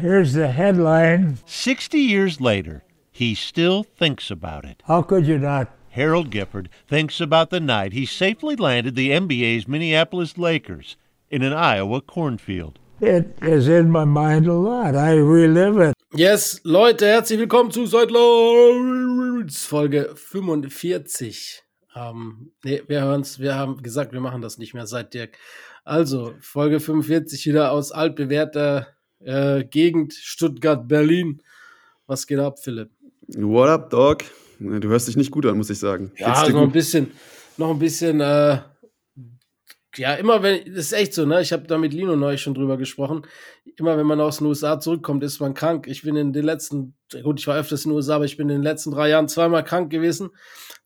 Here's the headline 60 years later, he still thinks about it. How could you not? Harold Gifford thinks about the night he safely landed the NBA's Minneapolis Lakers in an Iowa cornfield. It is in my mind a lot. I relive it. Yes, Leute, herzlich willkommen zu Sidelines Folge 45. Ähm, nee, wir hören's, wir haben gesagt, wir machen das nicht mehr seit Dirk. Also, Folge 45 wieder aus altbewährter äh, Gegend Stuttgart-Berlin. Was geht ab, Philipp? What up, Dog? Du hörst dich nicht gut an, muss ich sagen. Ja, noch ein bisschen, noch ein bisschen, äh, ja, immer wenn, das ist echt so, ne? Ich habe da mit Lino neulich schon drüber gesprochen. Immer wenn man aus den USA zurückkommt, ist man krank. Ich bin in den letzten, gut, ich war öfters in den USA, aber ich bin in den letzten drei Jahren zweimal krank gewesen.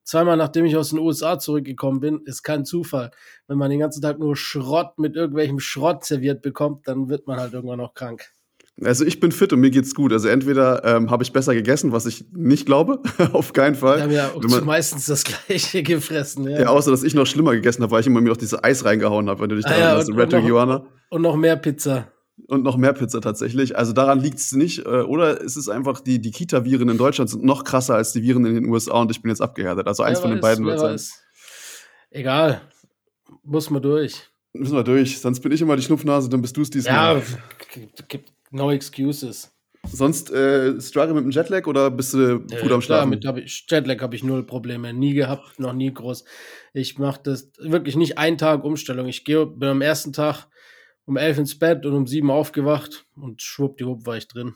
Zweimal nachdem ich aus den USA zurückgekommen bin, ist kein Zufall. Wenn man den ganzen Tag nur Schrott mit irgendwelchem Schrott serviert bekommt, dann wird man halt irgendwann noch krank. Also ich bin fit und mir geht's gut. Also entweder ähm, habe ich besser gegessen, was ich nicht glaube, auf keinen Fall. Wir haben ja man, meistens das gleiche gefressen. Ja. ja, außer dass ich noch schlimmer gegessen habe, weil ich immer mir noch diese Eis reingehauen habe, wenn du dich da ah, ja, und, Red und, noch, und noch mehr Pizza. Und noch mehr Pizza tatsächlich. Also daran liegt's nicht. Äh, oder ist es einfach, die, die Kita-Viren in Deutschland sind noch krasser als die Viren in den USA und ich bin jetzt abgehärtet. Also eins wer von den beiden wird sein. Egal. Muss man durch. Müssen wir durch. Sonst bin ich immer die Schnupfnase, dann bist du es diesmal. Ja, gibt No excuses. Sonst äh, struggle mit dem Jetlag oder bist du gut äh, am Schlafen? Mit hab ich, Jetlag habe ich null Probleme. Nie gehabt, noch nie groß. Ich mache das wirklich nicht einen Tag Umstellung. Ich gehe, bin am ersten Tag um elf ins Bett und um sieben aufgewacht und schwuppdiwupp war ich drin.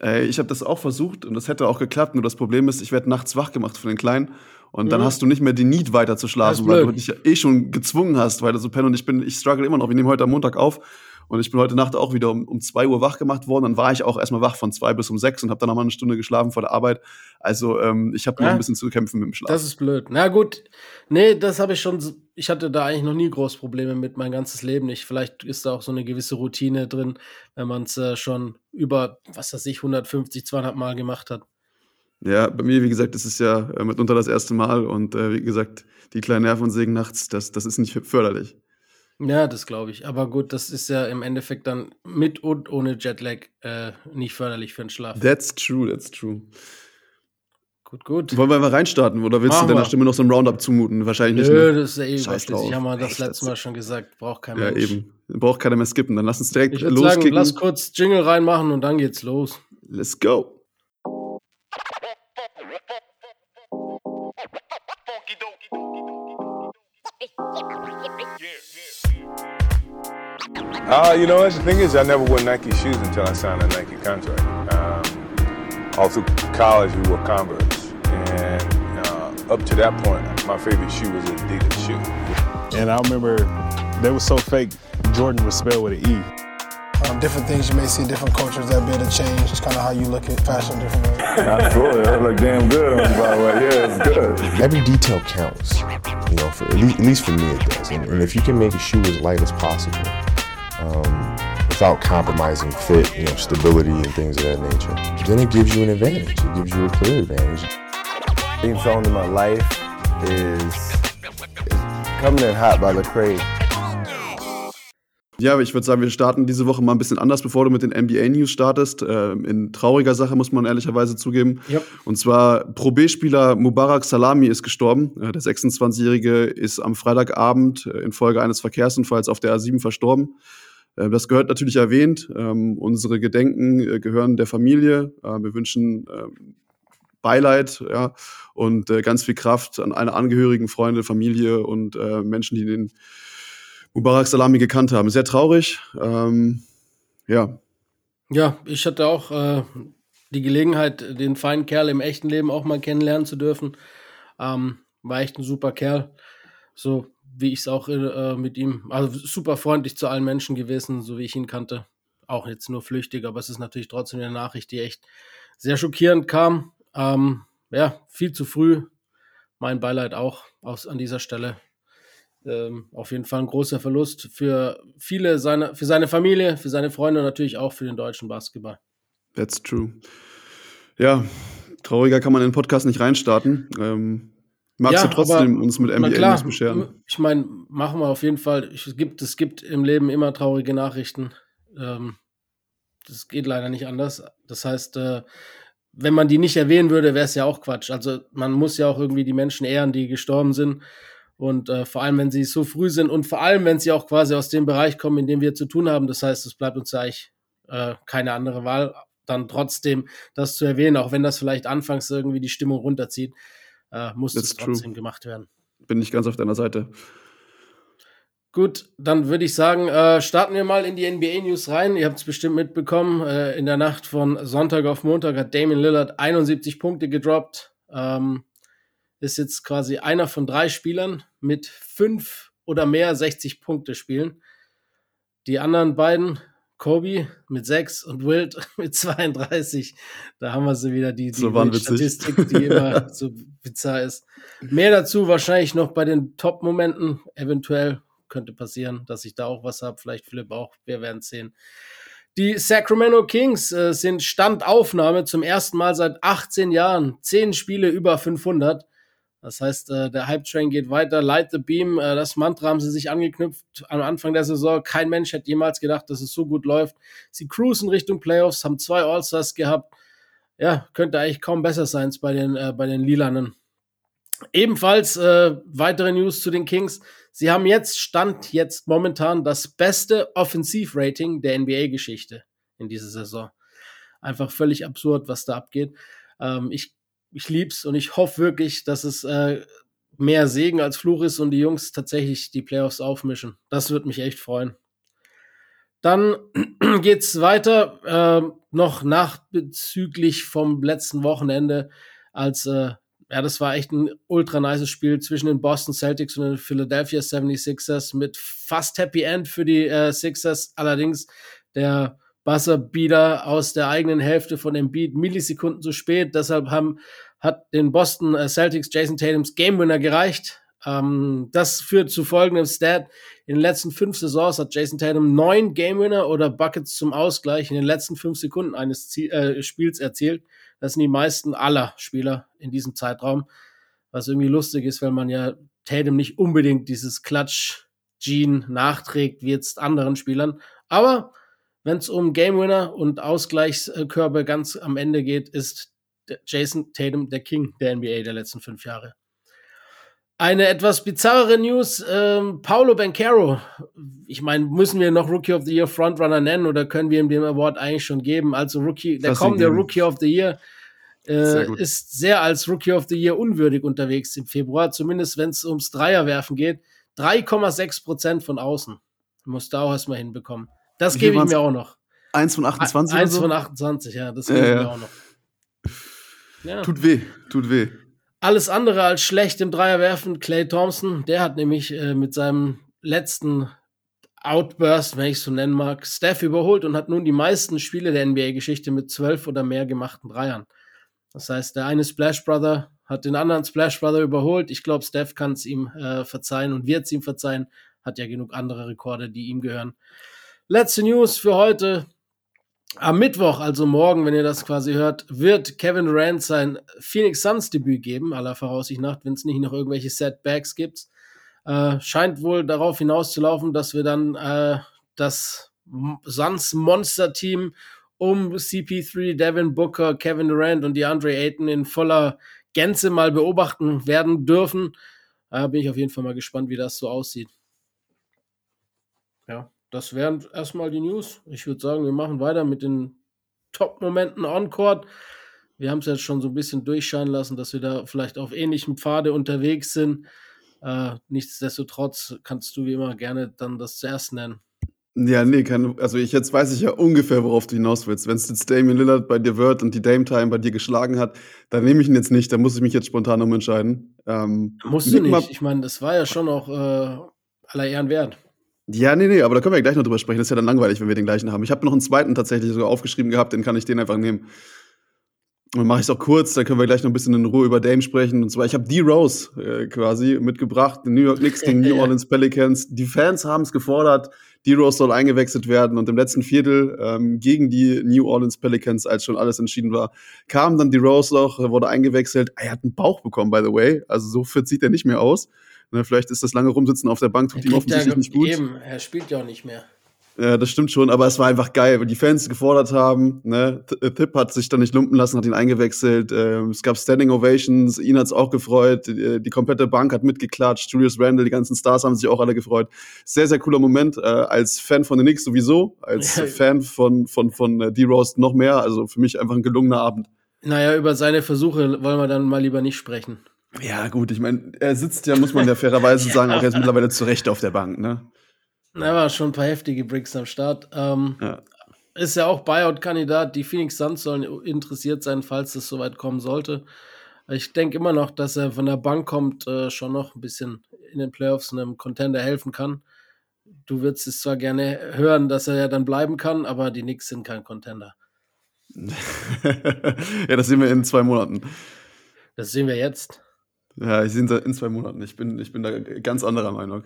Äh, ich habe das auch versucht und das hätte auch geklappt. Nur das Problem ist, ich werde nachts wach gemacht von den Kleinen und mhm. dann hast du nicht mehr die Need weiter zu schlafen, weil du dich ja eh schon gezwungen hast, weil du so pennen und ich bin, ich struggle immer noch. Wir nehmen heute am Montag auf und ich bin heute Nacht auch wieder um, um zwei Uhr wach gemacht worden. Dann war ich auch erstmal wach von zwei bis um sechs und habe dann nochmal eine Stunde geschlafen vor der Arbeit. Also ähm, ich habe ja, noch ein bisschen zu kämpfen mit dem Schlaf. Das ist blöd. Na gut, nee, das habe ich schon. Ich hatte da eigentlich noch nie groß Probleme mit mein ganzes Leben nicht. Vielleicht ist da auch so eine gewisse Routine drin, wenn man es äh, schon über, was weiß ich, 150, 200 Mal gemacht hat. Ja, bei mir, wie gesagt, das ist ja äh, mitunter das erste Mal und äh, wie gesagt, die kleinen Nervensägen nachts, das, das ist nicht förderlich. Ja, das glaube ich. Aber gut, das ist ja im Endeffekt dann mit und ohne Jetlag äh, nicht förderlich für den Schlaf. That's true, that's true. Gut, gut. Wollen wir mal reinstarten oder willst Machen du deiner Stimme noch so ein Roundup zumuten? Wahrscheinlich nicht. Nö, ne? das ist ja eh überflüssig. Haben wir das letzte Mal schon gesagt. Braucht kein ja, Mensch. Ja, eben. Braucht keiner mehr skippen. Dann lass uns direkt ich loskicken. Sagen, lass kurz Jingle reinmachen und dann geht's los. Let's go. Uh, you know, the thing is, I never wore Nike shoes until I signed a Nike contract. Um, all through college, we wore Converse. And uh, up to that point, my favorite shoe was an Adidas shoe. And I remember they were so fake, Jordan was spelled with an E. Um, different things you may see, different cultures that bit of change. It's kind of how you look at fashion different ways. Absolutely, I look damn good on you, by the way. Yeah, it's good. Every detail counts, you know, for at least, at least for me it does. And, and if you can make a shoe as light as possible, um, without compromising fit, you know, stability and things of that nature, then it gives you an advantage. It gives you a clear advantage. Being thrown in my life is, is coming in hot by Lecrae. Ja, ich würde sagen, wir starten diese Woche mal ein bisschen anders, bevor du mit den NBA-News startest. Äh, in trauriger Sache muss man ehrlicherweise zugeben. Yep. Und zwar Pro B-Spieler Mubarak Salami ist gestorben. Äh, der 26-Jährige ist am Freitagabend äh, infolge eines Verkehrsunfalls auf der A7 verstorben. Äh, das gehört natürlich erwähnt. Ähm, unsere Gedenken äh, gehören der Familie. Äh, wir wünschen ähm, Beileid ja, und ganz viel Kraft an alle Angehörigen, Freunde, Familie und Menschen, die den Mubarak Salami gekannt haben. Sehr traurig. Ähm, ja. Ja, ich hatte auch die Gelegenheit, den feinen Kerl im echten Leben auch mal kennenlernen zu dürfen. War echt ein super Kerl. So wie ich es auch äh, mit ihm, also super freundlich zu allen Menschen gewesen, so wie ich ihn kannte. Auch jetzt nur flüchtig, aber es ist natürlich trotzdem eine Nachricht, die echt sehr schockierend kam. Ähm, ja, viel zu früh. Mein Beileid auch aus, an dieser Stelle. Ähm, auf jeden Fall ein großer Verlust für viele seine, für seine Familie, für seine Freunde und natürlich auch für den deutschen Basketball. That's true. Ja, trauriger kann man in den Podcast nicht reinstarten. Ähm, magst ja, du trotzdem uns mit NBA klar, bescheren? Ich meine, machen wir auf jeden Fall. Es gibt, es gibt im Leben immer traurige Nachrichten. Ähm, Das geht leider nicht anders. Das heißt, äh, wenn man die nicht erwähnen würde, wäre es ja auch Quatsch. Also man muss ja auch irgendwie die Menschen ehren, die gestorben sind. Und äh, vor allem, wenn sie so früh sind und vor allem, wenn sie auch quasi aus dem Bereich kommen, in dem wir zu tun haben. Das heißt, es bleibt uns ja eigentlich äh, keine andere Wahl, dann trotzdem das zu erwähnen, auch wenn das vielleicht anfangs irgendwie die Stimmung runterzieht, äh, muss es trotzdem true. gemacht werden. Bin ich ganz auf deiner Seite. Gut, dann würde ich sagen, äh, starten wir mal in die NBA-News rein. Ihr habt es bestimmt mitbekommen. Äh, in der Nacht von Sonntag auf Montag hat Damien Lillard 71 Punkte gedroppt. Ähm, ist jetzt quasi einer von drei Spielern mit fünf oder mehr 60 Punkte spielen. Die anderen beiden, Kobe mit sechs und Wild mit 32. Da haben wir sie wieder, die, die so Statistik, die immer so bizarr ist. Mehr dazu wahrscheinlich noch bei den Top-Momenten, eventuell könnte passieren, dass ich da auch was habe. Vielleicht Philipp auch. Wir werden sehen. Die Sacramento Kings äh, sind Standaufnahme zum ersten Mal seit 18 Jahren. Zehn Spiele über 500. Das heißt, äh, der Hype-Train geht weiter. Light the Beam. Äh, das Mantra haben sie sich angeknüpft am Anfang der Saison. Kein Mensch hätte jemals gedacht, dass es so gut läuft. Sie cruisen Richtung Playoffs, haben zwei All-Stars gehabt. Ja, könnte eigentlich kaum besser sein bei den, äh, bei den Lilanen. Ebenfalls äh, weitere News zu den Kings. Sie haben jetzt, Stand jetzt momentan das beste Offensivrating der NBA-Geschichte in dieser Saison. Einfach völlig absurd, was da abgeht. Ähm, ich, ich lieb's und ich hoffe wirklich, dass es äh, mehr Segen als Fluch ist und die Jungs tatsächlich die Playoffs aufmischen. Das würde mich echt freuen. Dann geht's weiter, äh, noch nachbezüglich vom letzten Wochenende, als äh, ja, das war echt ein ultra nice Spiel zwischen den Boston Celtics und den Philadelphia 76ers mit fast Happy End für die äh, Sixers. Allerdings der Buzzerbeater aus der eigenen Hälfte von dem Beat Millisekunden zu spät. Deshalb haben, hat den Boston äh, Celtics Jason Tatums Game Winner gereicht. Ähm, das führt zu folgendem Stat. In den letzten fünf Saisons hat Jason Tatum neun Game Winner oder Buckets zum Ausgleich in den letzten fünf Sekunden eines Ziel, äh, Spiels erzielt. Das sind die meisten aller Spieler in diesem Zeitraum. Was irgendwie lustig ist, weil man ja Tatum nicht unbedingt dieses Klatsch-Gene nachträgt, wie jetzt anderen Spielern. Aber wenn es um Game Winner und Ausgleichskörbe ganz am Ende geht, ist Jason Tatum der King der NBA der letzten fünf Jahre. Eine etwas bizarre News, ähm, Paulo Bencaro. Ich meine, müssen wir noch Rookie of the Year Frontrunner nennen oder können wir ihm den Award eigentlich schon geben? Also Rookie, der kommende Rookie of the Year äh, sehr ist sehr als Rookie of the Year unwürdig unterwegs im Februar, zumindest wenn es ums Dreierwerfen geht. 3,6 Prozent von außen. Muss da auch erstmal hinbekommen. Das gebe ich mir auch noch. 1 von 28? 1 von 28, ja, das gebe ja, ich mir auch noch. Ja. Tut weh, tut weh alles andere als schlecht im Dreier werfen. Clay Thompson, der hat nämlich äh, mit seinem letzten Outburst, wenn ich es so nennen mag, Steph überholt und hat nun die meisten Spiele der NBA-Geschichte mit zwölf oder mehr gemachten Dreiern. Das heißt, der eine Splash Brother hat den anderen Splash Brother überholt. Ich glaube, Steph kann es ihm äh, verzeihen und wird es ihm verzeihen. Hat ja genug andere Rekorde, die ihm gehören. Letzte News für heute. Am Mittwoch, also morgen, wenn ihr das quasi hört, wird Kevin Durant sein Phoenix Suns Debüt geben, aller Voraussicht nach, wenn es nicht noch irgendwelche Setbacks gibt. Äh, scheint wohl darauf hinauszulaufen, dass wir dann äh, das Suns Monster Team um CP3, Devin Booker, Kevin Durant und DeAndre Ayton in voller Gänze mal beobachten werden dürfen. Da äh, bin ich auf jeden Fall mal gespannt, wie das so aussieht. Ja das wären erstmal die News. Ich würde sagen, wir machen weiter mit den Top-Momenten on-court. Wir haben es jetzt schon so ein bisschen durchscheinen lassen, dass wir da vielleicht auf ähnlichem Pfade unterwegs sind. Äh, nichtsdestotrotz kannst du wie immer gerne dann das zuerst nennen. Ja, nee, kann, also ich jetzt weiß ich ja ungefähr, worauf du hinaus willst. Wenn es jetzt Damien Lillard bei dir wird und die Dame Time bei dir geschlagen hat, dann nehme ich ihn jetzt nicht, da muss ich mich jetzt spontan umentscheiden. Ähm, Musst du nicht. Ich meine, das war ja schon auch äh, aller Ehren wert. Ja, nee, nee, aber da können wir ja gleich noch drüber sprechen. Das ist ja dann langweilig, wenn wir den gleichen haben. Ich habe noch einen zweiten tatsächlich sogar aufgeschrieben gehabt, den kann ich den einfach nehmen. Dann mache ich es auch kurz, dann können wir gleich noch ein bisschen in Ruhe über Dame sprechen. Und zwar, ich habe D-Rose äh, quasi mitgebracht, die New York Knicks gegen New Orleans Pelicans. Die Fans haben es gefordert, D-Rose soll eingewechselt werden. Und im letzten Viertel ähm, gegen die New Orleans Pelicans, als schon alles entschieden war, kam dann D-Rose noch, wurde eingewechselt. Er hat einen Bauch bekommen, by the way. Also so fit sieht er nicht mehr aus. Ne, vielleicht ist das lange Rumsitzen auf der Bank, tut ihm offensichtlich nicht gut. Eben, er spielt ja auch nicht mehr. Ja, das stimmt schon, aber es war einfach geil, weil die Fans gefordert haben. Ne? Tip hat sich dann nicht lumpen lassen, hat ihn eingewechselt. Ähm, es gab Standing Ovations, ihn hat's auch gefreut. Die, die, komplette Bank hat mitgeklatscht. Julius Randle, die ganzen Stars haben sich auch alle gefreut. Sehr, sehr cooler Moment. Äh, als Fan von den Knicks sowieso, als Fan von, von, von äh, D-Roast noch mehr. Also für mich einfach ein gelungener Abend. Naja, über seine Versuche wollen wir dann mal lieber nicht sprechen. Ja, gut, ich meine, er sitzt ja, muss man ja fairerweise sagen, auch jetzt mittlerweile zurecht auf der Bank, ne? Da war schon ein paar heftige Bricks am Start. Ähm, ja. Ist ja auch Buyout-Kandidat. Die Phoenix Suns sollen interessiert sein, falls es soweit kommen sollte. Ich denke immer noch, dass er von der Bank kommt, äh, schon noch ein bisschen in den Playoffs einem Contender helfen kann. Du würdest es zwar gerne hören, dass er ja dann bleiben kann, aber die Knicks sind kein Contender. ja, das sehen wir in zwei Monaten. Das sehen wir jetzt. Ja, ich sehe in zwei Monaten. Ich bin, ich bin da ganz anderer Meinung.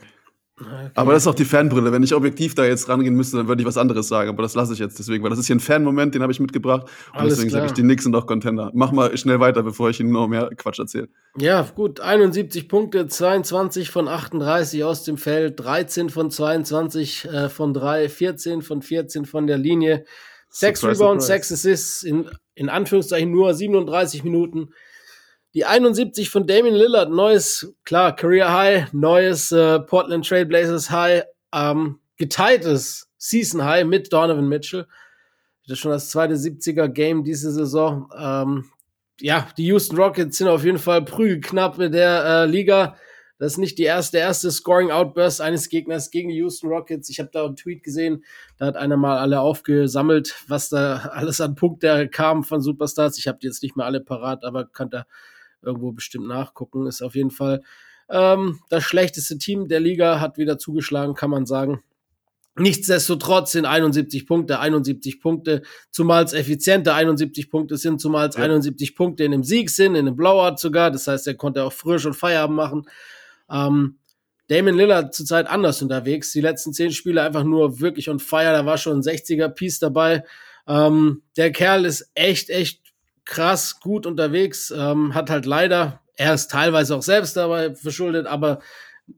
Okay. Aber das ist auch die Fanbrille. Wenn ich objektiv da jetzt rangehen müsste, dann würde ich was anderes sagen. Aber das lasse ich jetzt deswegen, weil das ist hier ein Fan-Moment, den habe ich mitgebracht. Und Alles deswegen sage ich, die Knicks sind auch Contender. Mach mal schnell weiter, bevor ich Ihnen noch mehr Quatsch erzähle. Ja, gut. 71 Punkte, 22 von 38 aus dem Feld, 13 von 22 äh, von 3, 14 von 14 von der Linie, 6 Rebounds, 6 Assists, in, in Anführungszeichen nur 37 Minuten. Die 71 von Damien Lillard, neues, klar, Career High, neues äh, Portland Trailblazers High, ähm, geteiltes Season High mit Donovan Mitchell. Das ist schon das zweite 70er Game diese Saison. Ähm, ja, die Houston Rockets sind auf jeden Fall prügelknapp mit der äh, Liga. Das ist nicht die erste, erste Scoring Outburst eines Gegners gegen die Houston Rockets. Ich habe da einen Tweet gesehen, da hat einer mal alle aufgesammelt, was da alles an Punkten kam von Superstars. Ich habe die jetzt nicht mehr alle parat, aber könnt ihr irgendwo bestimmt nachgucken. Ist auf jeden Fall ähm, das schlechteste Team der Liga, hat wieder zugeschlagen, kann man sagen. Nichtsdestotrotz sind 71 Punkte, 71 Punkte, zumal es effiziente 71 Punkte sind, zumal es ja. 71 Punkte in einem Sieg sind, in einem Blowout sogar. Das heißt, er konnte auch früher schon Feierabend machen. Ähm, Damon Lillard zurzeit anders unterwegs. Die letzten zehn Spiele einfach nur wirklich on fire. Da war schon ein 60er Piece dabei. Ähm, der Kerl ist echt, echt krass gut unterwegs, ähm, hat halt leider, er ist teilweise auch selbst dabei verschuldet, aber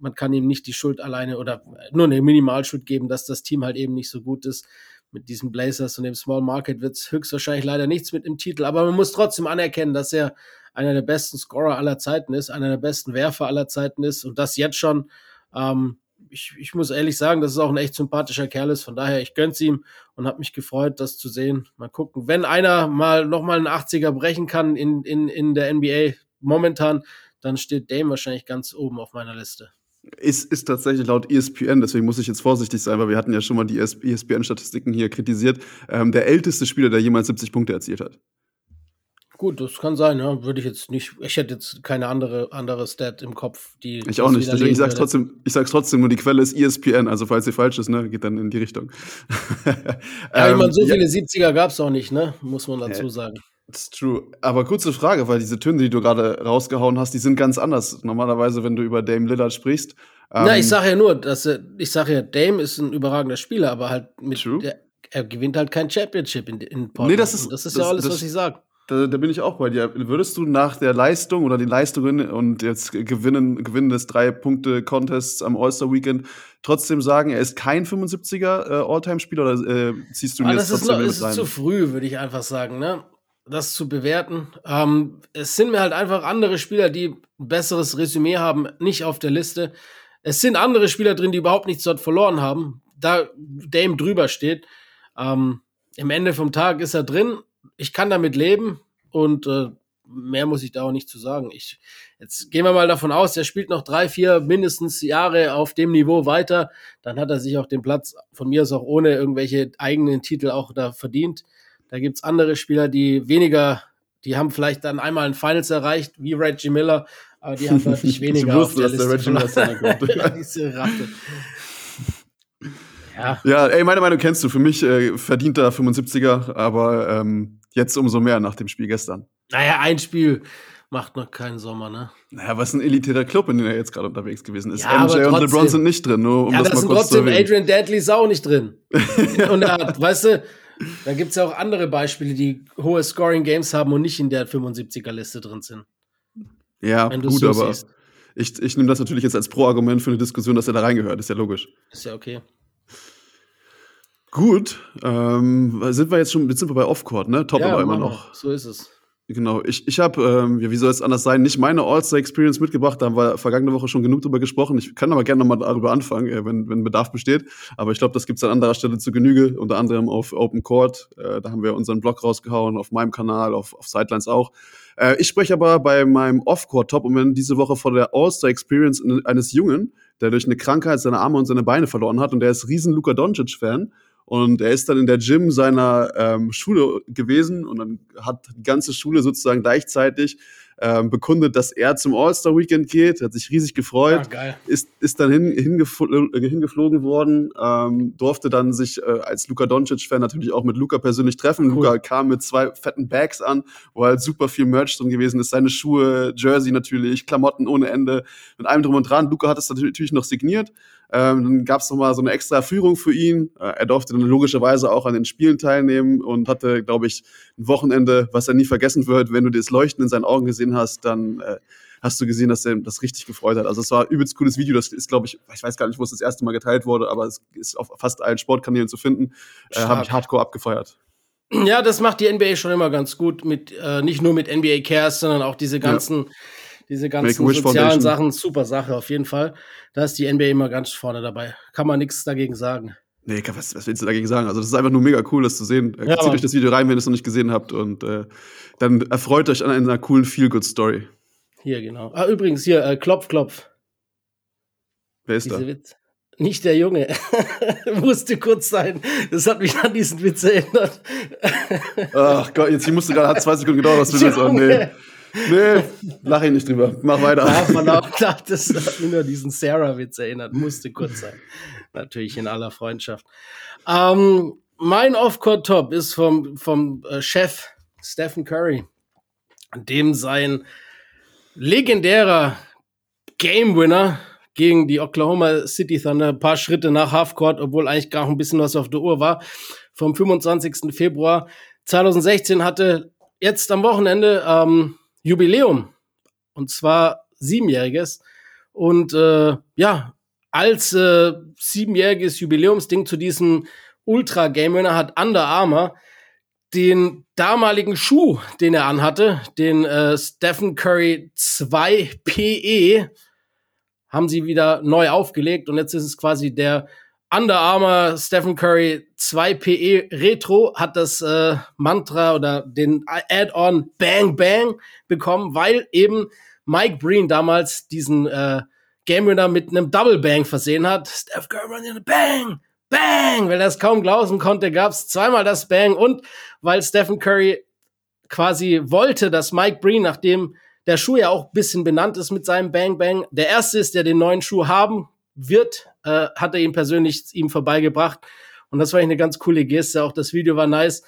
man kann ihm nicht die Schuld alleine oder nur eine Minimalschuld geben, dass das Team halt eben nicht so gut ist. Mit diesen Blazers und dem Small Market wird es höchstwahrscheinlich leider nichts mit dem Titel, aber man muss trotzdem anerkennen, dass er einer der besten Scorer aller Zeiten ist, einer der besten Werfer aller Zeiten ist und das jetzt schon ähm, ich, ich muss ehrlich sagen, dass es auch ein echt sympathischer Kerl ist. Von daher, ich gönn's ihm und habe mich gefreut, das zu sehen. Mal gucken. Wenn einer mal nochmal einen 80er brechen kann in, in, in der NBA momentan, dann steht Dame wahrscheinlich ganz oben auf meiner Liste. Ist, ist tatsächlich laut ESPN, deswegen muss ich jetzt vorsichtig sein, weil wir hatten ja schon mal die ESPN-Statistiken hier kritisiert, ähm, der älteste Spieler, der jemals 70 Punkte erzielt hat. Gut, das kann sein, ja. Würde ich jetzt nicht, ich hätte jetzt keine andere, andere Stat im Kopf, die. Ich auch nicht, deswegen ich sag's trotzdem, ich sag's trotzdem, nur die Quelle ist ESPN, also falls sie falsch ist, ne, geht dann in die Richtung. ja, ich meine, so ähm, viele ja. 70er gab's auch nicht, ne? Muss man dazu sagen. That's true. Aber kurze Frage, weil diese Töne, die du gerade rausgehauen hast, die sind ganz anders. Normalerweise, wenn du über Dame Lillard sprichst. Ähm, Na, ich sage ja nur, dass ich sage ja, Dame ist ein überragender Spieler, aber halt mit der, er gewinnt halt kein Championship in, in Portland. Nee, das ist, das ist das, ja alles, das, was ich sage. Da, da, bin ich auch bei dir. Würdest du nach der Leistung oder den Leistungen und jetzt Gewinnen, Gewinnen des Drei-Punkte-Contests am All-Star-Weekend trotzdem sagen, er ist kein 75er äh, All-Time-Spieler oder äh, ziehst du ihn ah, das trotzdem ist, noch, ist zu früh, würde ich einfach sagen, ne? Das zu bewerten. Ähm, es sind mir halt einfach andere Spieler, die ein besseres Resümee haben, nicht auf der Liste. Es sind andere Spieler drin, die überhaupt nichts dort verloren haben. Da Dame drüber steht. Ähm, Im Ende vom Tag ist er drin ich kann damit leben und äh, mehr muss ich da auch nicht zu sagen. Ich, jetzt gehen wir mal davon aus, er spielt noch drei, vier mindestens Jahre auf dem Niveau weiter. Dann hat er sich auch den Platz von mir aus auch ohne irgendwelche eigenen Titel auch da verdient. Da gibt's andere Spieler, die weniger, die haben vielleicht dann einmal ein Finals erreicht, wie Reggie Miller, aber die haben deutlich weniger ich wusste, auf der dass Liste. Der Reggie Miller Diese Ratte. Ja. ja, ey, meine Meinung kennst du. Für mich äh, verdient er 75er, aber ähm, jetzt umso mehr nach dem Spiel gestern. Naja, ein Spiel macht noch keinen Sommer, ne? Naja, was ein elitärer Club, in dem er jetzt gerade unterwegs gewesen ist. Ja, MJ und LeBron sind nicht drin, nur um ja, das, das mal kurz trotzdem, zu erwähnen. Adrian Dadley ist auch nicht drin. und hat, weißt du, da gibt's ja auch andere Beispiele, die hohe Scoring-Games haben und nicht in der 75er-Liste drin sind. Ja, gut, so aber siehst. ich, ich nehme das natürlich jetzt als Pro-Argument für eine Diskussion, dass er da reingehört. Ist ja logisch. Ist ja okay. Gut, ähm, sind wir jetzt schon, jetzt sind wir bei Offcourt, ne? Top Ja, aber immer noch. So ist es. Genau, ich, ich habe, ähm, ja, wie soll es anders sein, nicht meine All-Star-Experience mitgebracht, da haben wir vergangene Woche schon genug drüber gesprochen. Ich kann aber gerne nochmal darüber anfangen, äh, wenn, wenn Bedarf besteht. Aber ich glaube, das gibt's an anderer Stelle zu Genüge, unter anderem auf Open Court. Äh, da haben wir unseren Blog rausgehauen, auf meinem Kanal, auf, auf Sidelines auch. Äh, ich spreche aber bei meinem Off-Court-Top-Moment diese Woche von der All-Star-Experience eines Jungen, der durch eine Krankheit seine Arme und seine Beine verloren hat. Und der ist riesen Luka Doncic-Fan. Und er ist dann in der Gym seiner ähm, Schule gewesen und dann hat die ganze Schule sozusagen gleichzeitig ähm, bekundet, dass er zum All-Star-Weekend geht. Hat sich riesig gefreut Ah, geil. ist, ist dann hin, hingefl äh, hingeflogen worden, ähm, durfte dann sich äh, als Luka Doncic-Fan natürlich auch mit Luka persönlich treffen. Cool. Luka kam mit zwei fetten Bags an, wo halt super viel Merch drin gewesen ist. Seine Schuhe, Jersey natürlich, Klamotten ohne Ende, mit allem drum und dran. Luka hat es natürlich noch signiert. Ähm, dann gab es nochmal so eine extra Führung für ihn. Äh, er durfte dann logischerweise auch an den Spielen teilnehmen und hatte, glaube ich, ein Wochenende, was er nie vergessen wird. Wenn du das Leuchten in seinen Augen gesehen hast, dann äh, hast du gesehen, dass er das richtig gefreut hat. Also es war ein übelst cooles Video. Das ist, glaube ich, ich weiß gar nicht, wo es das erste Mal geteilt wurde, aber es ist auf fast allen Sportkanälen zu finden. Äh, Habe ich hardcore abgefeiert. Ja, das macht die NBA schon immer ganz gut mit äh, nicht nur mit NBA Cares, sondern auch diese ganzen diese ganzen sozialen Foundation. Sachen, super Sache auf jeden Fall. Da ist die NBA immer ganz vorne dabei. Kann man nichts dagegen sagen. Nee, was, was willst du dagegen sagen? Also, das ist einfach nur mega cool, das zu sehen. Ja, Zieht Mann. euch das Video rein, wenn ihr es noch nicht gesehen habt. Und äh, dann erfreut euch an einer coolen Feel-Good-Story. Hier genau. Ah, übrigens hier äh, Klopf Klopf. Wer ist da? Diese Witz. Nicht der Junge. Musste kurz sein. Das hat mich an diesen Witz erinnert. Ach Gott, jetzt hier musste gerade, hat zwei Sekunden gedauert, was du willst. Oh, nee. Nee, lach ich nicht drüber. Mach weiter. Darf man auch klar, das hat mich nur diesen Sarah-Witz erinnert. Musste kurz sein. Natürlich in aller Freundschaft. Ähm, mein Off-Court-Top ist vom, vom äh, Chef Stephen Curry, dem sein legendärer Game-Winner gegen die Oklahoma City Thunder, ein paar Schritte nach Halfcourt, obwohl eigentlich gar ein bisschen was auf der Uhr war, vom 25. Februar 2016 hatte jetzt am Wochenende ähm, Jubiläum und zwar siebenjähriges. Und äh, ja, als äh, siebenjähriges Jubiläumsding zu diesem Ultra Game Winner hat Under Armour den damaligen Schuh, den er anhatte, den äh, Stephen Curry 2 PE, haben sie wieder neu aufgelegt und jetzt ist es quasi der Under Armour Stephen Curry 2 PE Retro hat das äh, Mantra oder den Add-on Bang Bang bekommen, weil eben Mike Breen damals diesen äh, Game Winner mit einem Double Bang versehen hat. Steph Curry running Bang Bang, weil er es kaum glauben konnte, gab es zweimal das Bang und weil Stephen Curry quasi wollte, dass Mike Breen, nachdem der Schuh ja auch bisschen benannt ist mit seinem Bang Bang, der erste ist, der den neuen Schuh haben wird, äh, hat er ihn persönlich ihm vorbeigebracht. Und das war eigentlich eine ganz coole Geste. Auch das Video war nice.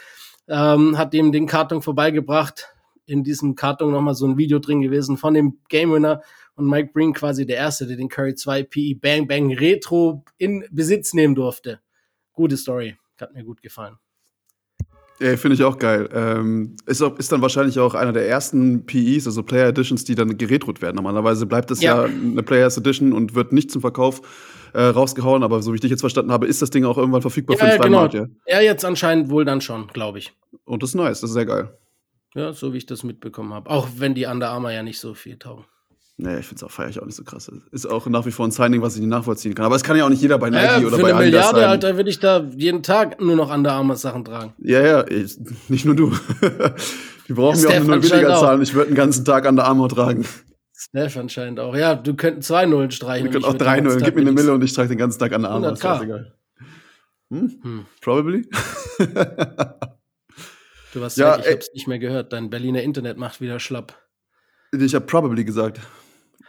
Ähm, hat ihm den Karton vorbeigebracht. In diesem Karton nochmal so ein Video drin gewesen von dem Game Winner und Mike Breen quasi der Erste, der den Curry 2 PE Bang Bang Retro in Besitz nehmen durfte. Gute Story. Hat mir gut gefallen. Ja, finde ich auch geil. Ähm, ist, auch, ist dann wahrscheinlich auch einer der ersten PEs, also Player Editions, die dann geretrot werden. Normalerweise bleibt es ja, Ja. eine Players Edition und wird nicht zum Verkauf äh, rausgehauen, aber so wie ich dich jetzt verstanden habe, ist das Ding auch irgendwann verfügbar für Ja, den freien genau. Markt, ja. Ja, jetzt anscheinend wohl dann schon, glaube ich. Und das ist nice, das ist sehr geil. Ja, so wie ich das mitbekommen habe. Auch wenn die Under Armour ja nicht so viel taugen. Nee, ich finde es auch, feier ich auch nicht so krass. Ist auch nach wie vor ein Signing, was ich nicht nachvollziehen kann. Aber es kann ja auch nicht jeder bei Nike Ja, oder für bei eine Adidas Milliarde, sein. Alter, würde ich da jeden Tag nur noch Under Armour Sachen tragen. Ja, ja, ich, nicht nur du. Die brauchen Ja, mir auch nur weniger zahlen. Ich würde den ganzen Tag an der Armor tragen. Steph anscheinend auch. Ja, du könntest zwei Nullen streichen. Wir und können ich auch würd den drei ganzen Nullen. Tag Gib mir eine Mille und ich trage den ganzen Tag an der Armor. Ist 100K. scheißegal. Hm? Hm. Probably? Du hast Ja, recht, ich ey. hab's nicht mehr gehört. Dein Berliner Internet macht wieder schlapp. ich habe probably gesagt.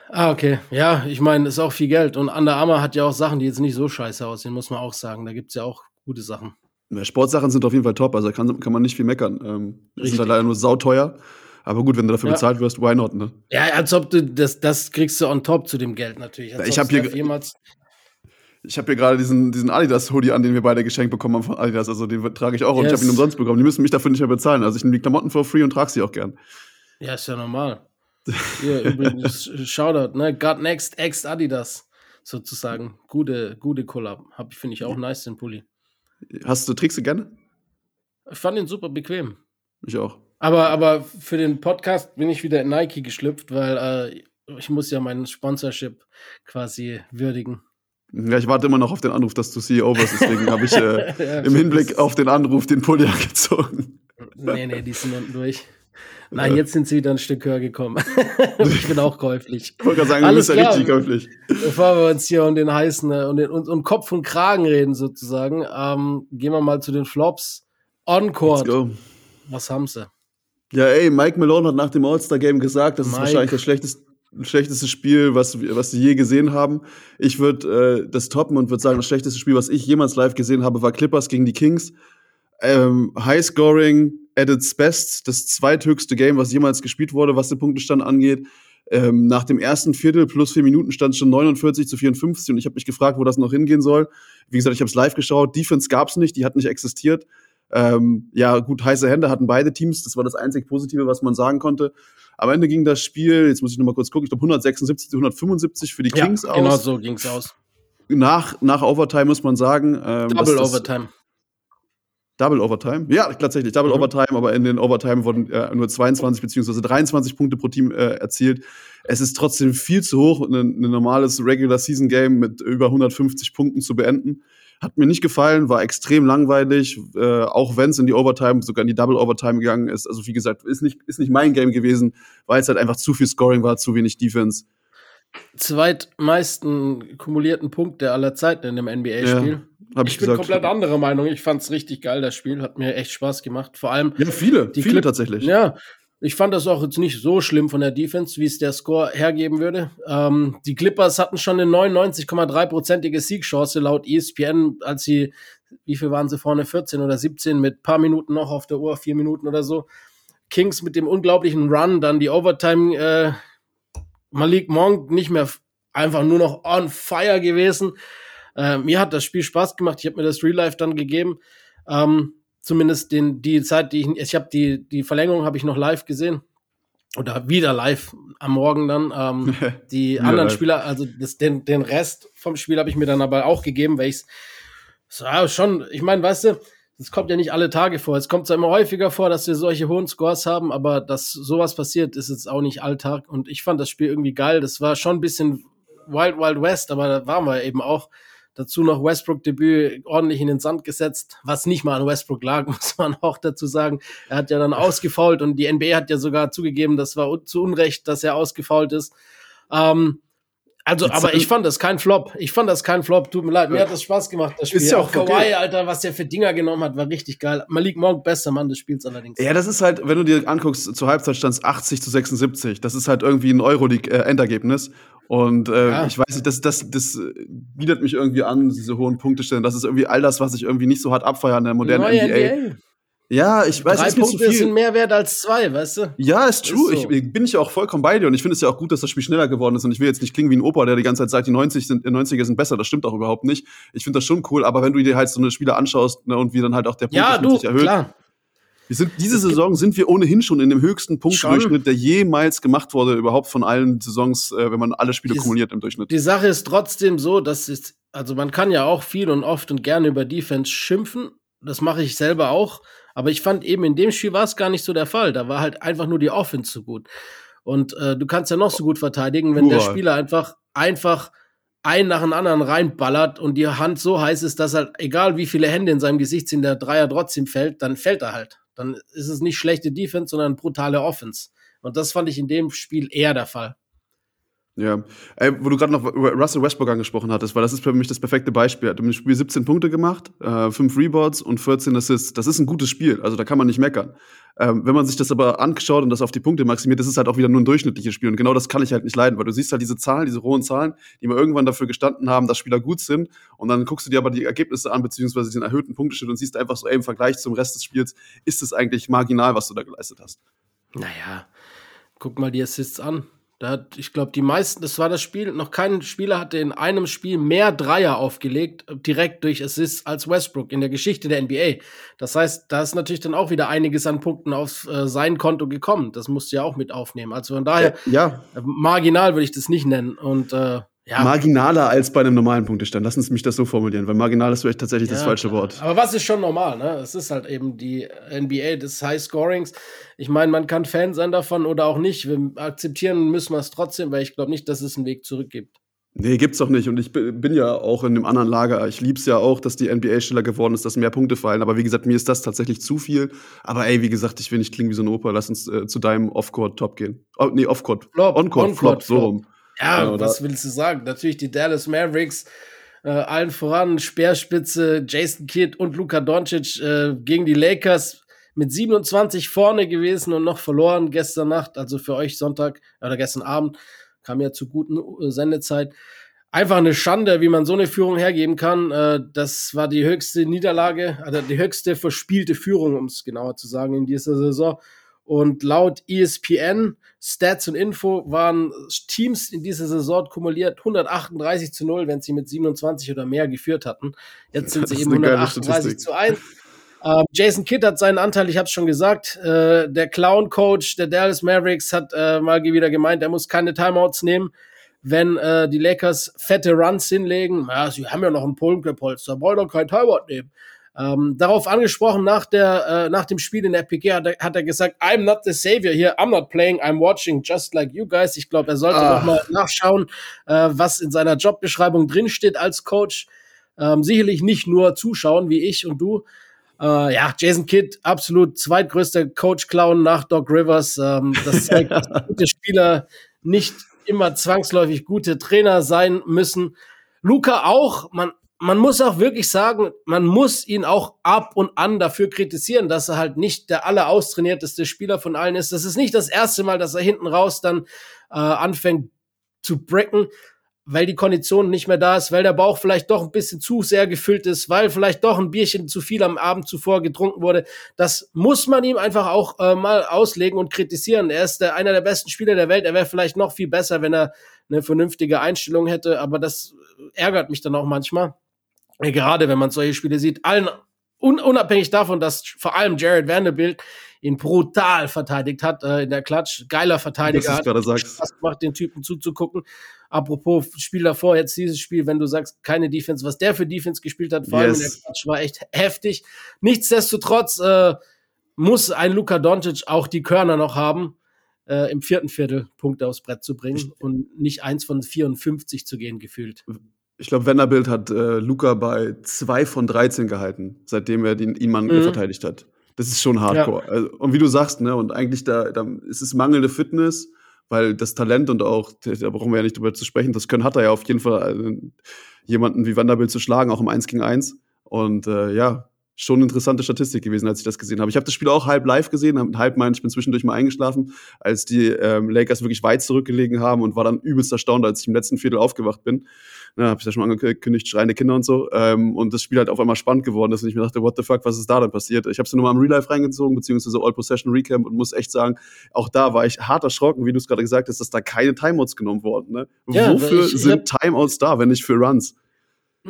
Ah, okay. Ja, ich meine, ist auch viel Geld. Und Under Armour hat ja auch Sachen, die jetzt nicht so scheiße aussehen, muss man auch sagen. Da gibt's ja auch gute Sachen. Ja, Sportsachen sind auf jeden Fall top, also da kann, kann man nicht viel meckern. Ähm, die sind halt leider nur sauteuer. Aber gut, wenn du dafür Ja. bezahlt wirst, why not, ne? Ja, als ob du das, das kriegst du on top zu dem Geld natürlich. Als Ich ob hab hier jemals. Ich habe hier gerade diesen, diesen Adidas-Hoodie an, den wir beide geschenkt bekommen haben von Adidas. Also den trage ich auch und ich Yes. habe ihn umsonst bekommen. Die müssen mich dafür nicht mehr bezahlen. Also ich nehme die Klamotten for free und trage sie auch gern. Ja, ist ja normal. Hier übrigens, Shoutout, ne? God Next ex Adidas sozusagen. Gute, gute Collab. Hab- Finde ich auch nice, den Pulli. Hast du, trägst du gerne? Ich fand ihn super bequem. Ich auch. Aber, aber für den Podcast bin ich wieder in Nike geschlüpft, weil äh, ich muss ja meinen Sponsorship quasi würdigen. Ja, ich warte immer noch auf den Anruf, dass du CEO wirst, deswegen habe ich äh, ja, im Hinblick auf den Anruf den Pulli angezogen. Nee, nee, die sind unten durch. Ja. jetzt sind sie wieder ein Stück höher gekommen. ich bin auch käuflich. Ich wollte gerade sagen, Alles du bist ja richtig käuflich. Bevor wir uns hier um den heißen und um, den, um, Kopf und Kragen reden, sozusagen, ähm, gehen wir mal zu den Flops. On-Court. Was haben sie? Ja, ey, Mike Malone hat nach dem All-Star-Game gesagt, das Mike. ist wahrscheinlich das schlechteste, schlechteste Spiel, was, was sie je gesehen haben. Ich würde äh, das toppen und würde sagen, das schlechteste Spiel, was ich jemals live gesehen habe, war Clippers gegen die Kings. Ähm, High Scoring at its best, das zweithöchste Game, was jemals gespielt wurde, was den Punktestand angeht. Ähm, nach dem ersten Viertel plus vier Minuten stand es schon 49 zu 54 und ich habe mich gefragt, wo das noch hingehen soll. Wie gesagt, ich habe es live geschaut. Defense gab es nicht, die hat nicht existiert. Ähm, ja, gut, heiße Hände hatten beide Teams. Das war das einzig Positive, was man sagen konnte. Am Ende ging das Spiel, jetzt muss ich noch mal kurz gucken, ich glaube 176 zu 175 für die Kings ja, aus. Genau so ging es aus. Nach, nach Overtime muss man sagen. Ähm, Double das, Overtime. Double Overtime? Ja, tatsächlich, Double mhm. Overtime, aber in den Overtime wurden äh, nur 22 beziehungsweise 23 Punkte pro Team äh, erzielt. Es ist trotzdem viel zu hoch, ein, ein normales Regular Season Game mit über 150 Punkten zu beenden. Hat mir nicht gefallen, war extrem langweilig, äh, auch wenn es in die Overtime, sogar in die Double Overtime gegangen ist. Also wie gesagt, ist nicht, ist nicht mein Game gewesen, weil es halt einfach zu viel Scoring war, zu wenig Defense. Zweitmeisten kumulierten Punkte aller Zeiten in dem NBA-Spiel. Ja, ich, ich bin gesagt. komplett anderer Meinung. Ich fand es richtig geil, das Spiel. Hat mir echt Spaß gemacht. Vor allem. Ja, viele, die viele Clip tatsächlich. Ja, ich fand das auch jetzt nicht so schlimm von der Defense, wie es der Score hergeben würde. Ähm, die Clippers hatten schon eine 99,3-prozentige Siegchance laut ESPN, als sie, wie viel waren sie vorne, 14 oder 17 mit paar Minuten noch auf der Uhr, vier Minuten oder so. Kings mit dem unglaublichen Run, dann die Overtime, äh, Malik Monk nicht mehr einfach nur noch on fire gewesen. Äh, mir hat das Spiel Spaß gemacht. Ich habe mir das Real Life dann gegeben. Ähm, zumindest den, die Zeit, die ich, ich habe die, die Verlängerung habe ich noch live gesehen. Oder wieder live am Morgen dann. Ähm, die anderen live. Spieler, also das, den, den Rest vom Spiel habe ich mir dann aber auch gegeben, weil ich so, ja, schon, ich meine, weißt du, es kommt ja nicht alle Tage vor. Es kommt zwar immer häufiger vor, dass wir solche hohen Scores haben, aber dass sowas passiert, ist jetzt auch nicht Alltag. Und ich fand das Spiel irgendwie geil. Das war schon ein bisschen Wild Wild West, aber da waren wir eben auch. Dazu noch Westbrook-Debüt ordentlich in den Sand gesetzt, was nicht mal an Westbrook lag, muss man auch dazu sagen. Er hat ja dann ausgefault und die NBA hat ja sogar zugegeben, das war zu Unrecht, dass er ausgefault ist. Ähm, also, aber ich fand das kein Flop. Ich fand das kein Flop. Tut mir leid, mir hat das Spaß gemacht, das Spiel. Ist ja auch Kawhi, okay. Alter, was der für Dinger genommen hat, war richtig geil. Malik Monk, bester Mann des Spiels allerdings. Ja, das ist halt, wenn du dir anguckst, zur Halbzeit stand es 80 zu 76. Das ist halt irgendwie ein Euroleague-Endergebnis. Und äh, ja. ich weiß nicht, das, das, das bietet mich irgendwie an, diese hohen Punktestellen. Das ist irgendwie all das, was ich irgendwie nicht so hart abfeiere in der modernen Neue NBA. NBA. Ja, ich weiß, Drei es ist Punkte sind mehr wert als zwei, weißt du? Ja, ist true. Ist so. Ich bin ich ja auch vollkommen bei dir und ich finde es ja auch gut, dass das Spiel schneller geworden ist und ich will jetzt nicht klingen wie ein Opa, der die ganze Zeit sagt, die 90 sind, 90er sind besser. Das stimmt auch überhaupt nicht. Ich finde das schon cool, aber wenn du dir halt so eine Spiele anschaust ne, und wie dann halt auch der Punkt ja, du, sich erhöht. Klar. Wir sind, diese Saison sind wir ohnehin schon in dem höchsten Punktdurchschnitt, der jemals gemacht wurde, überhaupt von allen Saisons, äh, wenn man alle Spiele die, kumuliert im Durchschnitt. Die Sache ist trotzdem so, dass es, also man kann ja auch viel und oft und gerne über Defense schimpfen. Das mache ich selber auch. Aber ich fand eben in dem Spiel war es gar nicht so der Fall. Da war halt einfach nur die Offense so gut. Und äh, du kannst ja noch so gut verteidigen, wenn Uah. der Spieler einfach, einfach einen nach dem anderen reinballert und die Hand so heiß ist, dass halt, egal wie viele Hände in seinem Gesicht sind, der Dreier trotzdem fällt, dann fällt er halt. Dann ist es nicht schlechte Defense, sondern brutale Offense. Und das fand ich in dem Spiel eher der Fall. Ja, Ey, wo du gerade noch Russell Westbrook angesprochen hattest, weil das ist für mich das perfekte Beispiel. Er hat im Spiel 17 Punkte gemacht, äh, 5 Rebounds und 14 Assists. Das ist ein gutes Spiel, also da kann man nicht meckern. Ähm, wenn man sich das aber anschaut und das auf die Punkte maximiert, das ist halt auch wieder nur ein durchschnittliches Spiel. Und genau das kann ich halt nicht leiden, weil du siehst halt diese Zahlen, diese rohen Zahlen, die mal irgendwann dafür gestanden haben, dass Spieler gut sind. Und dann guckst du dir aber die Ergebnisse an, beziehungsweise den erhöhten Punkteschnitt und siehst einfach so, ey, im Vergleich zum Rest des Spiels ist es eigentlich marginal, was du da geleistet hast. Naja, guck mal die Assists an. Da hat, ich glaube, die meisten, das war das Spiel, noch kein Spieler hatte in einem Spiel mehr Dreier aufgelegt, direkt durch Assists als Westbrook in der Geschichte der NBA. Das heißt, da ist natürlich dann auch wieder einiges an Punkten auf äh, sein Konto gekommen. Das musst du ja auch mit aufnehmen. Also von daher, ja. Äh, marginal würde ich das nicht nennen. Und äh, ja. marginaler als bei einem normalen Punktestand. Lass uns mich das so formulieren, weil marginal ist vielleicht tatsächlich ja, das falsche klar. Wort. Aber was ist schon normal, ne? Es ist halt eben die NBA des High Scorings. Ich meine, man kann Fan sein davon oder auch nicht. Wir akzeptieren müssen wir es trotzdem, weil ich glaube nicht, dass es einen Weg zurück gibt. Nee, gibt's doch nicht. Und ich bin ja auch in einem anderen Lager. Ich lieb's ja auch, dass die NBA schneller geworden ist, dass mehr Punkte fallen. Aber wie gesagt, mir ist das tatsächlich zu viel. Aber ey, wie gesagt, ich will nicht klingen wie so ein Opa. Lass uns äh, zu deinem Off-Court-Top gehen. Oh, nee, Off-Court. On-Court-Flop, On so rum. Ja, ja was willst du sagen? Natürlich die Dallas Mavericks, äh, allen voran Speerspitze Jason Kidd und Luka Doncic äh, gegen die Lakers mit 27 vorne gewesen und noch verloren gestern Nacht, also für euch Sonntag oder gestern Abend kam ja zu guten äh, Sendezeit. Einfach eine Schande, wie man so eine Führung hergeben kann. Äh, das war die höchste Niederlage, also die höchste verspielte Führung, um es genauer zu sagen, in dieser Saison. Und laut ESPN, Stats und Info waren Teams in dieser Saison kumuliert 138 zu 0, wenn sie mit 27 oder mehr geführt hatten. Jetzt sind sie eben 138 zu 1. Ähm, Jason Kidd hat seinen Anteil, ich habe es schon gesagt. Äh, der Clown-Coach der Dallas Mavericks hat äh, mal wieder gemeint, er muss keine Timeouts nehmen, wenn äh, die Lakers fette Runs hinlegen. Ja, sie haben ja noch einen Pollenpolster, wollen doch kein Timeout nehmen. Ähm, darauf angesprochen nach der äh, nach dem Spiel in der PG hat er, hat er gesagt, I'm not the savior here, I'm not playing, I'm watching, just like you guys. Ich glaube, er sollte ah. noch mal nachschauen, äh, was in seiner Jobbeschreibung drinsteht als Coach. Ähm, sicherlich nicht nur zuschauen wie ich und du, äh, ja, Jason Kidd, absolut zweitgrößter Coach-Clown nach Doc Rivers. Ähm, das zeigt, dass gute Spieler nicht immer zwangsläufig gute Trainer sein müssen. Luca auch, man, man muss auch wirklich sagen, man muss ihn auch ab und an dafür kritisieren, dass er halt nicht der alleraustrainierteste Spieler von allen ist. Das ist nicht das erste Mal, dass er hinten raus dann äh, anfängt zu brecken weil die Kondition nicht mehr da ist, weil der Bauch vielleicht doch ein bisschen zu sehr gefüllt ist, weil vielleicht doch ein Bierchen zu viel am Abend zuvor getrunken wurde. Das muss man ihm einfach auch äh, mal auslegen und kritisieren. Er ist der, einer der besten Spieler der Welt. Er wäre vielleicht noch viel besser, wenn er eine vernünftige Einstellung hätte, aber das ärgert mich dann auch manchmal. Gerade wenn man solche Spiele sieht, allen un unabhängig davon, dass vor allem Jared Vanderbilt ihn brutal verteidigt hat äh, in der Klatsch. Geiler Verteidiger. Das hat Spaß gemacht, den Typen zuzugucken. Apropos Spiel davor, jetzt dieses Spiel, wenn du sagst, keine Defense, was der für Defense gespielt hat, vor yes. allem in der Klatsch, war echt heftig. Nichtsdestotrotz äh, muss ein Luka Doncic auch die Körner noch haben, äh, im vierten Viertel Punkte aufs Brett zu bringen und nicht eins von 54 zu gehen, gefühlt. Ich glaube, Wenderbild hat äh, Luca bei zwei von 13 gehalten, seitdem er den Iman mhm. verteidigt hat. Das ist schon hardcore. Ja. Also, und wie du sagst, ne, und eigentlich da, da ist es mangelnde Fitness, weil das Talent und auch, da brauchen wir ja nicht drüber zu sprechen, das Können hat er ja auf jeden Fall, äh, jemanden wie Vanderbilt zu schlagen, auch im 1 gegen 1. Und äh, ja, schon eine interessante Statistik gewesen, als ich das gesehen habe. Ich habe das Spiel auch halb live gesehen, halb meine ich bin zwischendurch mal eingeschlafen, als die ähm, Lakers wirklich weit zurückgelegen haben und war dann übelst erstaunt, als ich im letzten Viertel aufgewacht bin. Na, habe ich ja schon angekündigt, schreiende Kinder und so. Ähm, und das Spiel halt auf einmal spannend geworden ist und ich mir dachte, what the fuck, was ist da dann passiert? Ich habe es nur mal im Real Life reingezogen, beziehungsweise All Possession Recamp und muss echt sagen, auch da war ich hart erschrocken, wie du es gerade gesagt hast, dass da keine Timeouts genommen wurden. Ne? Ja, Wofür ich, ich sind Timeouts da, wenn nicht für Runs?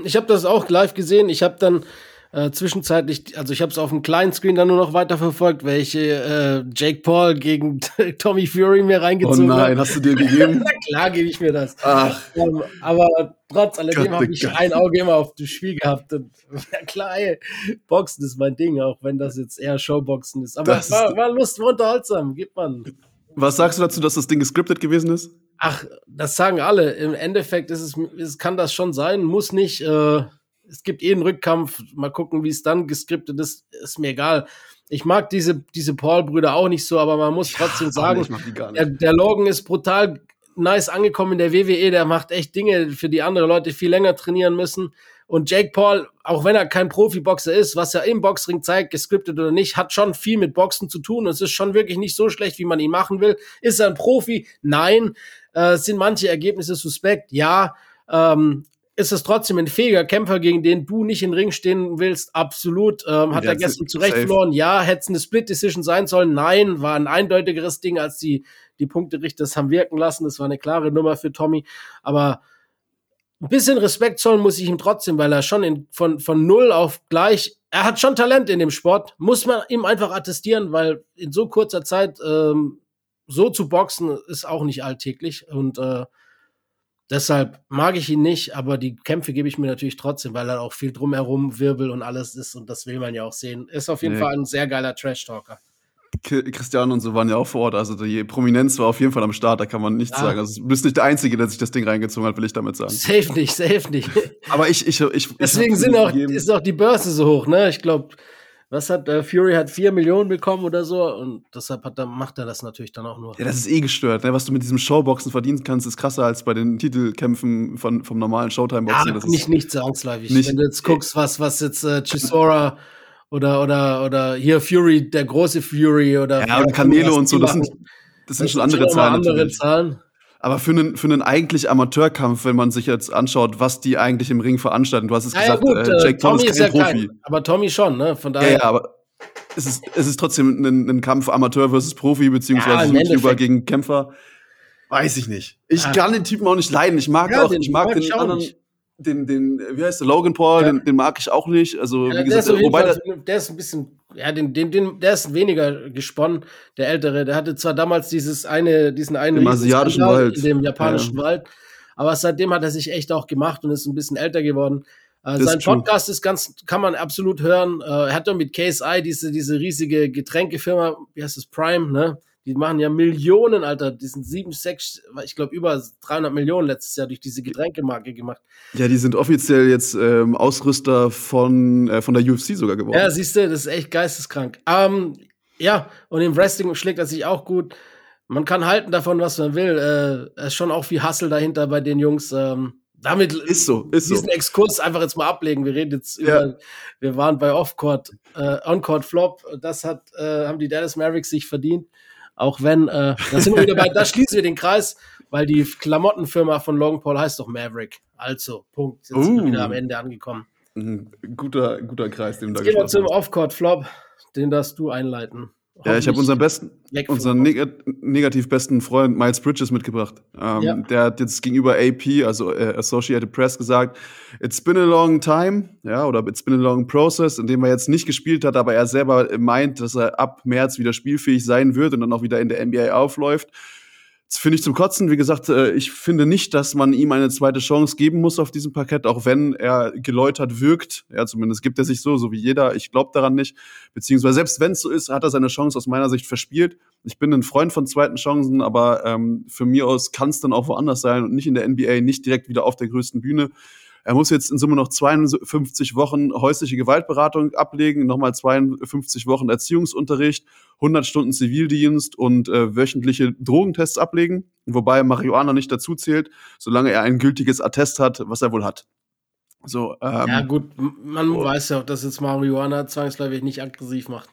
Ich habe das auch live gesehen. Ich habe dann äh, zwischenzeitlich, also ich habe es auf dem kleinen Screen dann nur noch weiterverfolgt, welche äh, Jake Paul gegen Tommy Fury mir reingezogen hat. Oh nein, hat. hast du dir gegeben? Na klar gebe ich mir das. Ach. Ähm, aber trotz alledem habe ich Gott. ein Auge immer auf das Spiel gehabt. Und, ja klar, ey, Boxen ist mein Ding, auch wenn das jetzt eher Showboxen ist. Aber es war, war Lust, war unterhaltsam, gibt man. Was sagst du dazu, dass das Ding gescriptet gewesen ist? Ach, das sagen alle. Im Endeffekt ist es, es kann das schon sein, muss nicht. Äh, es gibt eh einen Rückkampf, mal gucken, wie es dann geskriptet ist, ist mir egal. Ich mag diese, diese Paul-Brüder auch nicht so, aber man muss trotzdem ja, sagen, der, der Logan ist brutal nice angekommen in der WWE, der macht echt Dinge, für die andere Leute viel länger trainieren müssen. Und Jake Paul, auch wenn er kein Profiboxer ist, was er im Boxring zeigt, gescriptet oder nicht, hat schon viel mit Boxen zu tun. Es ist schon wirklich nicht so schlecht, wie man ihn machen will. Ist er ein Profi? Nein. Äh, sind manche Ergebnisse suspekt? Ja. Ähm, ist es trotzdem ein fähiger Kämpfer, gegen den du nicht im Ring stehen willst? Absolut. Ähm, hat er gestern zu Recht verloren? Ja. Hätte es eine Split-Decision sein sollen? Nein. War ein eindeutigeres Ding, als die, die Punkterichter es haben wirken lassen. Das war eine klare Nummer für Tommy. Aber ein bisschen Respekt zollen muss ich ihm trotzdem, weil er schon in, von, von null auf gleich, er hat schon Talent in dem Sport, muss man ihm einfach attestieren, weil in so kurzer Zeit ähm, so zu boxen ist auch nicht alltäglich. Und äh, Deshalb mag ich ihn nicht, aber die Kämpfe gebe ich mir natürlich trotzdem, weil er auch viel drumherum Wirbel und alles ist und das will man ja auch sehen. Ist auf jeden Nee. Fall ein sehr geiler Trash-Talker. Cristiano und so waren ja auch vor Ort. Also die Prominenz war auf jeden Fall am Start, da kann man nichts Ja. sagen. Also du bist nicht der Einzige, der sich das Ding reingezogen hat, will ich damit sagen. Safe nicht, safe nicht. Aber ich, ich, ich, ich Deswegen hab's sind auch, ist auch die Börse so hoch, ne? Ich glaube, was hat äh, Fury hat 4 Millionen bekommen oder so und deshalb hat macht er das natürlich dann auch nur. Ja, das ist eh gestört. Ne? Was du mit diesem Showboxen verdienen kannst, ist krasser als bei den Titelkämpfen von, vom normalen Showtime-Boxen. Ja, das nicht, ist, nicht zwangsläufig. nicht- Wenn du jetzt guckst, was, was jetzt äh, Chisora oder, oder, oder hier Fury, der große Fury oder. ja, und was und so, das sind, das sind schon andere Zahlen. andere. Zahlen. Aber für einen, für einen eigentlich Amateurkampf, wenn man sich jetzt anschaut, was die eigentlich im Ring veranstalten, du hast es Ja, ja, gesagt, gut, äh, äh, Jake Paul Tommy ist ist ja kein Profi. kein, aber Tommy schon, ne? Von Ja, daher. ja, aber es ist, es ist trotzdem ein, ein Kampf Amateur versus Profi, Ja, beziehungsweise im YouTuber gegen Kämpfer. Weiß ich nicht. Ich Ja. kann den Typen auch nicht leiden. Ich mag Ja, auch, den ich mag den anderen, nicht. den, den, wie heißt der, Logan Paul, Ja. den, den mag ich auch nicht. Also, Ja, wie der, gesagt, ist auf jeden wobei Fall, der, der ist ein bisschen, ja, den, den, den, der ist weniger gesponnen, der Ältere. Der hatte zwar damals dieses eine, diesen einen Im asiatischen Skandal Wald. in dem japanischen Ja. Wald, aber seitdem hat er sich echt auch gemacht und ist ein bisschen älter geworden. Äh, sein true. Podcast ist ganz, kann man absolut hören. Äh, er hat doch mit KSI diese, diese riesige Getränkefirma, wie heißt das, Prime, ne? Die machen ja Millionen, Alter. Die sind sieben, sechs, ich glaube über 300 Millionen letztes Jahr durch diese Getränkemarke gemacht. ja, die sind offiziell jetzt ähm, Ausrüster von, äh, von der UFC sogar geworden. Ja, siehst du, das ist echt geisteskrank. Ähm, ja, und im Wrestling schlägt er sich auch gut. Man kann halten davon, was man will. Äh, es ist schon auch viel Hustle dahinter bei den Jungs. Ähm, damit Ist so, ist so. diesen Exkurs einfach jetzt mal ablegen. Wir reden jetzt Ja. über, wir waren bei Off-Court, äh, On-Court Flop. Das hat, äh, haben die Dallas Mavericks sich verdient. Auch wenn, äh, da sind wir wieder bei, da schließen wir den Kreis, weil die Klamottenfirma von Logan Paul heißt doch Maverick. Also, Punkt. Jetzt sind wir Uh. wieder am Ende angekommen. Ein guter, guter Kreis, den du da Gehen wir zum. Off-Court-Flop. Den darfst du einleiten. Ja, ich habe unseren besten, unseren neg negativ besten Freund Miles Bridges mitgebracht. Ähm, Ja. Der hat jetzt gegenüber AP, also äh, Associated Press, gesagt, it's been a long time, ja, oder it's been a long process, in dem er jetzt nicht gespielt hat, aber er selber meint, dass er ab März wieder spielfähig sein wird und dann auch wieder in der NBA aufläuft. Das finde ich zum Kotzen. Wie gesagt, äh, ich finde nicht, dass man ihm eine zweite Chance geben muss auf diesem Parkett, auch wenn er geläutert wirkt. Ja, zumindest gibt er sich so, so wie jeder. Ich glaube daran nicht. Beziehungsweise selbst wenn es so ist, hat er seine Chance aus meiner Sicht verspielt. Ich bin ein Freund von zweiten Chancen, aber ähm, für mir aus kann es dann auch woanders sein und nicht in der NBA, nicht direkt wieder auf der größten Bühne. Er muss jetzt in Summe noch 52 Wochen häusliche Gewaltberatung ablegen, nochmal 52 Wochen Erziehungsunterricht, 100 Stunden Zivildienst und äh, wöchentliche Drogentests ablegen, wobei Marihuana nicht dazu zählt, solange er ein gültiges Attest hat, was er wohl hat. So, ähm, Ja, gut, man Oh. weiß ja auch, dass jetzt Marihuana zwangsläufig nicht aggressiv macht.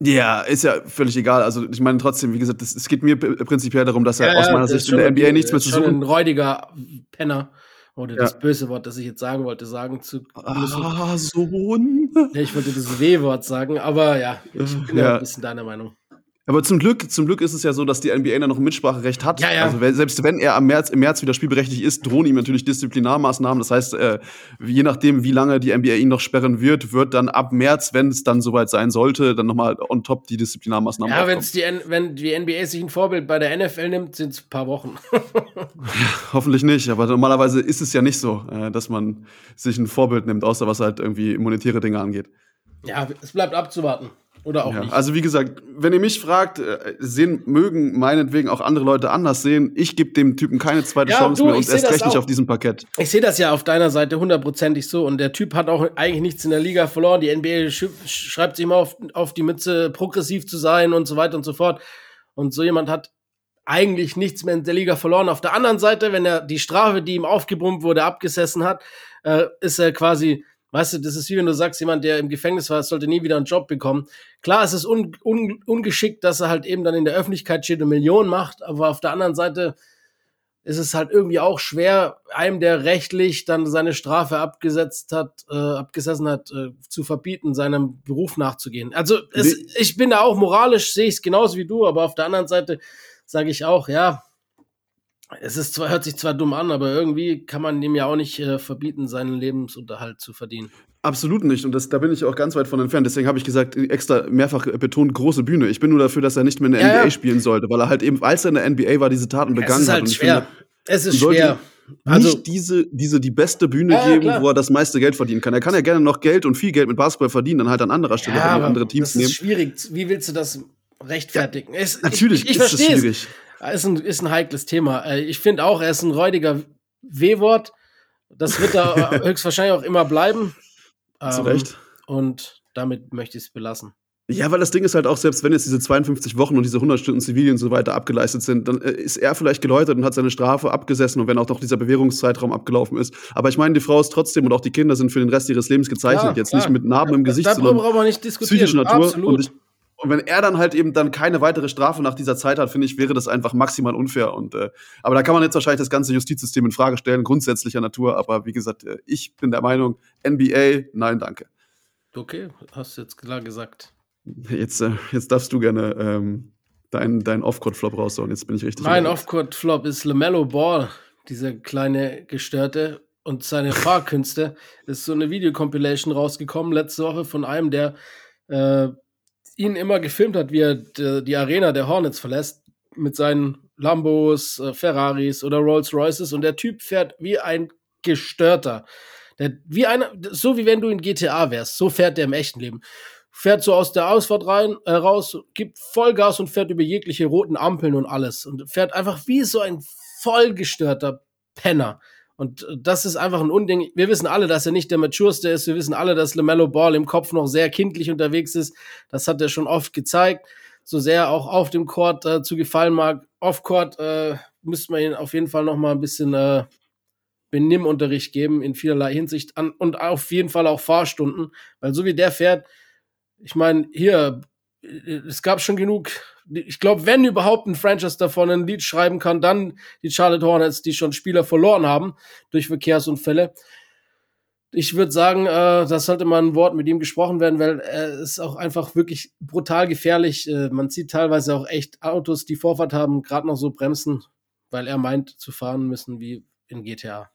Ja, ist ja völlig egal. Also ich meine trotzdem, wie gesagt, es, geht mir prinzipiell darum, dass er Ja, aus meiner Sicht in der NBA nichts mehr zu suchen ein räudiger Penner. Oder Ja. das böse Wort, das ich jetzt sagen wollte, sagen zu müssen. Ah, Sohn. Ja, ich wollte das W-Wort sagen, aber ja, ich bin ja. Ja. ein bisschen deiner Meinung. Aber zum Glück, zum Glück ist es ja so, dass die NBA da noch ein Mitspracherecht hat. Ja, ja. Also selbst wenn er am März, im März wieder spielberechtigt ist, drohen ihm natürlich Disziplinarmaßnahmen. Das heißt, äh, je nachdem, wie lange die NBA ihn noch sperren wird, wird dann ab März, wenn es dann soweit sein sollte, dann nochmal on top die Disziplinarmaßnahmen Ja, wenn's die, N- wenn die NBA sich ein Vorbild bei der NFL nimmt, sind es ein paar Wochen. Hoffentlich nicht, aber normalerweise ist es ja nicht so, äh, dass man sich ein Vorbild nimmt, außer was halt irgendwie monetäre Dinge angeht. ja, es bleibt abzuwarten. Oder auch Ja, nicht. also wie gesagt, wenn ihr mich fragt, äh, sehen mögen meinetwegen auch andere Leute anders sehen. Ich gebe dem Typen keine zweite Ja, Chance du, mehr und erst recht nicht auf diesem Parkett. Ich sehe das ja auf deiner Seite hundertprozentig so und der Typ hat auch eigentlich nichts in der Liga verloren. Die NBA sch schreibt sich immer auf, auf die Mütze, progressiv zu sein und so weiter und so fort. Und so jemand hat eigentlich nichts mehr in der Liga verloren. Auf der anderen Seite, wenn er die Strafe, die ihm aufgebrummt wurde, abgesessen hat, äh, ist er quasi, weißt du, das ist wie wenn du sagst, jemand, der im Gefängnis war, sollte nie wieder einen Job bekommen. Klar, es ist un un ungeschickt, dass er halt eben dann in der Öffentlichkeit steht und Millionen macht, aber auf der anderen Seite ist es halt irgendwie auch schwer, einem, der rechtlich dann seine Strafe abgesetzt hat, äh, abgesessen hat, äh, zu verbieten, seinem Beruf nachzugehen. Also es, ich bin da auch moralisch, sehe ich es genauso wie du, aber auf der anderen Seite sage ich auch, ja, es ist zwar, hört sich zwar dumm an, aber irgendwie kann man dem ja auch nicht äh, verbieten, seinen Lebensunterhalt zu verdienen. Absolut nicht. Und das, da bin ich auch ganz weit von entfernt. Deswegen habe ich gesagt, extra mehrfach betont, große Bühne. Ich bin nur dafür, dass er nicht mehr in der Ja, NBA ja. spielen sollte, weil er halt eben, als er in der NBA war, diese Taten Es begangen ist hat. halt Und ich schwer. finde, es ist schwer. Also- nicht diese, diese die beste Bühne Ja, geben, klar. wo er das meiste Geld verdienen kann. Er kann ja gerne noch Geld und viel Geld mit Basketball verdienen, dann halt an anderer Stelle Ja, andere Teams das nehmen. ist schwierig. Wie willst du das rechtfertigen? Es, Natürlich ich, ich ist es verstehe es. Schwierig. Ist ein, ist ein heikles Thema. Äh, Ich finde auch, er ist ein räudiger W-Wort. Das wird da höchstwahrscheinlich auch immer bleiben. Zu Ähm, Recht. Und damit möchte ich es belassen. Ja, weil das Ding ist halt auch, selbst wenn jetzt diese 52 Wochen und diese 100 Stunden Zivilien und so weiter abgeleistet sind, dann äh, ist er vielleicht geläutert und hat seine Strafe abgesessen und wenn auch noch dieser Bewährungszeitraum abgelaufen ist. Aber ich meine, die Frau ist trotzdem und auch die Kinder sind für den Rest ihres Lebens gezeichnet. Klar, jetzt klar. nicht mit Narben im Gesicht, Da sondern brauchen wir nicht diskutieren. psychischer Natur. Absolut. Und, ich, und wenn er dann halt eben dann keine weitere Strafe nach dieser Zeit hat, finde ich, wäre das einfach maximal unfair. Und äh, aber da kann man jetzt wahrscheinlich das ganze Justizsystem in Frage stellen, grundsätzlicher Natur. Aber wie gesagt, äh, ich bin der Meinung, NBA, nein, danke. okay, hast du jetzt klar gesagt. Jetzt, äh, jetzt darfst du gerne ähm, deinen dein Off-Court-Flop raushauen. Jetzt bin ich richtig. Mein. Off-Court-Flop ist LaMelo Ball, dieser kleine Gestörte. Und seine Fahrkünste ist so eine Videocompilation rausgekommen letzte Woche von einem, der äh, ihn immer gefilmt hat, wie er die Arena der Hornets verlässt mit seinen Lambos, äh, Ferraris oder Rolls Royces. Und der Typ fährt wie ein Gestörter. Der, wie einer, so wie wenn du in GTA wärst, so fährt der im echten Leben. Fährt so aus der Ausfahrt rein, äh, raus, gibt Vollgas und fährt über jegliche roten Ampeln und alles. Und fährt einfach wie so ein vollgestörter Penner. Und äh, das ist einfach ein Unding. Wir wissen alle, dass er nicht der Matureste ist. Wir wissen alle, dass LaMelo Ball im Kopf noch sehr kindlich unterwegs ist. Das hat er schon oft gezeigt. So sehr auch auf dem Court äh, zu gefallen mag. Off-Court äh, müsste man ihn auf jeden Fall noch mal ein bisschen äh, Benimmunterricht geben in vielerlei Hinsicht an und auf jeden Fall auch Fahrstunden, weil so wie der fährt, ich meine, hier, es gab schon genug, ich glaube, wenn überhaupt ein Franchise davon ein Lied schreiben kann, dann die Charlotte Hornets, die schon Spieler verloren haben durch Verkehrsunfälle. Ich würde sagen, äh, das sollte mal ein Wort mit ihm gesprochen werden, weil er ist auch einfach wirklich brutal gefährlich. Äh, man sieht teilweise auch echt Autos, die Vorfahrt haben, gerade noch so bremsen, weil er meint zu fahren müssen wie in GTA.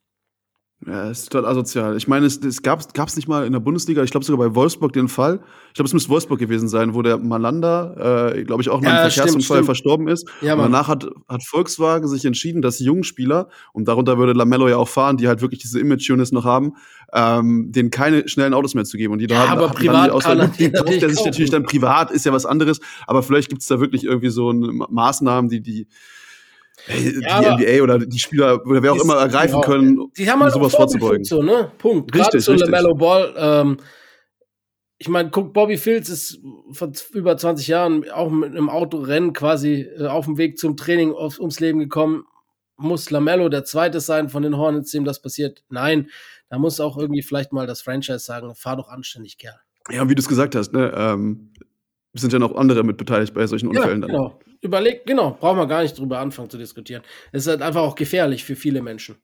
Ja, ist total asozial. Ich meine, es, es gab es nicht mal in der Bundesliga, ich glaube sogar bei Wolfsburg den Fall. Ich glaube, es müsste Wolfsburg gewesen sein, wo der Malanda, äh, glaube ich, auch in einem Ja, Verkehrsunfall stimmt. verstorben ist. Ja, und danach hat, hat Volkswagen sich entschieden, dass junge Spieler, und darunter würde Lamello ja auch fahren, die halt wirklich diese Image-Units noch haben, ähm, denen keine schnellen Autos mehr zu geben. Und die da Ja, haben, aber hatten privat dann die Auswahl, gut, die kauft natürlich er sich natürlich dann privat, ist ja was anderes, aber vielleicht gibt es da wirklich irgendwie so eine Ma- Maßnahmen, die die Hey, Ja, die NBA oder die Spieler oder wer auch immer ergreifen ja. können, Die haben halt um sowas vorzubeugen. Vorbildfunktion, ne? Punkt. Gerade Richtig, so richtig. LaMelo Ball. Ähm, ich meine, guck, Bobby Fields ist vor über 20 Jahren auch mit einem Autorennen quasi äh, auf dem Weg zum Training auf, ums Leben gekommen. Muss LaMelo der Zweite sein von den Hornets, dem das passiert? Nein. Da muss auch irgendwie vielleicht mal das Franchise sagen, fahr doch anständig, Kerl. Ja, und wie du es gesagt hast, ne, ähm, sind ja noch andere mit beteiligt bei solchen Unfällen ja, dann. genau. Überleg, genau, brauchen wir gar nicht drüber anfangen zu diskutieren. Es ist halt einfach auch gefährlich für viele Menschen.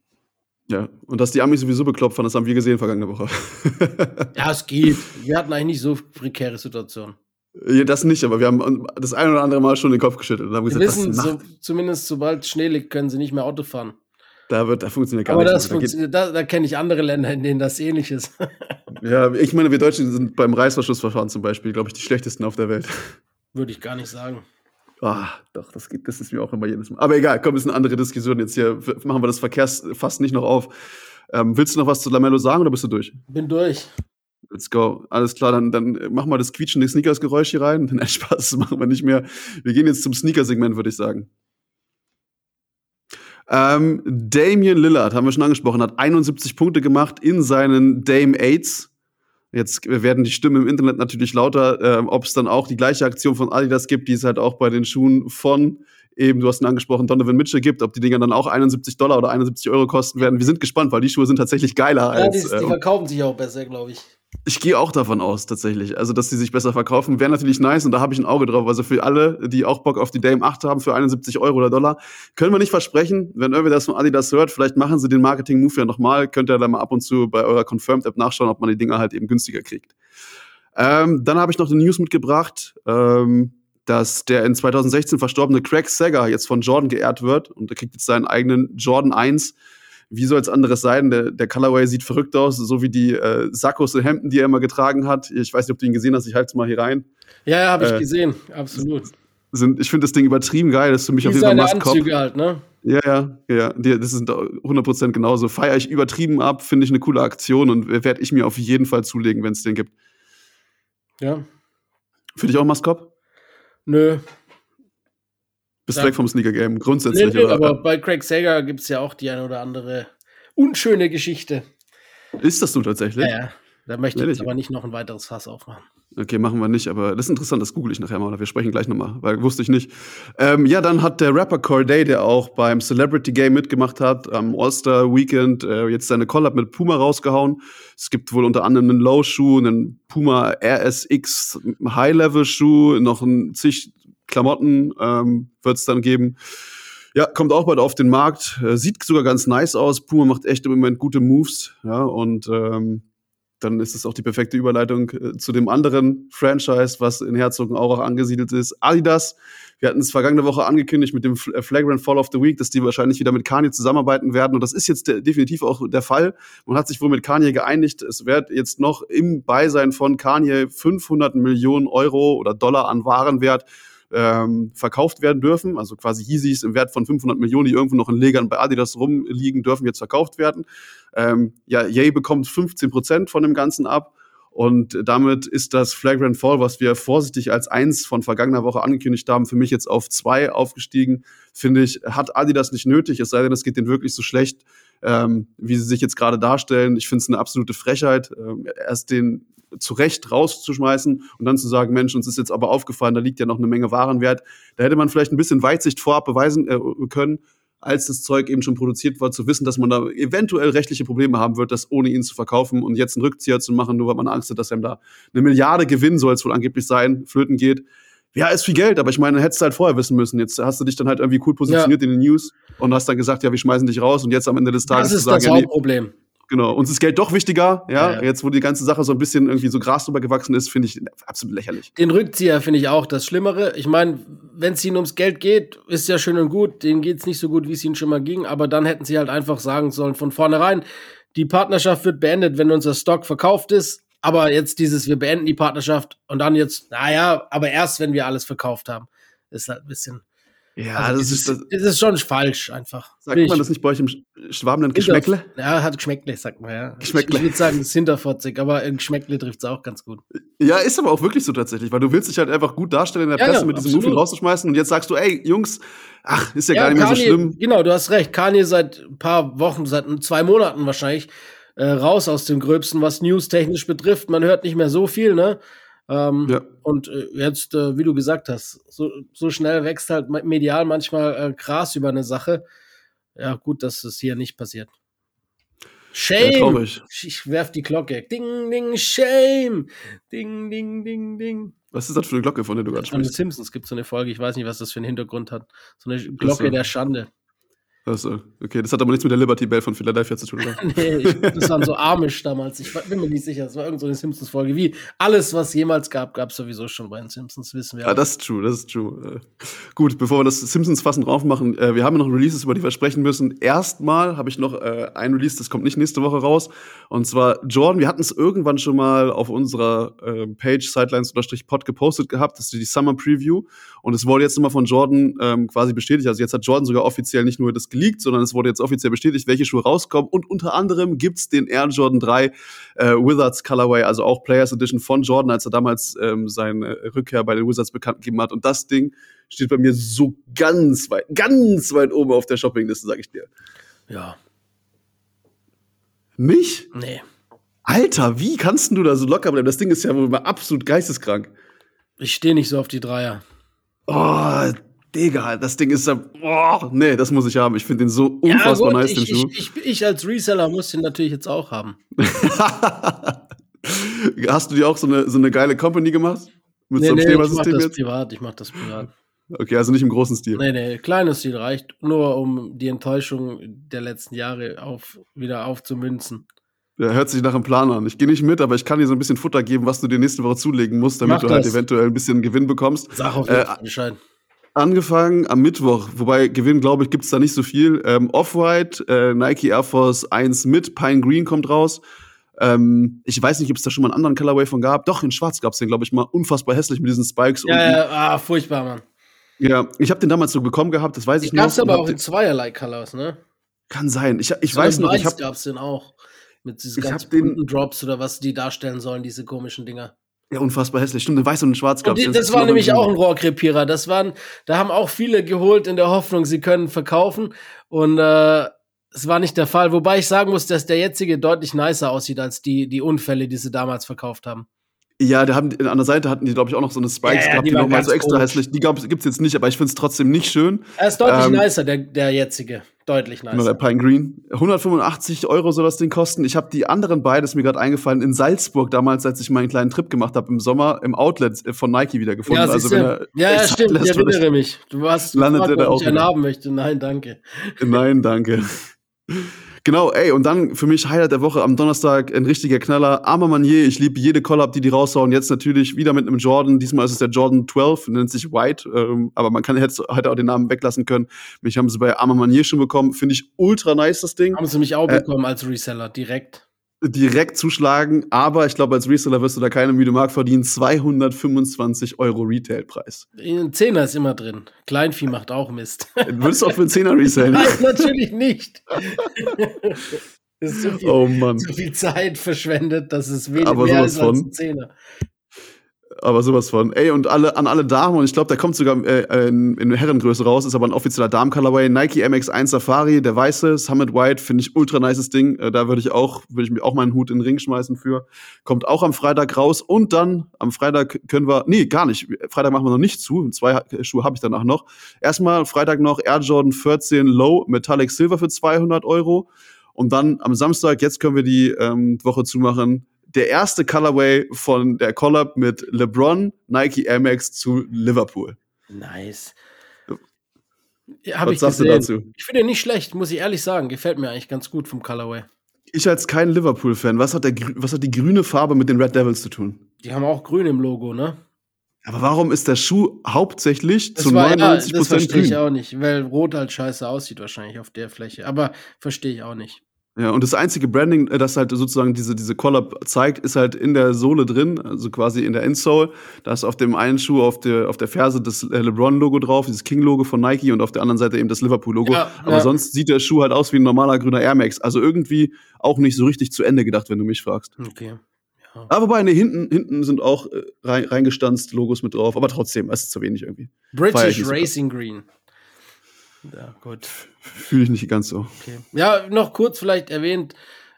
Ja, und dass die Amis sowieso bekloppt waren, das haben wir gesehen vergangene Woche. Ja, es geht. Wir hatten eigentlich nicht so prekäre Situationen. ja, das nicht, aber wir haben das ein oder andere Mal schon den Kopf geschüttelt und haben Wir gesagt, wissen, so, zumindest sobald Schnee liegt, können sie nicht mehr Auto fahren. Da, wird, da funktioniert gar Aber nichts. das mehr. Da funktioniert, da, da kenne ich andere Länder, in denen das ähnlich ist. ja, ich meine, wir Deutschen sind beim Reißverschlussverfahren zum Beispiel, glaube ich, die schlechtesten auf der Welt. Würde ich gar nicht sagen. Ah, doch, das, geht, das ist mir auch immer jedes Mal. Aber egal, komm, das ist eine andere Diskussion. Jetzt hier machen wir das Verkehrsfass nicht noch auf. Ähm, willst du noch was zu Lamello sagen oder bist du durch? Bin durch. Let's go. Alles klar, dann, dann mach mal das quietschende Sneakers-Geräusch hier rein. Nein, Spaß, das machen wir nicht mehr. Wir gehen jetzt zum Sneaker-Segment, würde ich sagen. Ähm, Damian Lillard, haben wir schon angesprochen, hat 71 Punkte gemacht in seinen Dame Aids. Jetzt werden die Stimmen im Internet natürlich lauter, ähm, ob es dann auch die gleiche Aktion von Adidas gibt, die es halt auch bei den Schuhen von eben, du hast ihn angesprochen, Donovan Mitchell gibt, ob die Dinger dann auch 71 Dollar oder 71 Euro kosten werden. Wir sind gespannt, weil die Schuhe sind tatsächlich geiler Ja, als. die, die äh, verkaufen sich auch besser, glaube ich. Ich gehe auch davon aus, tatsächlich. Also, dass die sich besser verkaufen, wäre natürlich nice und da habe ich ein Auge drauf. Also für alle, die auch Bock auf die Dame 8 haben, für 71 Euro oder Dollar, können wir nicht versprechen. Wenn irgendwie das von Adidas hört, vielleicht machen sie den Marketing-Move ja nochmal. Könnt ihr da mal ab und zu bei eurer Confirmed-App nachschauen, ob man die Dinger halt eben günstiger kriegt. Ähm, dann habe ich noch eine News mitgebracht, ähm, dass der in 2016 verstorbene Craig Sager jetzt von Jordan geehrt wird und er kriegt jetzt seinen eigenen Jordan 1 wie soll es anderes sein? Der, der Colorway sieht verrückt aus, so wie die äh, Sackos und Hemden, die er immer getragen hat. Ich weiß nicht, ob du ihn gesehen hast, ich halte es mal hier rein. Ja, ja, habe ich Äh, gesehen. Absolut. Sind, ich finde das Ding übertrieben geil, das ist für mich Wie auf jeden Fall Must-Cop. Anzüge halt, ne? Ja, ja, ja. Das ist 100% genauso. Feiere ich übertrieben ab, finde ich eine coole Aktion und werde ich mir auf jeden Fall zulegen, wenn es den gibt. Ja. Für dich auch Maskop? Nö. Bist ja. weg vom Sneaker-Game, grundsätzlich. Nee, nee, aber bei Craig Sager gibt es ja auch die eine oder andere unschöne Geschichte. Ist das so tatsächlich? Ja, ja. Da möchte ich jetzt aber nicht noch ein weiteres Fass aufmachen. Okay, machen wir nicht, aber das ist interessant, das google ich nachher mal. Wir sprechen gleich nochmal, weil wusste ich nicht. Ähm, ja, dann hat der Rapper Corday, der auch beim Celebrity Game mitgemacht hat, am All-Star Weekend äh, jetzt seine Collab mit Puma rausgehauen. Es gibt wohl unter anderem einen Low-Schuh, einen Puma RSX High-Level-Schuh, noch ein zig Klamotten ähm, wird es dann geben. Ja, kommt auch bald auf den Markt. Äh, sieht sogar ganz nice aus. Puma macht echt im Moment gute Moves. Ja, und ähm, dann ist es auch die perfekte Überleitung äh, zu dem anderen Franchise, was in Herzogenaurach angesiedelt ist. Adidas. Wir hatten es vergangene Woche angekündigt mit dem äh, Flagrant Fall of the Week, dass die wahrscheinlich wieder mit Kanye zusammenarbeiten werden. Und das ist jetzt de definitiv auch der Fall. Man hat sich wohl mit Kanye geeinigt. Es wird jetzt noch im Beisein von Kanye 500 Millionen Euro oder Dollar an Warenwert ähm, verkauft werden dürfen. Also quasi Yeezys im Wert von 500 Millionen, die irgendwo noch in Legern bei Adidas rumliegen, dürfen jetzt verkauft werden. Ähm, ja, Yay bekommt 15 Prozent von dem Ganzen ab. Und damit ist das Flagrant Fall, was wir vorsichtig als eins von vergangener Woche angekündigt haben, für mich jetzt auf zwei aufgestiegen. Finde ich, hat Adidas nicht nötig, es sei denn, es geht denen wirklich so schlecht, ähm, wie sie sich jetzt gerade darstellen. Ich finde es eine absolute Frechheit, ähm, erst den zu Recht rauszuschmeißen und dann zu sagen, Mensch, uns ist jetzt aber aufgefallen, da liegt ja noch eine Menge Warenwert. Da hätte man vielleicht ein bisschen Weitsicht vorab beweisen äh, können, als das Zeug eben schon produziert war, zu wissen, dass man da eventuell rechtliche Probleme haben wird, das ohne ihn zu verkaufen und jetzt einen Rückzieher zu machen, nur weil man Angst hat, dass einem da eine Milliarde Gewinn soll es wohl angeblich sein, flöten geht. Ja, ist viel Geld, aber ich meine, hättest du halt vorher wissen müssen. Jetzt hast du dich dann halt irgendwie cool positioniert ja. in den News und hast dann gesagt, ja, wir schmeißen dich raus und jetzt am Ende des Tages das ist zu sagen, das Hauptproblem. Ja, nee, Genau, uns ist Geld doch wichtiger, ja? ja. Jetzt, wo die ganze Sache so ein bisschen irgendwie so Gras drüber gewachsen ist, finde ich absolut lächerlich. Den Rückzieher finde ich auch das Schlimmere. Ich meine, wenn es ihnen ums Geld geht, ist ja schön und gut. Denen geht es nicht so gut, wie es ihnen schon mal ging. Aber dann hätten sie halt einfach sagen sollen von vornherein, die Partnerschaft wird beendet, wenn unser Stock verkauft ist. Aber jetzt dieses, wir beenden die Partnerschaft und dann jetzt, naja, aber erst, wenn wir alles verkauft haben. Ist halt ein bisschen ja, also das, ist, das, das ist schon falsch einfach. Sagt man das nicht bei euch im Schwabenland Geschmäckle? Ja, hat Geschmäckle, sagt man, ja. Geschmäckle. Ich, ich würde sagen, das ist hinterfotzig, aber in Geschmäckle trifft es auch ganz gut. Ja, ist aber auch wirklich so tatsächlich, weil du willst dich halt einfach gut darstellen in der Presse ja, ja, mit diesem Move rauszuschmeißen und jetzt sagst du, ey, Jungs, ach, ist ja, ja gar nicht Kanye, mehr so schlimm. Genau, du hast recht. Kanye seit ein paar Wochen, seit zwei Monaten wahrscheinlich, äh, raus aus dem Gröbsten, was News technisch betrifft. Man hört nicht mehr so viel, ne? Ähm, ja. Und äh, jetzt, äh, wie du gesagt hast, so, so schnell wächst halt medial manchmal äh, Gras über eine Sache. Ja, gut, dass es hier nicht passiert. Shame! Ja, ich. ich werf die Glocke. Ding, ding, shame! Ding, ding, ding, ding. Was ist das für eine Glocke, von der du gerade sprichst? Von den Simpsons gibt es so eine Folge, ich weiß nicht, was das für einen Hintergrund hat. So eine Glocke der Schande. Achso, okay. Das hat aber nichts mit der Liberty Bell von Philadelphia zu tun, oder? nee, ich, das waren so Amish damals. Ich bin mir nicht sicher. Das war irgendeine so Simpsons-Folge. Wie alles, was jemals gab, gab es sowieso schon bei den Simpsons, wissen wir. Ja, das ist true, das ist true. Äh, gut, bevor wir das Simpsons-Fassen drauf machen, äh, wir haben noch Releases, über die wir sprechen müssen. Erstmal habe ich noch äh, ein Release, das kommt nicht nächste Woche raus. Und zwar Jordan. Wir hatten es irgendwann schon mal auf unserer äh, Page Sidelines-Pod gepostet gehabt. Das ist die Summer Preview. Und es wurde jetzt nochmal von Jordan ähm, quasi bestätigt. Also jetzt hat Jordan sogar offiziell nicht nur das geleakt, sondern es wurde jetzt offiziell bestätigt, welche Schuhe rauskommen. Und unter anderem gibt's den Air Jordan 3 äh, Wizards Colorway, also auch Players Edition von Jordan, als er damals ähm, seine Rückkehr bei den Wizards bekannt gegeben hat. Und das Ding steht bei mir so ganz weit, ganz weit oben auf der Shoppingliste, sag ich dir. Ja. Nicht? Nee. Alter, wie kannst du da so locker bleiben? Das Ding ist ja wohl mal absolut geisteskrank. Ich stehe nicht so auf die Dreier. Oh, Digga, das Ding ist ja, oh, nee, das muss ich haben. Ich finde den so unfassbar ja, gut, nice, ich, den Schuh. Ich, ich, ich, als Reseller muss den natürlich jetzt auch haben. Hast du dir auch so eine, so eine geile Company gemacht? Mit nee, so einem nee, ich mach das jetzt? privat, ich mach das privat. Okay, also nicht im großen Stil. Nee, nee, kleines Stil reicht, nur um die Enttäuschung der letzten Jahre auf, wieder aufzumünzen. Ja, hört sich nach einem Plan an. Ich gehe nicht mit, aber ich kann dir so ein bisschen Futter geben, was du dir nächste Woche zulegen musst, damit Mach du halt eventuell ein bisschen Gewinn bekommst. Sag auf jeden äh, Bescheid. Angefangen am Mittwoch, wobei Gewinn, glaube ich, gibt es da nicht so viel. Ähm, Off-White, äh, Nike Air Force 1 mit, Pine Green kommt raus. Ähm, ich weiß nicht, ob es da schon mal einen anderen Colorway von gab. Doch, in Schwarz gab es den, glaube ich, mal unfassbar hässlich mit diesen Spikes. Ja, ja, ah, furchtbar, Mann. Ja, ich habe den damals so bekommen gehabt, das weiß ich gab's noch. und aber hab auch in den- zweierlei Colors, ne? Kann sein. Ich, ich So weiß in noch, ich Weiß habe gab's den auch. Mit diesen ganzen hab den- Drops oder was die darstellen sollen, diese komischen Dinger. Ja unfassbar hässlich. Stimmt, weiß und schwarz die, Den das war nämlich auch ein Rohrkrepierer. Das waren, da haben auch viele geholt in der Hoffnung, sie können verkaufen. Und äh, es war nicht der Fall. Wobei ich sagen muss, dass der jetzige deutlich nicer aussieht als die, die Unfälle, die sie damals verkauft haben. Ja, der haben, an der Seite hatten die, glaube ich, auch noch so eine Spikes Ja, gehabt, die die, nochmal so extra komisch. hässlich. Die gab's, gibt's jetzt nicht, aber ich find's trotzdem nicht schön. Er ist deutlich Ähm, nicer, der, der jetzige. Deutlich Genau, der nicer. Pine Green. 185 Euro soll das Ding kosten. Ich habe die anderen beiden, ist mir gerade eingefallen, in Salzburg damals, als ich meinen kleinen Trip gemacht habe im Sommer, im Outlet äh, von Nike wieder gefunden. Ja, also wenn er ja, ja, stimmt. Ich lässt, erinnere mich. Du hast Landet gefragt, er da auch ich einen haben möchte. Nein, danke. Nein, danke. Genau, ey, und dann für mich Highlight der Woche am Donnerstag ein richtiger Knaller. Armer Manier, ich liebe jede Collab, die die raushauen. Jetzt natürlich wieder mit einem Jordan. Diesmal ist es der Jordan 12, nennt sich White, ähm, aber man kann hätte hätte auch den Namen weglassen können. Mich haben sie bei Armer Manier schon bekommen. Finde ich ultra nice, das Ding. Haben sie mich auch Äh, bekommen als Reseller, direkt. Direkt zuschlagen, aber ich glaube, als Reseller wirst du da keine müde Mark verdienen. 225 Euro Retailpreis. Ein Zehner ist immer drin. Kleinvieh macht auch Mist. Würdest du auch für einen Zehner resellen? Nein, natürlich nicht. das ist so viel, Oh Mann. so viel Zeit verschwendet, dass es wenig Aber mehr sowas ist als ein Zehner. Aber sowas von. Ey, und alle, an alle Damen, und ich glaube, der kommt sogar äh, in, in Herrengröße raus, ist aber ein offizieller Damen-Colorway. Nike MX1 Safari, der weiße, Summit White, finde ich ultra nices Ding. Äh, da würde ich auch, würde ich mir auch meinen Hut in den Ring schmeißen für. Kommt auch am Freitag raus. Und dann, am Freitag können wir, nee, gar nicht. Freitag machen wir noch nicht zu. Zwei Ha- Schuhe habe ich danach noch. Erstmal Freitag noch Air Jordan 14 Low Metallic Silver für 200 Euro. Und dann am Samstag, jetzt können wir die ähm, Woche zumachen, der erste Colorway von der Collab mit LeBron, Nike Air Max zu Liverpool. Nice. Ja, hab Was ich sagst du gesehen. dazu? Ich finde ihn nicht schlecht, muss ich ehrlich sagen. Gefällt mir eigentlich ganz gut vom Colorway. Ich als kein Liverpool-Fan, was, hat der was hat die grüne Farbe mit den Red Devils zu tun? Die haben auch grün im Logo, ne? Aber warum ist der Schuh hauptsächlich Das zu war, ja, 99 das verstehe ich auch nicht, weil Rot halt scheiße aussieht wahrscheinlich auf der Fläche. Aber verstehe ich auch nicht. Ja, und das einzige Branding, äh, das halt sozusagen diese, diese Collab zeigt, ist halt in der Sohle drin, also quasi in der Insole. Da ist auf dem einen Schuh auf der, auf der Ferse das äh, LeBron-Logo drauf, dieses King-Logo von Nike und auf der anderen Seite eben das Liverpool-Logo. Ja, Aber ja. sonst sieht der Schuh halt aus wie ein normaler grüner Air Max. Also irgendwie auch nicht so richtig zu Ende gedacht, wenn du mich fragst. Okay. Aber wobei, ne, hinten, hinten sind auch äh, rein, reingestanzt Logos mit drauf, aber trotzdem, es ist zu wenig irgendwie. British Racing Green. Ja, gut. Fühle ich nicht ganz so. Okay. Ja, noch kurz vielleicht erwähnt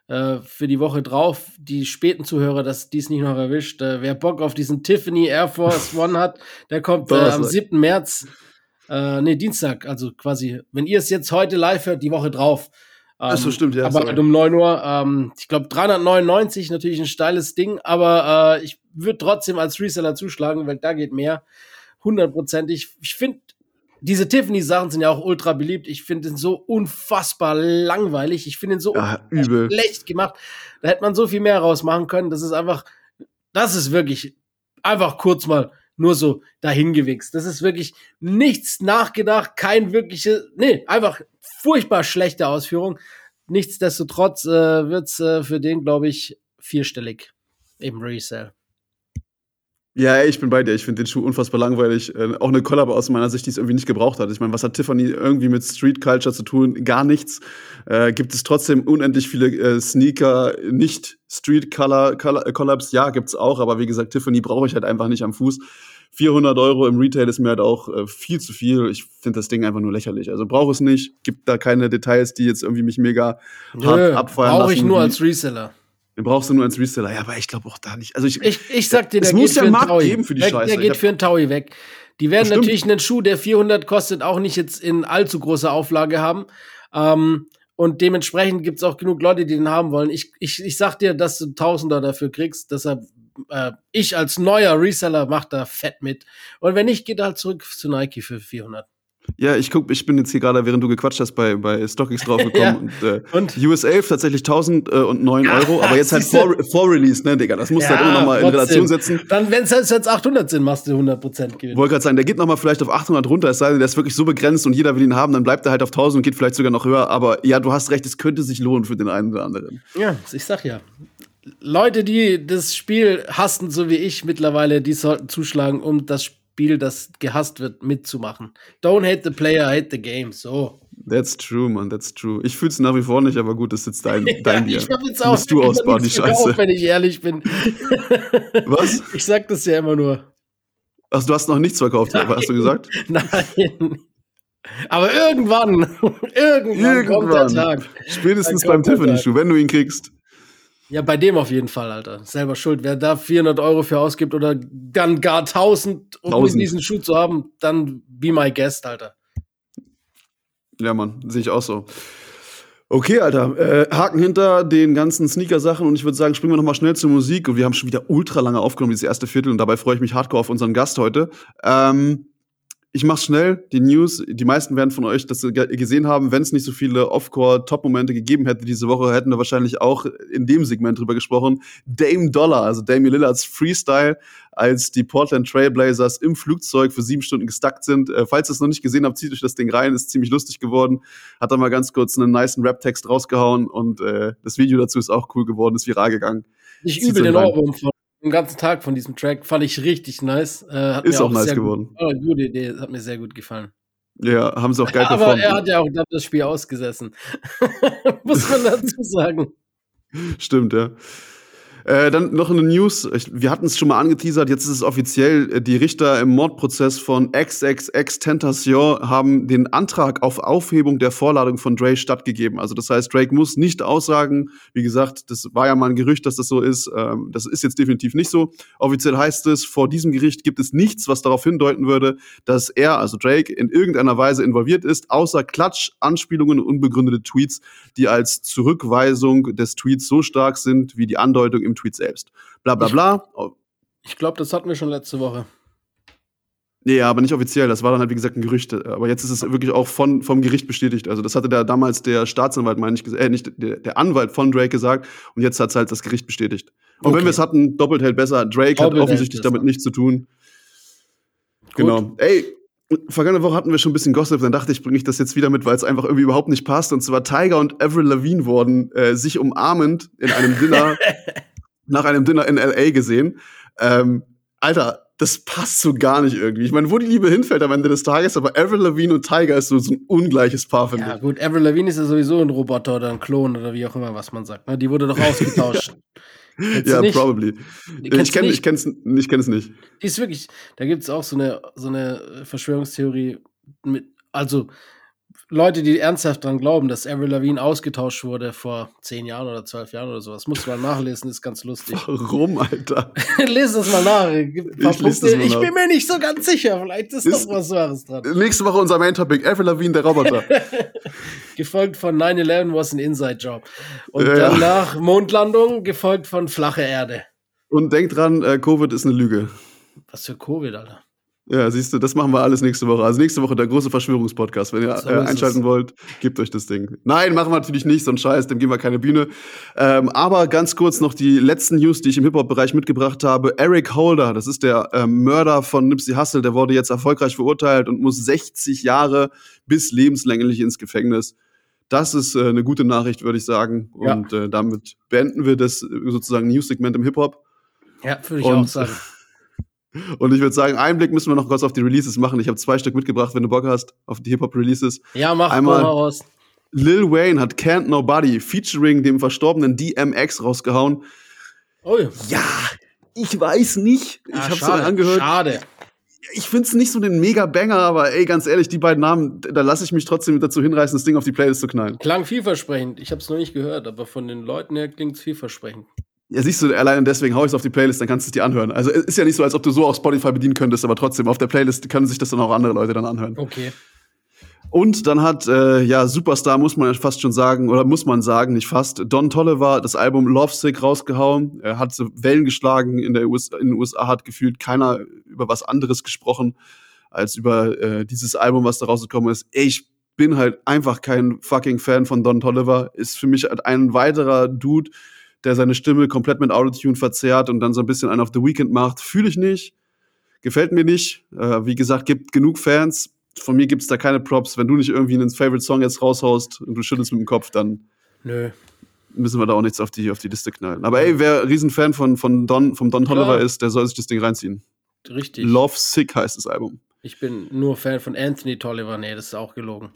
äh, für die Woche drauf, die späten Zuhörer, dass dies nicht noch erwischt. Äh, wer Bock auf diesen Tiffany Air Force One hat, der kommt äh, am Donnerstag. 7. März, äh, nee, Dienstag, also quasi, wenn ihr es jetzt heute live hört, die Woche drauf. Ähm, Ach so, stimmt, ja, Aber sorry. um 9 Uhr, ähm, ich glaube 399, natürlich ein steiles Ding, aber äh, ich würde trotzdem als Reseller zuschlagen, weil da geht mehr. Hundertprozentig. Ich finde, diese Tiffany-Sachen sind ja auch ultra beliebt. Ich finde den so unfassbar langweilig. Ich finde ihn so Ja, übel. schlecht gemacht. Da hätte man so viel mehr rausmachen können. Das ist einfach, das ist wirklich einfach kurz mal nur so dahingewichst. Das ist wirklich nichts nachgedacht, kein wirkliche, nee, einfach furchtbar schlechte Ausführung. Nichtsdestotrotz äh, wird's äh, für den, glaube ich, vierstellig im Resell. Ja, ey, ich bin bei dir. Ich finde den Schuh unfassbar langweilig. Äh, auch eine Collab aus meiner Sicht, die es irgendwie nicht gebraucht hat. Ich meine, was hat Tiffany irgendwie mit Street Culture zu tun? Gar nichts. Äh, gibt es trotzdem unendlich viele äh, Sneaker, nicht Street Color, Color äh, Collabs? Ja, gibt's auch. Aber wie gesagt, Tiffany brauche ich halt einfach nicht am Fuß. 400 Euro im Retail ist mir halt auch äh, viel zu viel. Ich finde das Ding einfach nur lächerlich. Also brauche es nicht. Gibt da keine Details, die jetzt irgendwie mich mega hart Nö, abfeiern Brauche ich nur als Reseller. Den brauchst du nur als Reseller. Ja, aber ich glaube auch da nicht. Also ich, Ich, ich sag dir, Es der muss geht ja für einen einen Markt Taui. geben für die der, Scheiße. Der geht für einen Taui weg. Die werden Bestimmt. natürlich einen Schuh, der 400 kostet, auch nicht jetzt in allzu großer Auflage haben. Ähm, und dementsprechend gibt's auch genug Leute, die den haben wollen. Ich, ich, ich sag dir, dass du Tausender dafür kriegst. Deshalb, äh, ich als neuer Reseller mach da fett mit. Und wenn nicht, geht halt zurück zu Nike für 400. Ja, ich guck, ich bin jetzt hier gerade, während du gequatscht hast, bei, bei StockX draufgekommen. Ja. und, äh, Und? US 11 tatsächlich 1009 Euro, aber jetzt halt vor, vor Release, ne, Digga. Das musst du halt immer noch mal in. Relation setzen. Dann, wenn es jetzt 800 sind, machst du 100% Gewinn. Wollte gerade sagen, der geht noch mal vielleicht auf 800 runter, es sei denn, der ist wirklich so begrenzt und jeder will ihn haben, dann bleibt er halt auf 1000 und geht vielleicht sogar noch höher. Aber ja, du hast recht, es könnte sich lohnen für den einen oder anderen. Ja, ich sag ja. Leute, die das Spiel hassen, so wie ich mittlerweile, die sollten zuschlagen, um das Spiel Spiel, das gehasst wird, mitzumachen. Don't hate the player, hate the game. So. That's true, man, that's true. Ich fühl's nach wie vor nicht, aber gut, das ist jetzt dein, dein ja, Bier. Ich hab jetzt auch Musst du ausbauen, die Scheiße. wenn ich ehrlich bin. Was? Ich sag das ja immer nur. Ach, du hast noch nichts verkauft, Nein. hast du gesagt? Nein. Aber irgendwann, irgendwann, kommt der Irgendwann. Tag. Spätestens beim Tiffany-Schuh, wenn du ihn kriegst. Ja, bei dem auf jeden Fall, Alter. Selber schuld. Wer da 400 Euro für ausgibt oder dann gar 1000, um 1000. diesen Schuh zu haben, dann be my guest, Alter. Ja, Mann, sehe ich auch so. Okay, Alter, äh, Haken hinter den ganzen Sneaker-Sachen und ich würde sagen, springen wir nochmal schnell zur Musik und wir haben schon wieder ultra lange aufgenommen, dieses erste Viertel und dabei freue ich mich hardcore auf unseren Gast heute. Ähm, ich mach's schnell, die News, die meisten werden von euch das ge- gesehen haben, wenn es nicht so viele Off-Core-Top-Momente gegeben hätte diese Woche, hätten wir wahrscheinlich auch in dem Segment drüber gesprochen. Dame Dollar, also Damian Lillards Freestyle, als die Portland Trailblazers im Flugzeug für sieben Stunden gestuckt sind. Äh, falls ihr es noch nicht gesehen habt, zieht euch das Ding rein, ist ziemlich lustig geworden. Hat da mal ganz kurz einen niceen Rap-Text rausgehauen und äh, das Video dazu ist auch cool geworden, ist viral gegangen. Ich übel den. Ohrwurm von dem ganzen Tag von diesem Track. Fand ich richtig nice. Äh, hat Ist mir auch nice geworden. Gut, oh, gute Idee. Hat mir sehr gut gefallen. Ja, haben sie auch geil Aber performt. er hat ja auch das Spiel ausgesessen. Muss man dazu sagen. Stimmt, ja. Äh, dann noch eine News. Ich, wir hatten es schon mal angeteasert, jetzt ist es offiziell. Äh, Die Richter im Mordprozess von XXX Tentacion haben den Antrag auf Aufhebung der Vorladung von Drake stattgegeben. Also das heißt, Drake muss nicht aussagen. Wie gesagt, das war ja mal ein Gerücht, dass das so ist. Ähm, das ist jetzt definitiv nicht so. Offiziell heißt es, vor diesem Gericht gibt es nichts, was darauf hindeuten würde, dass er, also Drake, in irgendeiner Weise involviert ist, außer Klatsch, Anspielungen und unbegründete Tweets, die als Zurückweisung des Tweets so stark sind wie die Andeutung im Tweet selbst. Bla bla bla. Oh, Ich glaube, das hatten wir schon letzte Woche. Nee, aber nicht offiziell. Das war dann halt, wie gesagt, ein Gerücht. Aber jetzt ist es wirklich auch von, vom Gericht bestätigt. Also, das hatte der damals der Staatsanwalt, meine ich, äh, nicht der, der Anwalt von Drake gesagt. Und jetzt hat es halt das Gericht bestätigt. Und Okay. wenn wir es hatten, doppelt hält besser. Drake hat Doppelt hält offensichtlich damit nichts zu tun. Gut. Genau. Ey, vergangene Woche hatten wir schon ein bisschen Gossip. Dann dachte ich, bringe ich das jetzt wieder mit, weil es einfach irgendwie überhaupt nicht passt. Und zwar Tiger und Avril Lavigne wurden äh, sich umarmend in einem Dinner, nach einem Dinner in L.A. gesehen. Ähm, Alter, das passt so gar nicht irgendwie. Ich meine, wo die Liebe hinfällt am Ende des Tages, aber Avril Lavigne und Tiger ist so, so ein ungleiches Paar, finde Ja, ich. gut, Avril Lavigne ist ja sowieso ein Roboter oder ein Klon oder wie auch immer, was man sagt. ne? Die wurde doch ausgetauscht. Kennst Ja, probably. Kennst Ich kenne nicht? ich kenn's, ich kenn es nicht. Die ist wirklich, da gibt es auch so eine, so eine Verschwörungstheorie mit, also Leute, die ernsthaft dran glauben, dass Avril Lavigne ausgetauscht wurde vor zehn Jahren oder zwölf Jahren oder sowas. Musst du mal nachlesen, ist ganz lustig. Warum, Alter? Lese das mal nach. Ich lese Ich bin mir nicht so ganz sicher. Vielleicht ist, Ist- doch was Wahres dran. Nächste Woche unser Main Topic, Avril Lavigne, der Roboter. Gefolgt von 9-11 was ein Inside-Job. Und Ja, ja. danach Mondlandung, gefolgt von flache Erde. Und denkt dran, äh, Covid ist eine Lüge. Was für Covid, Alter. Ja, siehst du, das machen wir alles nächste Woche. Also nächste Woche der große Verschwörungspodcast. Wenn ihr So äh, einschalten es. wollt, gebt euch das Ding. Nein, machen wir natürlich nicht, so ein Scheiß, dem geben wir keine Bühne. Ähm, aber ganz kurz noch die letzten News, die ich im Hip-Hop-Bereich mitgebracht habe. Eric Holder, das ist der ähm, Mörder von Nipsey Hussle, der wurde jetzt erfolgreich verurteilt und muss 60 Jahre bis lebenslänglich ins Gefängnis. Das ist äh, eine gute Nachricht, würde ich sagen. Ja. Und äh, damit beenden wir das äh, sozusagen News-Segment im Hip-Hop. Ja, würde ich Und- auch sagen. Und ich würde sagen, einen Blick müssen wir noch kurz auf die Releases machen. Ich habe zwei Stück mitgebracht, wenn du Bock hast, auf die Hip-Hop-Releases. Ja, mach Einmal- mal raus. Lil Wayne hat Can't Nobody featuring dem verstorbenen DMX rausgehauen. Oh ja. Ja, ich weiß nicht. Ich Ah, habe es schade, angehört. Schade. Ich finde es nicht so den Mega-Banger, aber ey, ganz ehrlich, die beiden Namen, da lasse ich mich trotzdem dazu hinreißen, das Ding auf die Playlist zu knallen. Klang vielversprechend. Ich habe es noch nicht gehört, aber von den Leuten her klingt es vielversprechend. Ja, siehst du, allein deswegen hau ich es auf die Playlist, dann kannst du es dir anhören. Also es ist ja nicht so, als ob du so auf Spotify bedienen könntest, aber trotzdem, auf der Playlist können sich das dann auch andere Leute dann anhören. Okay. Und dann hat, äh, ja, Superstar muss man ja fast schon sagen, oder muss man sagen, nicht fast, Don Tolliver das Album Lovesick rausgehauen. Er hat so Wellen geschlagen in, der US in den USA, hat gefühlt keiner über was anderes gesprochen, als über äh, dieses Album, was da rausgekommen ist. Ich bin halt einfach kein fucking Fan von Don Tolliver. Ist für mich halt ein weiterer Dude, der seine Stimme komplett mit Autotune verzerrt und dann so ein bisschen einen auf The Weekend macht. Fühle ich nicht. Gefällt mir nicht. Äh, wie gesagt, gibt genug Fans. Von mir gibt's da keine Props. Wenn du nicht irgendwie einen Favorite Song jetzt raushaust und du schüttelst mit dem Kopf, dann Nö. müssen wir da auch nichts auf die, auf die Liste knallen. Aber ey, wer Riesenfan von, von Don, vom Don. Tolliver ist, der soll sich das Ding reinziehen. Richtig. Love Sick heißt das Album. Ich bin nur Fan von Anthony Tolliver. Nee, das ist auch gelogen.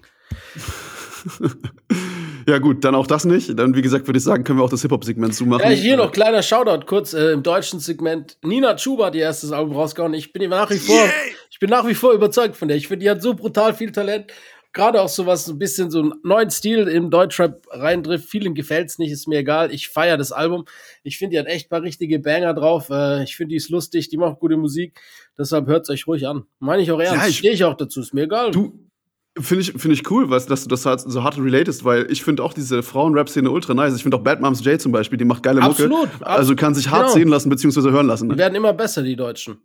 ja, gut, dann auch das nicht. Dann, wie gesagt, würde ich sagen, können wir auch das Hip-Hop-Segment zumachen. Ja, hier noch kleiner Shoutout kurz äh, im deutschen Segment. Nina Chuba hat ihr erstes Album rausgehauen. Ich bin nach wie vor, ich bin nach wie vor überzeugt von der. Ich finde, die hat so brutal viel Talent. Gerade auch so was, ein bisschen so einen neuen Stil im Deutschrap reintrifft. Vielen gefällt's nicht, ist mir egal. Ich feiere das Album. Ich finde, die hat echt paar richtige Banger drauf. Äh, ich finde, die ist lustig, die macht gute Musik. Deshalb hört's euch ruhig an. Meine ich auch ernst. Ja, ich- Stehe ich auch dazu, ist mir egal. Du, finde ich, finde ich cool, was, dass du das halt so hart relatest, weil ich finde auch diese Frauen-Rap-Szene ultra nice. Ich finde auch Bad Moms J zum Beispiel, die macht geile Mucke. Absolut, Also kann sich hart genau. sehen lassen, beziehungsweise hören lassen. Die Ne? werden immer besser, die Deutschen.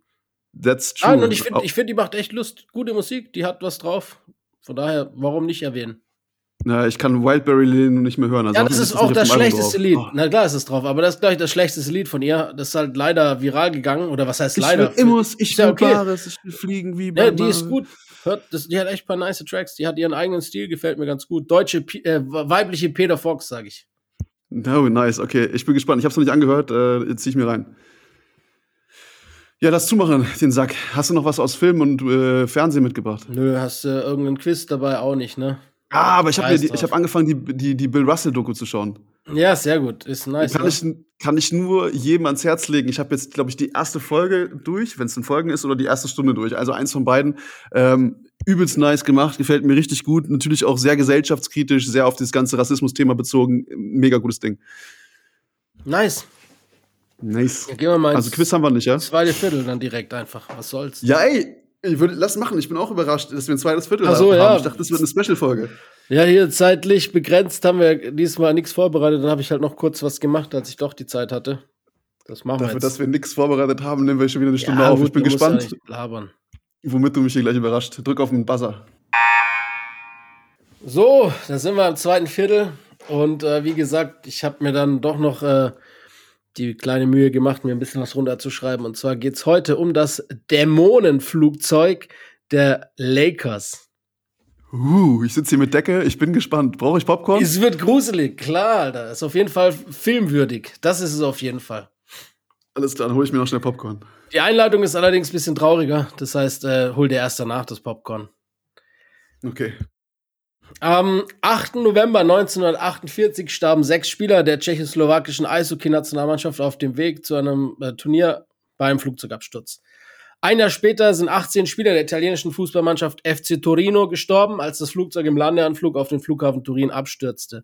That's true. Nein, und ich finde, ich find, die macht echt Lust. Gute Musik, die hat was drauf. Von daher, warum nicht erwähnen? Ja, ich kann Wildberry Lane nicht mehr hören. Also ja, das ist auch das schlechteste. Lied. Oh. Na klar ist es drauf, aber das ist gleich das schlechteste Lied von ihr. Das ist halt leider viral gegangen. Oder was heißt Ich leider? will Immos, ich Ist ja will okay. Bares, ich will fliegen wie Ja, die ist gut. Hört, das, die hat echt ein paar nice Tracks. Die hat ihren eigenen Stil, gefällt mir ganz gut. Deutsche, äh, weibliche Peter Fox, sag ich. Oh, nice, okay. Ich bin gespannt. Ich habe es noch nicht angehört. Äh, jetzt zieh ich mir rein. Ja, lass zumachen, den Sack. Hast du noch was aus Film und äh, Fernsehen mitgebracht? Nö, hast du irgendeinen Quiz dabei auch nicht, ne? Ah, aber ich habe hab angefangen, die, die, die Bill Russell-Doku zu schauen. Ja, sehr gut. Ist nice. kann, ne? ich, kann ich nur jedem ans Herz legen. Ich habe jetzt, glaube ich, die erste Folge durch, wenn es in Folgen ist, oder die erste Stunde durch. Also eins von beiden. Ähm, übelst nice gemacht, gefällt mir richtig gut. Natürlich auch sehr gesellschaftskritisch, sehr auf das ganze Rassismus-Thema bezogen. Mega gutes Ding. Nice. Nice. Dann gehen wir mal Also Quiz haben wir nicht, ja? zweite Viertel dann direkt einfach. Was soll's? Ja, ey, ich würde, lass machen. Ich bin auch überrascht, dass wir ein zweites Viertel Ach so, haben. ja. Ich dachte, das wird eine Special-Folge. Ja, hier zeitlich begrenzt haben wir diesmal nichts vorbereitet. Dann habe ich halt noch kurz was gemacht, als ich doch die Zeit hatte. Das machen wir Dafür, jetzt. dass wir nichts vorbereitet haben, nehmen wir schon wieder eine Stunde ja, auf. gut, ich bin gespannt, womit du mich hier gleich überrascht. Drück auf den Buzzer. So, da sind wir im zweiten Viertel. Und äh, wie gesagt, ich habe mir dann doch noch äh, die kleine Mühe gemacht, mir ein bisschen was runterzuschreiben. Und zwar geht's heute um das Dämonenflugzeug der Lakers. Uh, ich sitze hier mit Decke. Ich bin gespannt. Brauche ich Popcorn? Es wird gruselig, klar, Alter. Ist auf jeden Fall filmwürdig. Das ist es auf jeden Fall. Alles klar, dann hole ich mir noch schnell Popcorn. Die Einleitung ist allerdings ein bisschen trauriger. Das heißt, äh, hol dir erst danach das Popcorn. Okay. Am 8. November 1948 starben sechs Spieler der tschechoslowakischen Eishockey-Nationalmannschaft auf dem Weg zu einem äh, Turnier beim Flugzeugabsturz. Ein Jahr später sind 18 Spieler der italienischen Fußballmannschaft FC Torino gestorben, als das Flugzeug im Landeanflug auf den Flughafen Turin abstürzte.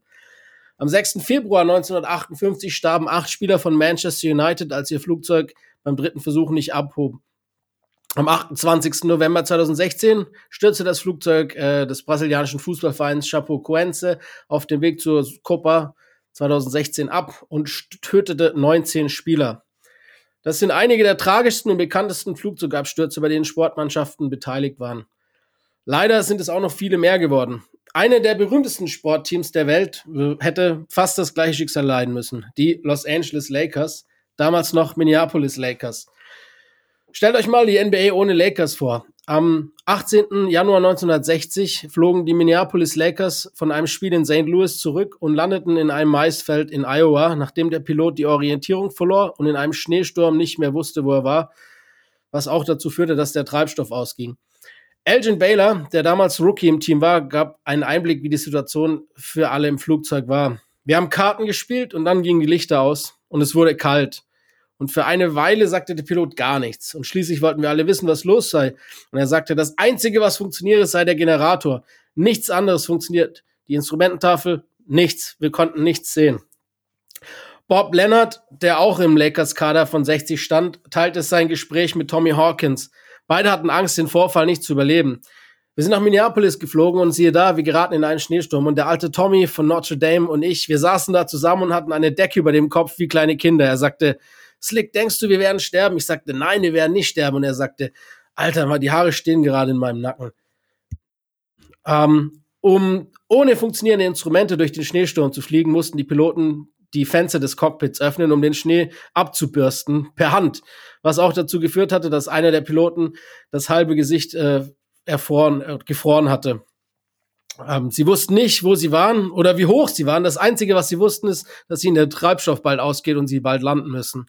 Am 6. Februar 1958 starben acht Spieler von Manchester United, als ihr Flugzeug beim dritten Versuch nicht abhob. Am 28. November 2016 stürzte das Flugzeug äh, des brasilianischen Fußballvereins Chapecoense auf dem Weg zur Copa 2016 ab und tötete 19 Spieler. Das sind einige der tragischsten und bekanntesten Flugzeugabstürze, bei denen Sportmannschaften beteiligt waren. Leider sind es auch noch viele mehr geworden. Eine der berühmtesten Sportteams der Welt äh, hätte fast das gleiche Schicksal leiden müssen. Die Los Angeles Lakers, damals noch Minneapolis Lakers. Stellt euch mal die NBA ohne Lakers vor. Am 18. Januar 1960 flogen die Minneapolis Lakers von einem Spiel in St. Louis zurück und landeten in einem Maisfeld in Iowa, nachdem der Pilot die Orientierung verlor und in einem Schneesturm nicht mehr wusste, wo er war, was auch dazu führte, dass der Treibstoff ausging. Elgin Baylor, der damals Rookie im Team war, gab einen Einblick, wie die Situation für alle im Flugzeug war. Wir haben Karten gespielt und dann gingen die Lichter aus und es wurde kalt. Und für eine Weile sagte der Pilot gar nichts. Und schließlich wollten wir alle wissen, was los sei. Und er sagte, das Einzige, was funktioniere, sei der Generator. Nichts anderes funktioniert. Die Instrumententafel, nichts. Wir konnten nichts sehen. Bob Leonard, der auch im Lakers-Kader von 60 stand, teilte sein Gespräch mit Tommy Hawkins. Beide hatten Angst, den Vorfall nicht zu überleben. Wir sind nach Minneapolis geflogen und siehe da, wir geraten in einen Schneesturm. Und der alte Tommy von Notre Dame und ich, wir saßen da zusammen und hatten eine Decke über dem Kopf wie kleine Kinder. Er sagte, Slick, denkst du, wir werden sterben? Ich sagte, nein, wir werden nicht sterben. Und er sagte, Alter, die Haare stehen gerade in meinem Nacken. Ähm, um ohne funktionierende Instrumente durch den Schneesturm zu fliegen, mussten die Piloten die Fenster des Cockpits öffnen, um den Schnee abzubürsten per Hand, was auch dazu geführt hatte, dass einer der Piloten das halbe Gesicht äh, erfroren, äh, gefroren hatte. Ähm, sie wussten nicht, wo sie waren oder wie hoch sie waren. Das Einzige, was sie wussten, ist, dass ihnen der Treibstoff bald ausgeht und sie bald landen müssen.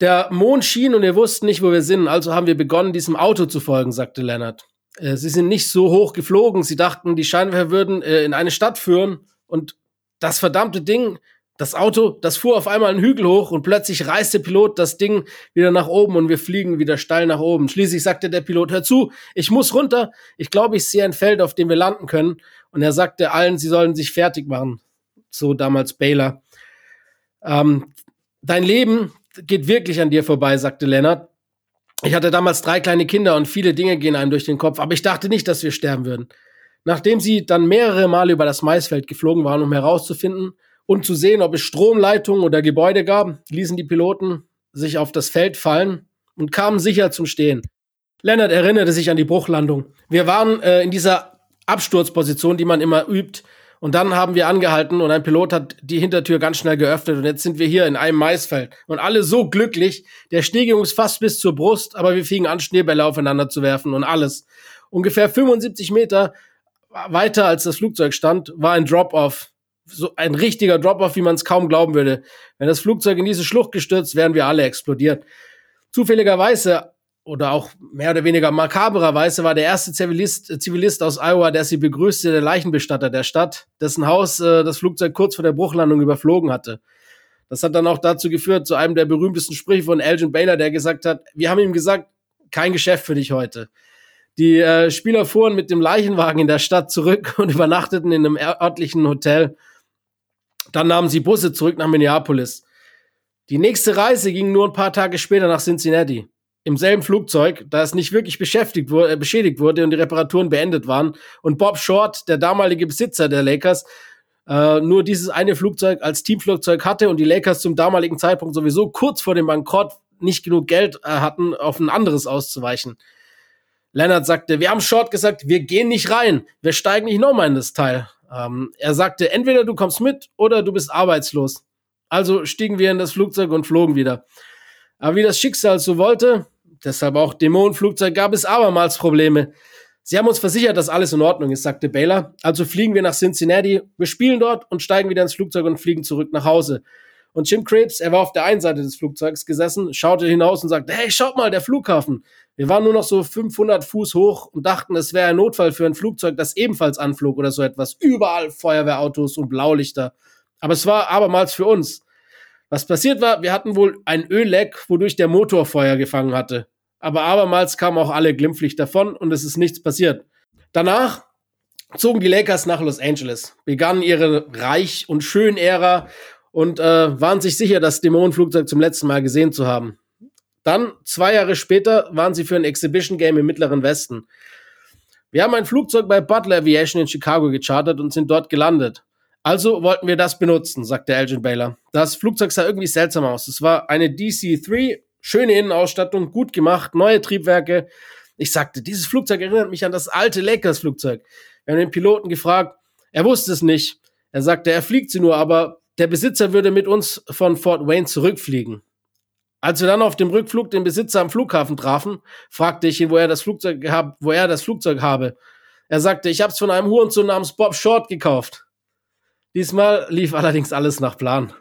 Der Mond schien und wir wussten nicht, wo wir sind, also haben wir begonnen, diesem Auto zu folgen, sagte Leonard. Äh, sie sind nicht so hoch geflogen, sie dachten, die Scheinwerfer würden äh, in eine Stadt führen und das verdammte Ding, das Auto, das fuhr auf einmal einen Hügel hoch und plötzlich reißt der Pilot das Ding wieder nach oben und wir fliegen wieder steil nach oben. Schließlich sagte der Pilot, hör zu, ich muss runter, ich glaube, ich sehe ein Feld, auf dem wir landen können. Und er sagte allen, sie sollen sich fertig machen. So damals Baylor. Ähm, dein Leben geht wirklich an dir vorbei, sagte Lennart. Ich hatte damals drei kleine Kinder und viele Dinge gehen einem durch den Kopf, aber ich dachte nicht, dass wir sterben würden. Nachdem sie dann mehrere Male über das Maisfeld geflogen waren, um herauszufinden und zu sehen, ob es Stromleitungen oder Gebäude gab, ließen die Piloten sich auf das Feld fallen und kamen sicher zum Stehen. Leonard erinnerte sich an die Bruchlandung. Wir waren äh, in dieser Absturzposition, die man immer übt, und dann haben wir angehalten und ein Pilot hat die Hintertür ganz schnell geöffnet und jetzt sind wir hier in einem Maisfeld und alle so glücklich. Der Schnee ging uns fast bis zur Brust, aber wir fingen an, Schneebälle aufeinander zu werfen und alles. Ungefähr 75 Meter weiter als das Flugzeug stand, war ein Drop-off. So ein richtiger Drop-off, wie man es kaum glauben würde. Wenn das Flugzeug in diese Schlucht gestürzt, wären wir alle explodiert. Zufälligerweise oder auch mehr oder weniger makabererweise war der erste Zivilist, Zivilist aus Iowa, der sie begrüßte, der Leichenbestatter der Stadt, dessen Haus äh, das Flugzeug kurz vor der Bruchlandung überflogen hatte. Das hat dann auch dazu geführt, zu einem der berühmtesten Sprüche von Elgin Baylor, der gesagt hat, wir haben ihm gesagt, kein Geschäft für dich heute. Die äh, Spieler fuhren mit dem Leichenwagen in der Stadt zurück und übernachteten in einem örtlichen Hotel. Dann nahmen sie Busse zurück nach Minneapolis. Die nächste Reise ging nur ein paar Tage später nach Cincinnati im selben Flugzeug, da es nicht wirklich beschäftigt wurde, äh, beschädigt wurde und die Reparaturen beendet waren. Und Bob Short, der damalige Besitzer der Lakers, äh, nur dieses eine Flugzeug als Teamflugzeug hatte und die Lakers zum damaligen Zeitpunkt sowieso kurz vor dem Bankrott nicht genug Geld äh, hatten, auf ein anderes auszuweichen. Leonard sagte, wir haben Short gesagt, wir gehen nicht rein, wir steigen nicht nochmal in das Teil. Ähm, er sagte, entweder du kommst mit oder du bist arbeitslos. Also stiegen wir in das Flugzeug und flogen wieder. Aber wie das Schicksal so wollte, deshalb auch Dämonenflugzeug, gab es abermals Probleme. Sie haben uns versichert, dass alles in Ordnung ist, sagte Baylor. Also fliegen wir nach Cincinnati, wir spielen dort und steigen wieder ins Flugzeug und fliegen zurück nach Hause. Und Jim Krebs, er war auf der einen Seite des Flugzeugs gesessen, schaute hinaus und sagte, hey, schaut mal, der Flughafen. Wir waren nur noch so 500 Fuß hoch und dachten, es wäre ein Notfall für ein Flugzeug, das ebenfalls anflog oder so etwas. Überall Feuerwehrautos und Blaulichter. Aber es war abermals für uns. Was passiert war, wir hatten wohl ein Ölleck, wodurch der Motor Feuer gefangen hatte. Aber abermals kamen auch alle glimpflich davon und es ist nichts passiert. Danach zogen die Lakers nach Los Angeles, begannen ihre reich und schön Ära und äh, waren sich sicher, das Dämonenflugzeug zum letzten Mal gesehen zu haben. Dann, zwei Jahre später, waren sie für ein Exhibition Game im Mittleren Westen. Wir haben ein Flugzeug bei Butler Aviation in Chicago gechartert und sind dort gelandet. Also wollten wir das benutzen, sagte Elgin Baylor. Das Flugzeug sah irgendwie seltsam aus. Es war eine DC-3, schöne Innenausstattung, gut gemacht, neue Triebwerke. Ich sagte, dieses Flugzeug erinnert mich an das alte Lakers-Flugzeug. Wir haben den Piloten gefragt, er wusste es nicht. Er sagte, er fliegt sie nur, aber der Besitzer würde mit uns von Fort Wayne zurückfliegen. Als wir dann auf dem Rückflug den Besitzer am Flughafen trafen, fragte ich ihn, wo er das Flugzeug, wo er das Flugzeug habe. Er sagte, ich habe es von einem Hurensohn namens Bob Short gekauft. Diesmal lief allerdings alles nach Plan.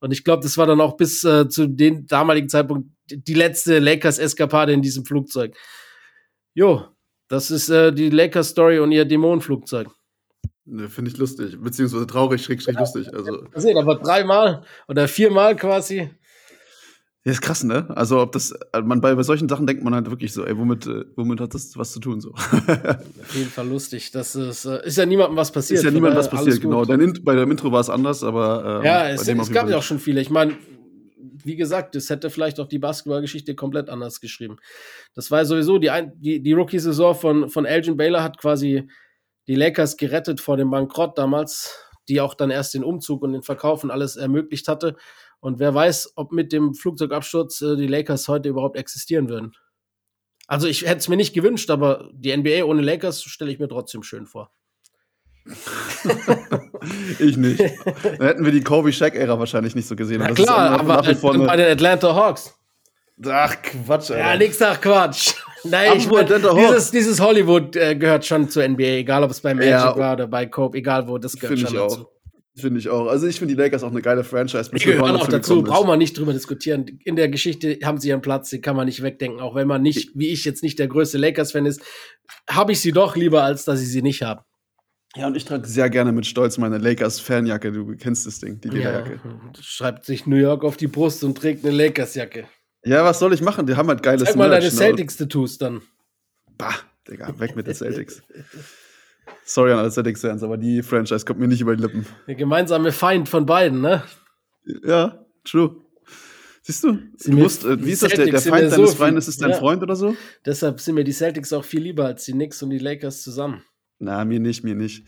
Und ich glaube, das war dann auch bis äh, zu dem damaligen Zeitpunkt die letzte Lakers-Eskapade in diesem Flugzeug. Jo, das ist äh, die Lakers-Story und ihr Dämonenflugzeug. Ne, Finde ich lustig, beziehungsweise traurig, schräg, schräg ja. lustig. Also. Also, aber dreimal oder viermal quasi ja, ist krass, ne? Also, ob das, äh, man bei, bei solchen Sachen denkt man halt wirklich so, ey, womit, äh, womit hat das was zu tun, so? Auf jeden Fall lustig. Das ist, äh, ist ja niemandem was passiert. Ist ja niemandem was passiert, genau. Dein, bei dem Intro war es anders, aber. Ähm, ja, es, es gab ja auch schon viele. Ich meine, wie gesagt, es hätte vielleicht auch die Basketballgeschichte komplett anders geschrieben. Das war sowieso die, die, die Rookie-Saison von, von Elgin Baylor hat quasi die Lakers gerettet vor dem Bankrott damals, die auch dann erst den Umzug und den Verkauf und alles ermöglicht hatte. Und wer weiß, ob mit dem Flugzeugabsturz äh, die Lakers heute überhaupt existieren würden. Also ich hätte es mir nicht gewünscht, aber die NBA ohne Lakers stelle ich mir trotzdem schön vor. ich nicht. Dann hätten wir die Kobe Shaq Ära wahrscheinlich nicht so gesehen. Na klar, aber bei den Atlanta Hawks. Ach Quatsch. Alter. Ja, nix nach Quatsch. Nein, ich mein, dieses, dieses Hollywood äh, gehört schon zur NBA, egal ob es bei Magic ja, war oder bei Kobe, egal wo, das gehört schon dazu. Auch. Finde ich auch. Also ich finde die Lakers auch eine geile Franchise. Die gehören auch dazu, brauchen wir nicht drüber diskutieren. In der Geschichte haben sie ihren Platz, den kann man nicht wegdenken. Auch wenn man nicht, wie ich jetzt nicht der größte Lakers-Fan ist, habe ich sie doch lieber, als dass ich sie nicht habe. Ja, und ich trage sehr gerne mit Stolz meine Lakers-Fanjacke. Du kennst das Ding, die Lederjacke. Ja, schreibt sich New York auf die Brust und trägt eine Lakers-Jacke. Ja, was soll ich machen? Die haben halt geiles Sag mal Merch, deine Celtics-Tattoos dann. Bah, Digga, weg mit den Celtics. Sorry an alle Celtics-Fans, aber die Franchise kommt mir nicht über die Lippen. Der gemeinsame Feind von beiden, ne? Ja, true. Siehst du? du musst, äh, wie ist das? Der, der Feind deines so Feindes ist dein ja. Freund oder so? Deshalb sind mir die Celtics auch viel lieber als die Knicks und die Lakers zusammen. Na, mir nicht, mir nicht.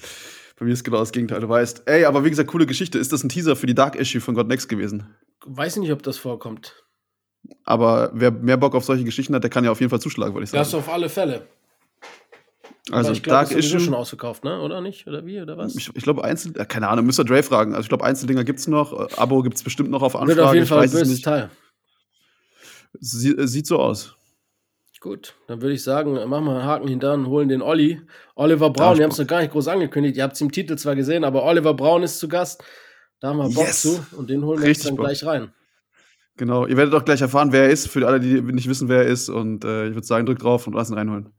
Bei mir ist genau das Gegenteil, du weißt. Ey, aber wie gesagt, coole Geschichte. Ist das ein Teaser für die Dark Issue von God Next gewesen? Weiß nicht, ob das vorkommt. Aber wer mehr Bock auf solche Geschichten hat, der kann ja auf jeden Fall zuschlagen, würde ich sagen. Das auf alle Fälle. Also ich glaub, Dark ist Issue schon ausgekauft, ne? Oder nicht? Oder wie? Oder was? Ich, ich glaube, Einzel, äh, keine Ahnung, müsst ihr Dre fragen. Also ich glaube, Einzeldinger gibt es noch. Äh, Abo gibt es bestimmt noch auf Anfrage. Wird auf jeden Fall ein böses Teil. Sie, äh, sieht so aus. Gut, dann würde ich sagen, machen wir einen Haken hinter und holen den Olli. Oliver Braun, wir haben es noch gar nicht groß angekündigt. Ihr habt es im Titel zwar gesehen, aber Oliver Braun ist zu Gast. Da haben wir Bock yes. zu und den holen wir Richtig jetzt dann Bock. gleich rein. Genau, ihr werdet auch gleich erfahren, wer er ist, für alle, die nicht wissen, wer er ist. Und äh, ich würde sagen, drückt drauf und lass ihn reinholen.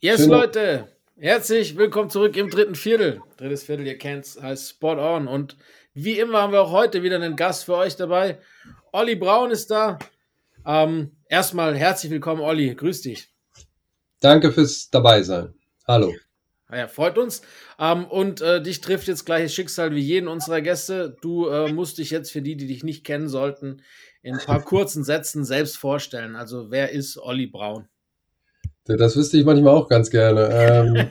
Yes, Schön. Leute, herzlich willkommen zurück im dritten Viertel. Drittes Viertel, ihr kennt es, heißt Spot On. Und wie immer haben wir auch heute wieder einen Gast für euch dabei. Olli Braun ist da. Ähm, erstmal herzlich willkommen, Olli. Grüß dich. Danke fürs Dabeisein. Hallo. Ja, freut uns. Ähm, und äh, dich trifft jetzt gleiches Schicksal wie jeden unserer Gäste. Du äh, musst dich jetzt für die, die dich nicht kennen sollten, in ein paar kurzen Sätzen selbst vorstellen. Also, wer ist Olli Braun? Das wüsste ich manchmal auch ganz gerne. Ähm,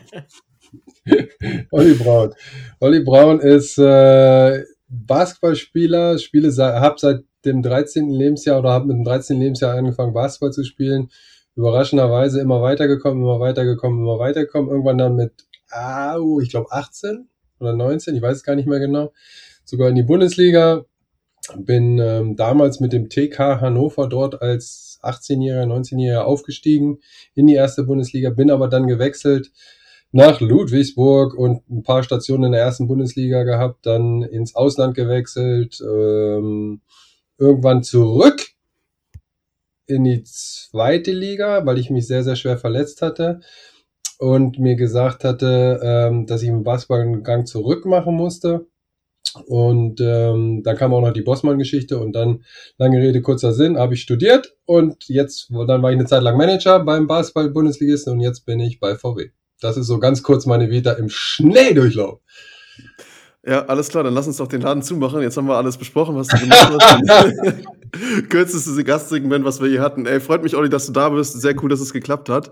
Olli Braun. Olli Braun ist äh, Basketballspieler, spiele habe seit dem 13. Lebensjahr oder habe mit dem 13. Lebensjahr angefangen, Basketball zu spielen überraschenderweise immer weitergekommen, immer weitergekommen, immer weitergekommen. Irgendwann dann mit, ah, ich glaube 18 oder 19, ich weiß es gar nicht mehr genau, sogar in die Bundesliga. Bin ähm, damals mit dem TK Hannover dort als 18-Jähriger, 19-Jähriger aufgestiegen in die erste Bundesliga, bin aber dann gewechselt nach Ludwigsburg und ein paar Stationen in der ersten Bundesliga gehabt, dann ins Ausland gewechselt, ähm, irgendwann zurück in die zweite Liga, weil ich mich sehr, sehr schwer verletzt hatte und mir gesagt hatte, ähm, dass ich im Basketball einen Gang zurück machen musste. Und ähm, dann kam auch noch die Bossmann-Geschichte und dann, lange Rede, kurzer Sinn, habe ich studiert und jetzt, dann war ich eine Zeit lang Manager beim Basketball-Bundesligisten und jetzt bin ich bei VW. Das ist so ganz kurz meine Vita im Schnelldurchlauf. Ja, alles klar, dann lass uns doch den Laden zumachen. Jetzt haben wir alles besprochen, was du gemacht hast. Kürzeste Gastsegment, was wir hier hatten. Ey, freut mich, Olli, dass du da bist. Sehr cool, dass es geklappt hat.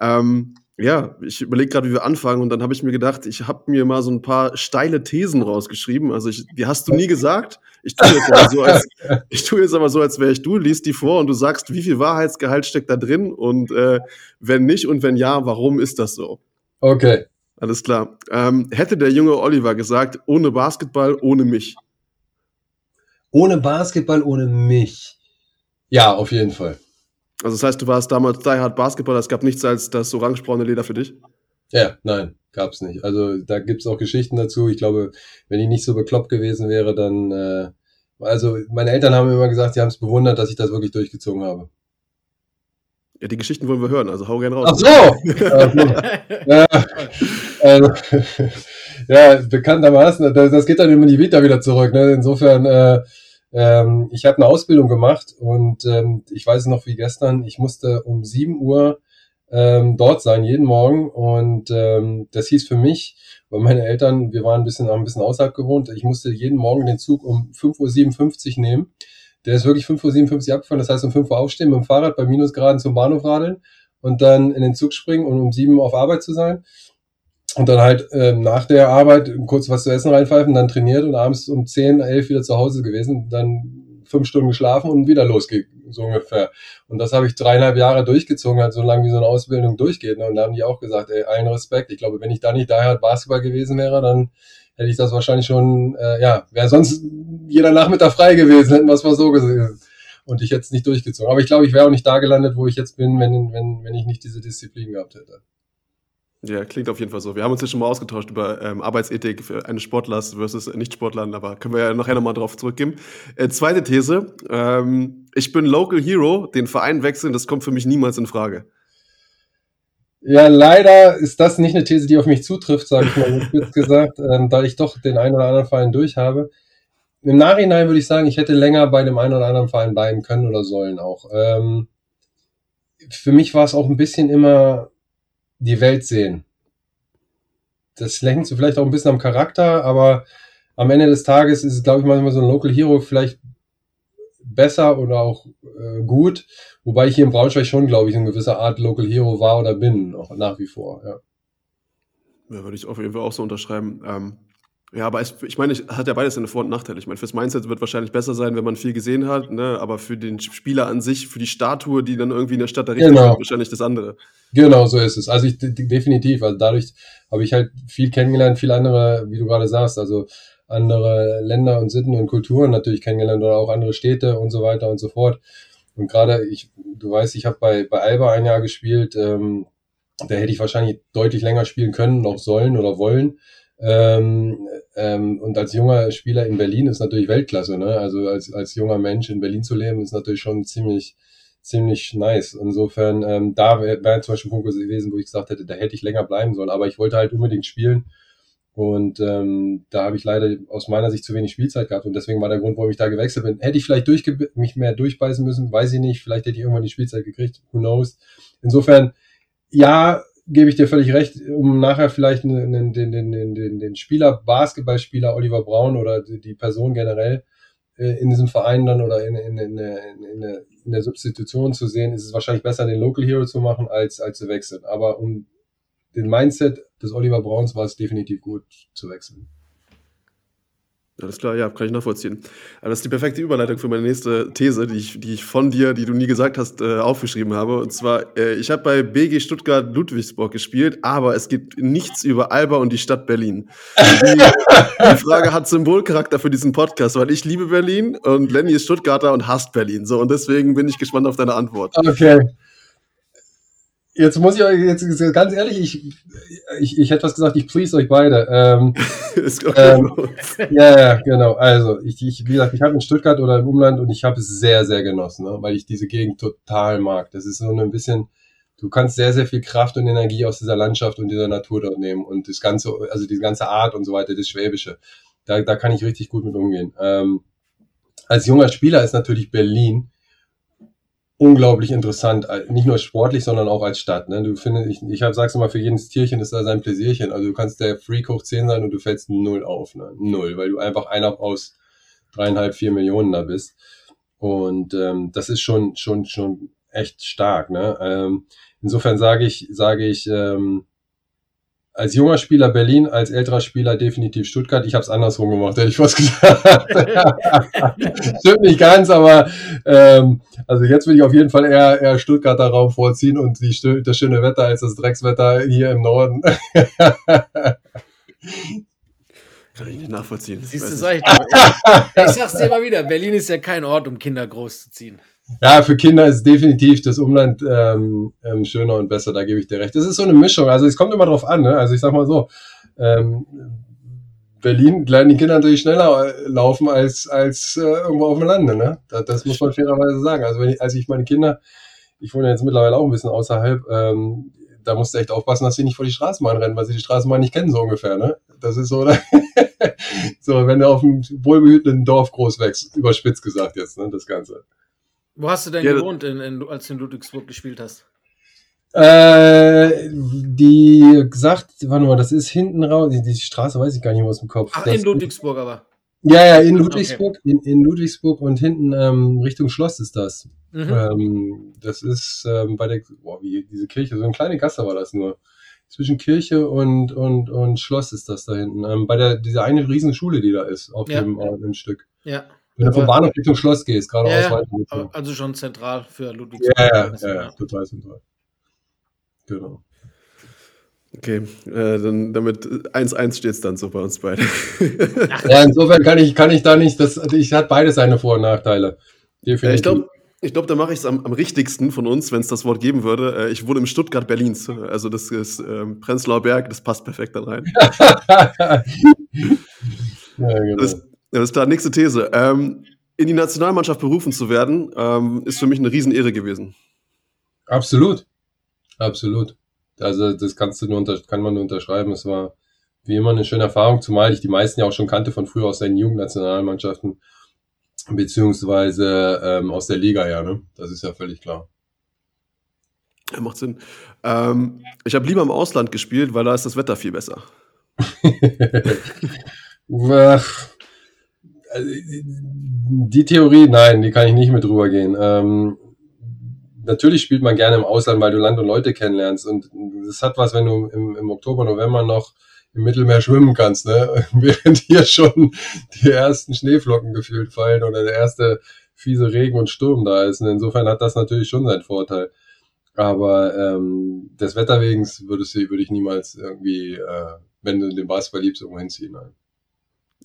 Ähm, ja, ich überlege gerade, wie wir anfangen und dann habe ich mir gedacht, ich habe mir mal so ein paar steile Thesen rausgeschrieben. Also ich, die hast du nie gesagt. Ich tue jetzt aber so, als, ich tue jetzt aber so, als wäre ich du, liest die vor und du sagst, wie viel Wahrheitsgehalt steckt da drin und äh, wenn nicht und wenn ja, warum ist das so? Okay. Alles klar. Ähm, hätte der junge Oliver gesagt, ohne Basketball, ohne mich? Ohne Basketball, ohne mich. Ja, auf jeden Fall. Also das heißt, du warst damals die Hard Basketball, es gab nichts als das orangebraune Leder für dich? Ja, nein, gab's nicht. Also da gibt's auch Geschichten dazu. Ich glaube, wenn ich nicht so bekloppt gewesen wäre, dann äh, also meine Eltern haben immer gesagt, sie haben es bewundert, dass ich das wirklich durchgezogen habe. Ja, die Geschichten wollen wir hören, also hau gerne raus. Ach so! ja, also, ja, bekanntermaßen, das, das geht dann immer die Vita wieder zurück. Ne? Insofern, äh, ähm, ich habe eine Ausbildung gemacht und ähm, ich weiß noch wie gestern, ich musste um 7 Uhr ähm, dort sein, jeden Morgen. Und ähm, das hieß für mich, weil meine Eltern, wir waren ein bisschen, ein bisschen außerhalb gewohnt, ich musste jeden Morgen den Zug um 5.57 Uhr nehmen. Der ist wirklich 5.57 Uhr abgefahren, das heißt um 5 Uhr aufstehen, mit dem Fahrrad bei Minusgraden zum Bahnhof radeln und dann in den Zug springen und um 7 Uhr auf Arbeit zu sein. Und dann halt äh, nach der Arbeit kurz was zu essen reinpfeifen, dann trainiert und abends um 10, 11 wieder zu Hause gewesen, dann fünf Stunden geschlafen und wieder losgeht, so ungefähr. Und das habe ich dreieinhalb Jahre durchgezogen, halt so lange wie so eine Ausbildung durchgeht. Ne? Und da haben die auch gesagt, ey, allen Respekt. Ich glaube, wenn ich da nicht daher Basketball gewesen wäre, dann hätte ich das wahrscheinlich schon, äh, ja, wäre sonst jeder Nachmittag frei gewesen, hätten wir es mal so gesehen. Und ich hätte es nicht durchgezogen. Aber ich glaube, ich wäre auch nicht da gelandet, wo ich jetzt bin, wenn, wenn, wenn ich nicht diese Disziplin gehabt hätte. Ja, klingt auf jeden Fall so. Wir haben uns ja schon mal ausgetauscht über ähm, Arbeitsethik für eines Sportlers versus Nicht-Sportlern, aber können wir ja nachher nochmal drauf zurückgehen. Äh, zweite These. Ähm, ich bin Local Hero, den Verein wechseln, das kommt für mich niemals in Frage. Ja, leider ist das nicht eine These, die auf mich zutrifft, sage ich mal kurz gesagt, ähm, da ich doch den einen oder anderen Verein durch habe. Im Nachhinein würde ich sagen, ich hätte länger bei dem einen oder anderen Verein bleiben können oder sollen auch. Ähm, für mich war es auch ein bisschen immer die Welt sehen. Das lenkt so vielleicht auch ein bisschen am Charakter, aber am Ende des Tages ist es, glaube ich, manchmal so ein Local Hero vielleicht besser oder auch äh, gut, wobei ich hier in Braunschweig schon, glaube ich, eine gewisse Art Local Hero war oder bin, auch nach wie vor, ja. Ja, würde ich auf jeden Fall auch so unterschreiben. Ähm, ja, aber es, ich meine, es hat ja beides seine Vor- und Nachteile. Ich meine, fürs Mindset wird wahrscheinlich besser sein, wenn man viel gesehen hat, ne? aber für den Spieler an sich, für die Statue, die dann irgendwie in der Stadt dahinter Genau. steht, wahrscheinlich das andere. Genau, so ist es. Also ich de- definitiv. Also dadurch habe ich halt viel kennengelernt, viel andere, wie du gerade sagst, also andere Länder und Sitten und Kulturen natürlich kennengelernt oder auch andere Städte und so weiter und so fort. Und gerade ich, du weißt, ich habe bei bei Alba ein Jahr gespielt. Ähm, da hätte ich wahrscheinlich deutlich länger spielen können, noch sollen oder wollen. Ähm, ähm, und als junger Spieler in Berlin ist natürlich Weltklasse, ne? Also als als junger Mensch in Berlin zu leben, ist natürlich schon ziemlich ziemlich nice. Insofern, ähm, da wäre wär zum Beispiel ein Punkt gewesen, wo ich gesagt hätte, da hätte ich länger bleiben sollen. Aber ich wollte halt unbedingt spielen. Und ähm, da habe ich leider aus meiner Sicht zu wenig Spielzeit gehabt. Und deswegen war der Grund, warum ich da gewechselt bin. Hätte ich vielleicht durchge mich mehr durchbeißen müssen, weiß ich nicht. Vielleicht hätte ich irgendwann die Spielzeit gekriegt. Who knows? Insofern, ja, gebe ich dir völlig recht, um nachher vielleicht den, den, den, den, den, Spieler, Basketballspieler Oliver Braun oder die, Person generell äh, in diesem Verein dann oder in, in, in, in, in, der- Substitution zu sehen, ist es wahrscheinlich besser, den Local Hero zu machen, als, als zu wechseln. Aber um den Mindset des Oliver Brauns war es definitiv gut zu wechseln. Alles klar, ja, kann ich nachvollziehen. Aber das ist die perfekte Überleitung für meine nächste These, die ich, die ich von dir, die du nie gesagt hast, äh, aufgeschrieben habe. Und zwar, äh, ich habe bei BG Stuttgart Ludwigsburg gespielt, aber es gibt nichts über Alba und die Stadt Berlin. Die, die Frage hat Symbolcharakter für diesen Podcast, weil ich liebe Berlin und Lenny ist Stuttgarter und hasst Berlin. So, und deswegen bin ich gespannt auf deine Antwort. Okay. Jetzt muss ich euch, jetzt ganz ehrlich, ich, ich, ich hätte was gesagt, ich please euch beide. Ähm, ähm, ja, ja, genau. Also, ich, ich wie gesagt, ich habe in Stuttgart oder im Umland und ich habe es sehr, sehr genossen, ne? weil ich diese Gegend total mag. Das ist so ein bisschen, du kannst sehr, sehr viel Kraft und Energie aus dieser Landschaft und dieser Natur dort nehmen und das ganze, also diese ganze Art und so weiter, das Schwäbische. Da, da kann ich richtig gut mit umgehen. Ähm, als junger Spieler ist natürlich Berlin unglaublich interessant, äh, nicht nur sportlich, sondern auch als Stadt. Ne? Du findest, ich, ich hab, sag's immer, für jedes Tierchen ist da sein Pläsierchen. Also du kannst der Freak hoch 10 sein und du fällst null auf. Ne? Null, weil du einfach einer aus dreieinhalb, vier Millionen da bist. Und ähm, das ist schon, schon, schon echt stark. Ne? Ähm, insofern sage ich, sage ich, ähm, als junger Spieler Berlin, als älterer Spieler definitiv Stuttgart. Ich habe es andersrum gemacht, hätte ich fast gesagt. Stimmt nicht ganz, aber ähm, also jetzt will ich auf jeden Fall eher, eher Stuttgarter Raum vorziehen und die, das schöne Wetter als das Dreckswetter hier im Norden. Kann ich nicht nachvollziehen. Ich Siehst du, sag ich doch. Ich sag's dir immer wieder, Berlin ist ja kein Ort, um Kinder großzuziehen. Ja, für Kinder ist definitiv das Umland ähm, ähm, schöner und besser, da gebe ich dir recht. Das ist so eine Mischung, also es kommt immer drauf an, ne? Also ich sag mal so, ähm, Berlin lernen die Kinder natürlich schneller äh, laufen als, als äh, irgendwo auf dem Lande, ne? Das, das muss man fairerweise sagen. Also wenn ich, als ich meine Kinder, ich wohne jetzt mittlerweile auch ein bisschen außerhalb, ähm, da musst du echt aufpassen, dass sie nicht vor die Straßenbahn rennen, weil sie die Straßenbahn nicht kennen, so ungefähr, ne? Das ist so, so, wenn du auf einem wohlbehüteten Dorf groß wächst, überspitzt gesagt jetzt, ne, das Ganze. Wo hast du denn Ja, gewohnt, in, in, als du in Ludwigsburg gespielt hast? Äh, die gesagt, warte mal, das ist hinten raus, die, die Straße weiß ich gar nicht mehr aus dem Kopf. Ach, das, in Ludwigsburg aber. Ja, ja, in Ludwigsburg, in, in Ludwigsburg und hinten ähm, Richtung Schloss ist das. Mhm. Ähm, das ist ähm, bei der, boah, wie diese Kirche, so eine kleine Gasse war das nur. Zwischen Kirche und, und, und Schloss ist das da hinten. Ähm, bei der, dieser eine Riesenschule, die da ist, auf Ja. dem, äh, dem Stück. Ja. Wenn du vom Bahnhof Richtung Schloss gehst, geradeaus Ja, weiter. Also schon zentral für Ludwigsburg. Ja, ja, ja, ja, total zentral. Genau. Okay, äh, dann damit 1-1 steht es dann so bei uns beiden. Ja, insofern kann ich, kann ich da nicht, das, ich hat beides seine Vor- und Nachteile. Ja, Definitiv. ich glaube, Ich glaube, da mache ich es am, am, richtigsten von uns, wenn es das Wort geben würde. Äh, ich wohne im Stuttgart Berlins. Also das ist ähm, Prenzlauer Berg, das passt perfekt da rein. ja, genau. das, das ist klar, nächste These. Ähm, in die Nationalmannschaft berufen zu werden, ähm, ist für mich eine Riesenehre gewesen. Absolut. Absolut. Also das kannst du nur unter, kann man nur unterschreiben. Es war wie immer eine schöne Erfahrung, zumal ich die meisten ja auch schon kannte von früher aus seinen Jugendnationalmannschaften beziehungsweise ähm, aus der Liga, ja, ne? Das ist ja völlig klar. Ja, macht Sinn. Ähm, ich habe lieber im Ausland gespielt, weil da ist das Wetter viel besser. die Theorie, nein, die kann ich nicht mit drüber gehen. Ähm, natürlich spielt man gerne im Ausland, weil du Land und Leute kennenlernst. Und das hat was, wenn du im, im Oktober, November noch im Mittelmeer schwimmen kannst, ne? Während hier schon die ersten Schneeflocken gefühlt fallen oder der erste fiese Regen und Sturm da ist. Und insofern hat das natürlich schon seinen Vorteil. Aber ähm, des Wetterwegens würdest du, würde ich niemals irgendwie, äh, wenn du den Basketball liebst, irgendwo hinziehen. Nein.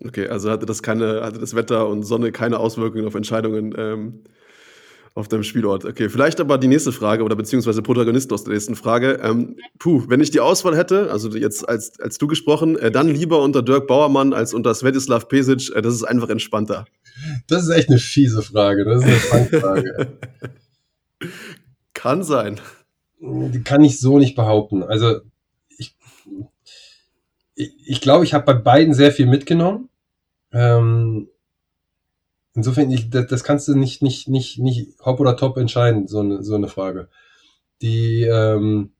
Okay, also hatte das keine, hatte das Wetter und Sonne keine Auswirkungen auf Entscheidungen ähm, auf deinem Spielort. Okay, vielleicht aber die nächste Frage oder beziehungsweise Protagonist aus der nächsten Frage. Ähm, puh, wenn ich die Auswahl hätte, also jetzt als, als du gesprochen, äh, dann lieber unter Dirk Bauermann als unter Svetislav Pesic, äh, das ist einfach entspannter. Das ist echt eine fiese Frage, das ist eine Fangfrage. Kann sein. Die kann ich so nicht behaupten. Also ich, glaube, ich habe bei beiden sehr viel mitgenommen. Ähm, Insofern, ich, das, das kannst du nicht, nicht, nicht, nicht hopp oder top entscheiden, so eine, so eine Frage. Die, ähm,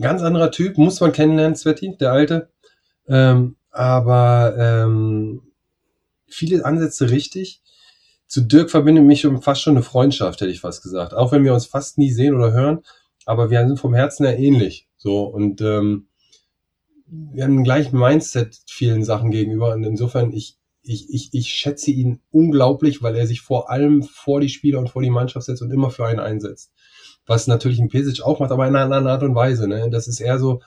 ganz anderer Typ, muss man kennenlernen, Sveti, der Alte. Ähm, aber ähm, viele Ansätze richtig. Zu Dirk verbindet mich schon fast schon eine Freundschaft, hätte ich fast gesagt. Auch wenn wir uns fast nie sehen oder hören, aber wir sind vom Herzen her ähnlich. So und ähm, wir haben den gleichen Mindset vielen Sachen gegenüber. Und insofern, ich, ich, ich, ich schätze ihn unglaublich, weil er sich vor allem vor die Spieler und vor die Mannschaft setzt und immer für einen einsetzt. Was natürlich ein Pesic auch macht, aber in einer anderen Art und Weise. Ne? Das ist eher so,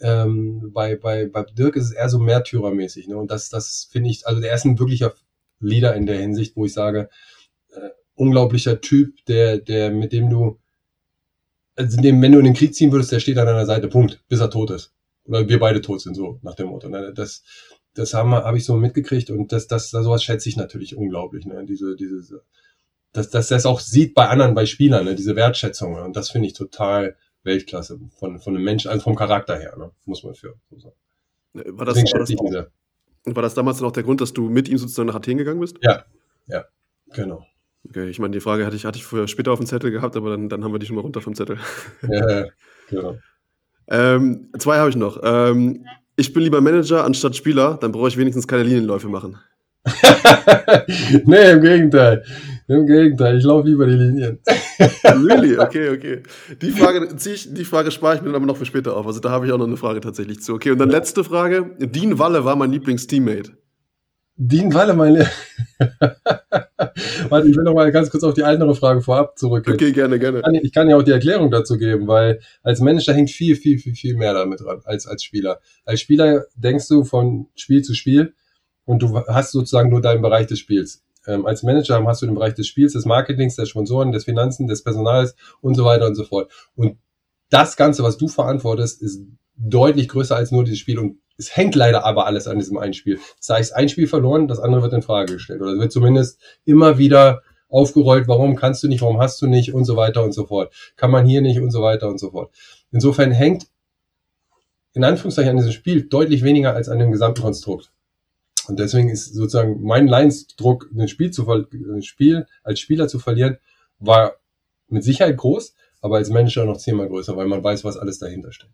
ähm, bei, bei, bei Dirk ist es eher so Märtyrermäßig. Ne? Und das, das finde ich, also der ist ein wirklicher Leader in der Hinsicht, wo ich sage, äh, unglaublicher Typ, der, der, mit dem du, also dem, wenn du in den Krieg ziehen würdest, der steht an deiner Seite, Punkt, bis er tot ist. Oder wir beide tot sind, so nach dem Motto. Ne? Das, das haben habe ich so mitgekriegt und das, das, sowas schätze ich natürlich unglaublich, ne? Diese, diese, dass, dass das auch sieht bei anderen, bei Spielern, ne? diese Wertschätzung. Und das finde ich total Weltklasse von, von einem Menschen, also vom Charakter her, ne? muss man für so sagen. War das, war, das, war das damals dann auch der Grund, dass du mit ihm sozusagen nach Athen gegangen bist? Ja, ja, genau. Okay, ich meine, die Frage hatte ich, hatte ich früher später auf dem Zettel gehabt, aber dann, dann haben wir die schon mal runter vom Zettel. Ja, genau. Ähm, zwei habe ich noch. Ähm, ich bin lieber Manager anstatt Spieler, dann brauche ich wenigstens keine Linienläufe machen. nee, im Gegenteil. Im Gegenteil, ich laufe lieber die Linien. really? Okay, okay. Die Frage, ich, die Frage spare ich mir dann aber noch für später auf. Also da habe ich auch noch eine Frage tatsächlich zu. Okay, und dann letzte Frage. Dean Walle war mein Lieblingsteammate. Dean Walle, meine. Warte, ich will noch mal ganz kurz auf die andere Frage vorab zurück. Okay, gerne, gerne. Ich kann, ich kann ja auch die Erklärung dazu geben, weil als Manager hängt viel, viel, viel, viel mehr damit dran als als Spieler. Als Spieler denkst du von Spiel zu Spiel und du hast sozusagen nur deinen Bereich des Spiels. Ähm, als Manager hast du den Bereich des Spiels, des Marketings, der Sponsoren, des Finanzen, des Personals und so weiter und so fort. Und das Ganze, was du verantwortest, ist deutlich größer als nur dieses Spiel und es hängt leider aber alles an diesem einen Spiel. Das heißt, ein Spiel verloren, das andere wird in Frage gestellt. Oder es wird zumindest immer wieder aufgerollt, warum kannst du nicht, warum hast du nicht und so weiter und so fort. Kann man hier nicht und so weiter und so fort. Insofern hängt in Anführungszeichen an diesem Spiel deutlich weniger als an dem gesamten Konstrukt. Und deswegen ist sozusagen mein Leidensdruck, ein Spiel, zu, ein Spiel als Spieler zu verlieren, war mit Sicherheit groß, aber als Manager noch zehnmal größer, weil man weiß, was alles dahinter steckt.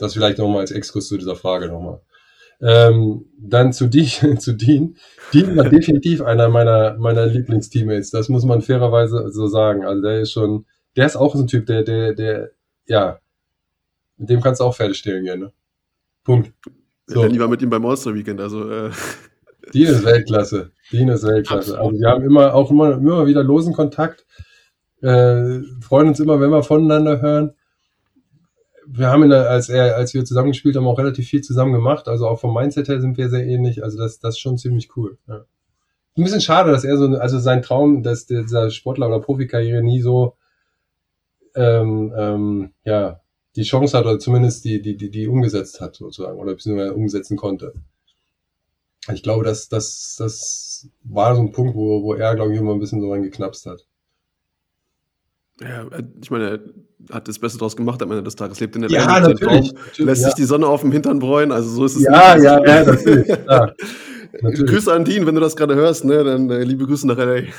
Das vielleicht nochmal als Exkurs zu dieser Frage nochmal. Ähm, dann zu, die, zu Dean. Dean war definitiv einer meiner, meiner Lieblingsteammates. Das muss man fairerweise so sagen. Also der ist schon, der ist auch so ein Typ, der, der, der, ja, mit dem kannst du auch Pferde stehlen gehen, ne? Punkt. So. Ich war mit ihm beim All-Star-Weekend, also, äh. Dean ist Weltklasse. Dean ist Weltklasse. Also wir haben immer, auch immer, immer wieder losen Kontakt, äh, freuen uns immer, wenn wir voneinander hören wir haben der, als er, als wir zusammengespielt haben, auch relativ viel zusammen gemacht. Also auch vom Mindset her sind wir sehr ähnlich. Also das, das ist schon ziemlich cool. Ja. ein bisschen schade, dass er so, also sein Traum, dass dieser Sportler oder Profikarriere nie so, ähm, ähm, ja, die Chance hat oder zumindest die, die, die, die umgesetzt hat sozusagen oder beziehungsweise umsetzen konnte. Ich glaube, dass das, das war so ein Punkt, wo, wo er, glaube ich, immer ein bisschen so geknapst hat. Ja, äh, ich meine, er hat das Beste draus gemacht am Ende des Tages. Lebt in der Ja, Welt, natürlich, natürlich, lässt ja. sich die Sonne auf dem Hintern bräuen. Also so ist es Ja, nicht. ja, ja, natürlich. Ja, natürlich. Grüße an Dean, wenn du das gerade hörst, ne? Dann äh, liebe Grüße nach LA.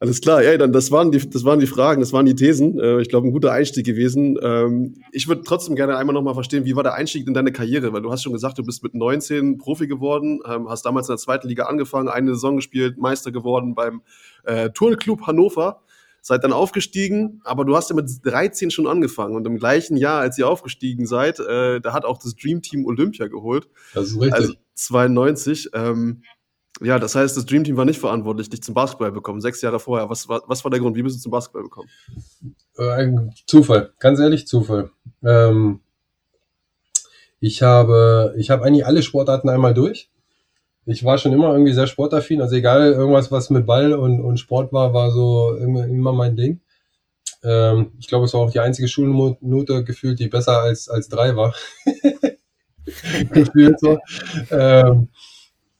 Alles klar, ey, dann das waren die, das waren die Fragen, das waren die Thesen. Äh, ich glaube, ein guter Einstieg gewesen. Ähm, ich würde trotzdem gerne einmal nochmal verstehen, wie war der Einstieg in deine Karriere? Weil du hast schon gesagt, du bist mit 19 Profi geworden, ähm, hast damals in der zweiten Liga angefangen, eine Saison gespielt, Meister geworden beim äh, Turnclub Hannover. Seid dann aufgestiegen, aber du hast ja mit 13 schon angefangen und im gleichen Jahr, als ihr aufgestiegen seid, äh, da hat auch das Dream Team Olympia geholt. Das ist richtig. Also 92. Ähm, ja, das heißt, das Dream Team war nicht verantwortlich, dich zum Basketball bekommen, sechs Jahre vorher. Was war, was war der Grund? Wie bist du zum Basketball gekommen? Äh, Ein Zufall, ganz ehrlich Zufall. Ähm, ich habe, ich habe eigentlich alle Sportarten einmal durch. Ich war schon immer irgendwie sehr sportaffin, also egal, irgendwas, was mit Ball und, und Sport war, war so immer, immer mein Ding. Ähm, ich glaube, es war auch die einzige Schulnote gefühlt, die besser als, als drei war. gefühlt so. Ähm,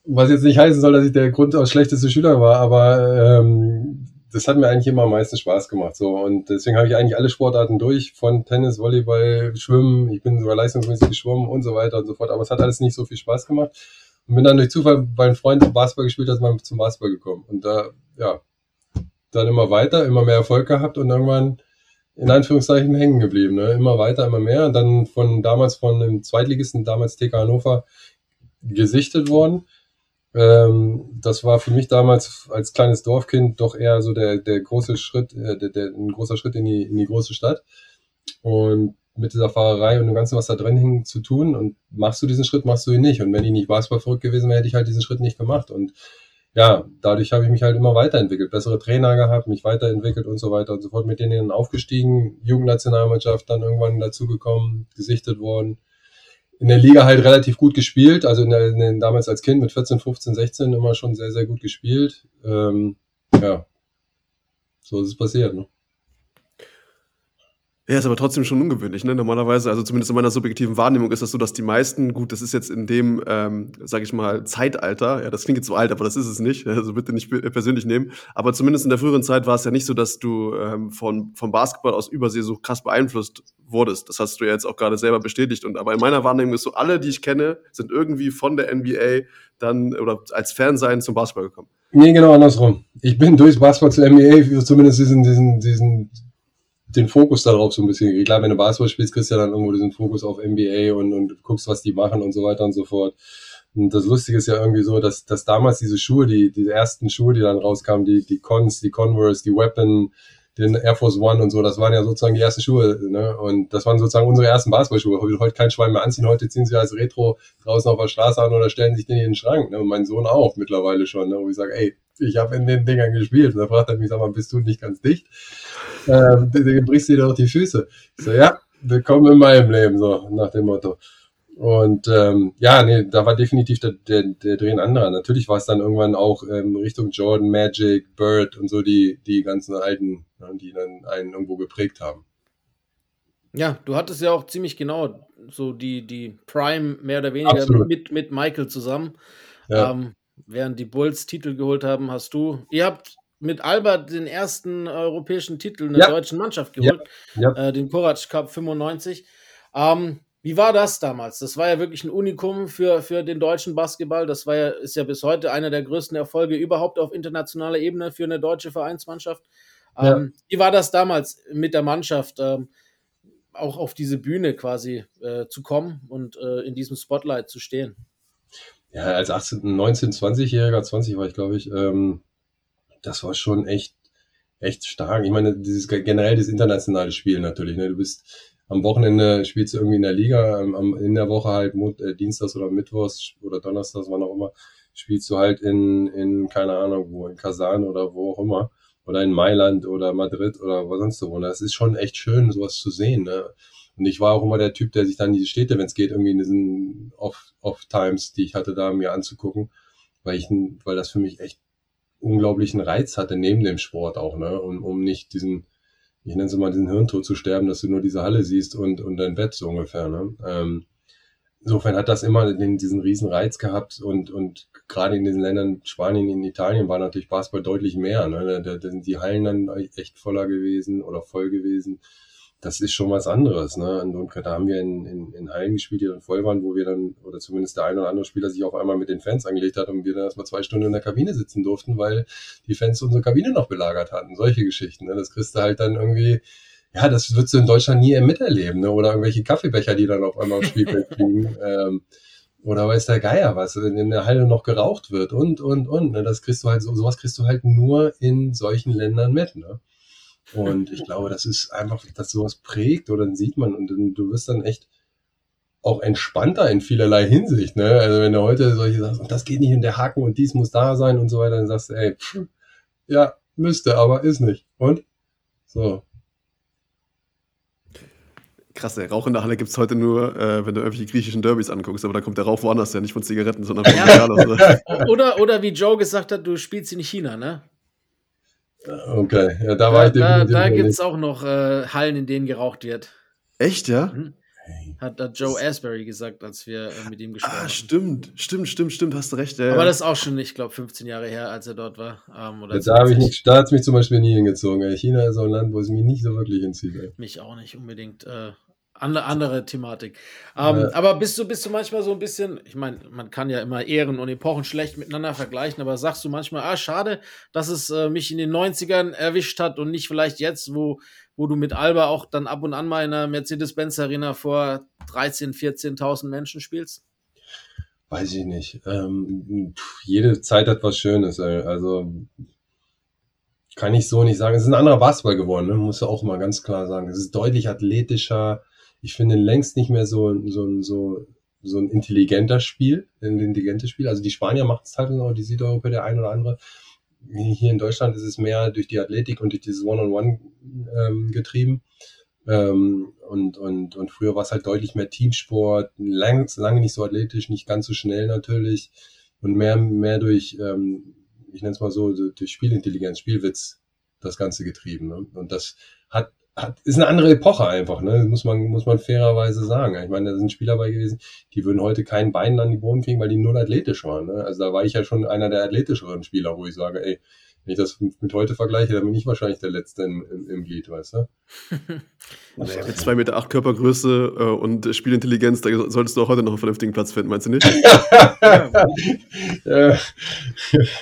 was jetzt nicht heißen soll, dass ich der grundaus schlechteste Schüler war, aber ähm, das hat mir eigentlich immer am meisten Spaß gemacht. So und deswegen habe ich eigentlich alle Sportarten durch, von Tennis, Volleyball, Schwimmen. Ich bin sogar leistungsmäßig geschwommen und so weiter und so fort. Aber es hat alles nicht so viel Spaß gemacht und bin dann durch Zufall, weil ein Freund Basketball gespielt hat, mal zum Basketball gekommen und da ja dann immer weiter, immer mehr Erfolg gehabt und irgendwann in Anführungszeichen hängen geblieben. Ne? Immer weiter, immer mehr. Und dann von damals von dem Zweitligisten, damals TK Hannover, gesichtet worden. Ähm, das war für mich damals als kleines Dorfkind doch eher so der, der große Schritt, äh, der, der, ein großer Schritt in die, in die große Stadt. Und mit dieser Fahrerei und dem Ganzen, was da drin hing, zu tun. Und machst du diesen Schritt, machst du ihn nicht. Und wenn ich nicht Basketball verrückt gewesen wäre, hätte ich halt diesen Schritt nicht gemacht. Und ja, dadurch habe ich mich halt immer weiterentwickelt, bessere Trainer gehabt, mich weiterentwickelt und so weiter und so fort, mit denen aufgestiegen, Jugendnationalmannschaft dann irgendwann dazugekommen, gesichtet worden. In der Liga halt relativ gut gespielt, also in der, in den, damals als Kind mit 14, 15, 16 immer schon sehr, sehr gut gespielt. Ähm, ja, so ist es passiert. Ne? Ja, ist aber trotzdem schon ungewöhnlich, ne? Normalerweise, also zumindest in meiner subjektiven Wahrnehmung ist das so, dass die meisten, gut, das ist jetzt in dem, ähm, sage ich mal, Zeitalter, ja, das klingt jetzt so alt, aber das ist es nicht, also bitte nicht persönlich nehmen, aber zumindest in der früheren Zeit war es ja nicht so, dass du ähm, von, vom Basketball aus Übersee so krass beeinflusst wurdest. Das hast du ja jetzt auch gerade selber bestätigt. Und aber in meiner Wahrnehmung ist so, alle, die ich kenne, sind irgendwie von der NBA dann oder als Fan sein zum Basketball gekommen. Nee, genau andersrum. Ich bin durchs Basketball zur NBA zumindest diesen, diesen, diesen den Fokus darauf so ein bisschen. Klar, wenn du Basketball spielst, kriegst du ja dann irgendwo diesen Fokus auf NBA und, und guckst, was die machen und so weiter und so fort. Und das Lustige ist ja irgendwie so, dass, dass damals diese Schuhe, die, die ersten Schuhe, die dann rauskamen, die, die Cons, die Converse, die Weapon, den Air Force One und so, das waren ja sozusagen die ersten Schuhe, ne? Und das waren sozusagen unsere ersten Basketballschuhe. Heute, heute kein Schwein mehr anziehen, heute ziehen sie als Retro draußen auf der Straße an oder stellen sich den in den Schrank. Ne? Und mein Sohn auch mittlerweile schon, ne? wo ich sage, ey, ich habe in den Dingern gespielt. Und da fragt er mich, sag mal, bist du nicht ganz dicht? Ähm, du brichst dir doch die Füße. Ich so, ja, willkommen in meinem Leben, so nach dem Motto. Und ähm, ja, nee, da war definitiv der, der, der Dreh ein anderer. Natürlich war es dann irgendwann auch ähm, Richtung Jordan, Magic, Bird und so die, die ganzen alten, die dann einen irgendwo geprägt haben. Ja, du hattest ja auch ziemlich genau so die, die Prime mehr oder weniger Absolut. mit, mit Michael zusammen. Ja. Ähm, während die Bulls Titel geholt haben, hast du, ihr habt mit Albert den ersten europäischen Titel in der Ja. deutschen Mannschaft geholt, Ja. Äh, den Korac Cup 95. Ähm, wie war das damals? Das war ja wirklich ein Unikum für, für den deutschen Basketball. Das war ja, ist ja bis heute einer der größten Erfolge überhaupt auf internationaler Ebene für eine deutsche Vereinsmannschaft. Ja. Ähm, Wie war das damals mit der Mannschaft, ähm, auch auf diese Bühne quasi äh, zu kommen und äh, in diesem Spotlight zu stehen? Ja, als 18, 19, 20-Jähriger, 20 war ich, glaube ich, ähm, das war schon echt, echt stark. Ich meine, dieses generell das internationale Spiel natürlich. Ne? Du bist am Wochenende spielst du irgendwie in der Liga, am, in der Woche halt Mut, äh, Dienstags oder Mittwochs oder Donnerstags, wann auch immer, spielst du halt in, in, keine Ahnung wo, in Kasan oder wo auch immer. Oder in Mailand oder Madrid oder was sonst wo. Und das ist schon echt schön, sowas zu sehen. Ne? Und ich war auch immer der Typ, der sich dann diese Städte, wenn es geht, irgendwie in diesen Off- Off-Times, die ich hatte, da mir anzugucken. weil ich, weil das für mich echt unglaublichen Reiz hatte neben dem Sport auch, ne, um, um nicht diesen, ich nenne es mal diesen Hirntod zu sterben, dass du nur diese Halle siehst und, und dein Bett so ungefähr, ne. Ähm, insofern hat das immer den, diesen riesen Reiz gehabt und, und gerade in diesen Ländern, Spanien, in Italien war natürlich Basketball deutlich mehr. Ne? Da, da sind die Hallen dann echt voller gewesen oder voll gewesen. Das ist schon was anderes. Ne? Und, und da haben wir in, in, in Hallen gespielt, die dann voll waren, wo wir dann, oder zumindest der eine oder andere Spieler sich auf einmal mit den Fans angelegt hat und wir dann erstmal zwei Stunden in der Kabine sitzen durften, weil die Fans unsere Kabine noch belagert hatten. Solche Geschichten. Ne? Das kriegst du halt dann irgendwie ja, das würdest du in Deutschland nie miterleben, ne? Oder irgendwelche Kaffeebecher, die dann auf einmal aufs Spielfeld fliegen. Ähm, oder weiß der Geier was, in der Halle noch geraucht wird und, und, und. Ne? Das kriegst du halt, so, sowas kriegst du halt nur in solchen Ländern mit, ne? Und ich glaube, das ist einfach, dass sowas prägt oder dann sieht man und du wirst dann echt auch entspannter in vielerlei Hinsicht, ne? Also wenn du heute solche sagst, und das geht nicht in der Haken und dies muss da sein und so weiter, dann sagst du, ey, pff, ja, müsste, aber ist nicht. Und? So. Krass, der Rauch in der Halle gibt es heute nur, äh, wenn du irgendwelche griechischen Derbys anguckst, aber da kommt der Rauch woanders her, nicht von Zigaretten, sondern von ja. oder, oder wie Joe gesagt hat, du spielst in China, ne? Okay, ja, da war ich Da, da gibt es auch noch äh, Hallen, in denen geraucht wird. Echt, ja? Mhm. Hat, hat Joe Asbury gesagt, als wir äh, mit ihm gesprochen haben. Ah, stimmt, stimmt, stimmt, stimmt, hast du recht. Ja, Aber das ist auch schon, ich glaube, 15 Jahre her, als er dort war. Ähm, oder da da hat es mich zum Beispiel nie hingezogen. Ey. China ist so ein Land, wo es mich nicht so wirklich hinzieht. Ey. Mich auch nicht unbedingt. Äh, andere, andere Thematik. Ähm, ja. Aber bist du, bist du manchmal so ein bisschen, ich meine, man kann ja immer Ehren und Epochen schlecht miteinander vergleichen, aber sagst du manchmal, ah, schade, dass es äh, mich in den 90ern erwischt hat und nicht vielleicht jetzt, wo, wo du mit Alba auch dann ab und an mal in der Mercedes-Benz Arena vor 13.000, 14.000 Menschen spielst? Weiß ich nicht. Ähm, jede Zeit hat was Schönes. Also kann ich so nicht sagen. Es ist ein anderer Basketball geworden, ne? muss du auch mal ganz klar sagen. Es ist deutlich athletischer. Ich finde längst nicht mehr so, so, so, so ein intelligenter Spiel, ein intelligentes Spiel. Also die Spanier machen es halt noch, die Südeuropäer, der ein oder andere hier in Deutschland ist es mehr durch die Athletik und durch dieses One-on-One ähm, getrieben. Ähm, und, und, und früher war es halt deutlich mehr Teamsport, lang, lange nicht so athletisch, nicht ganz so schnell natürlich und mehr, mehr durch, ähm, ich nenne es mal so, durch Spielintelligenz, Spielwitz das Ganze getrieben. Ne? Und das hat hat, ist eine andere Epoche einfach, ne? Muss man, muss man fairerweise sagen. Ich meine, da sind Spieler bei gewesen, die würden heute kein Bein an die Boden kriegen, weil die null athletisch waren. Ne? Also da war ich ja schon einer der athletischeren Spieler, wo ich sage, ey, wenn ich das mit heute vergleiche, dann bin ich wahrscheinlich der Letzte im, im, im Glied, weißt du? naja, mit 2,8 Meter acht Körpergröße äh, und Spielintelligenz, da solltest du auch heute noch einen vernünftigen Platz finden, meinst du nicht?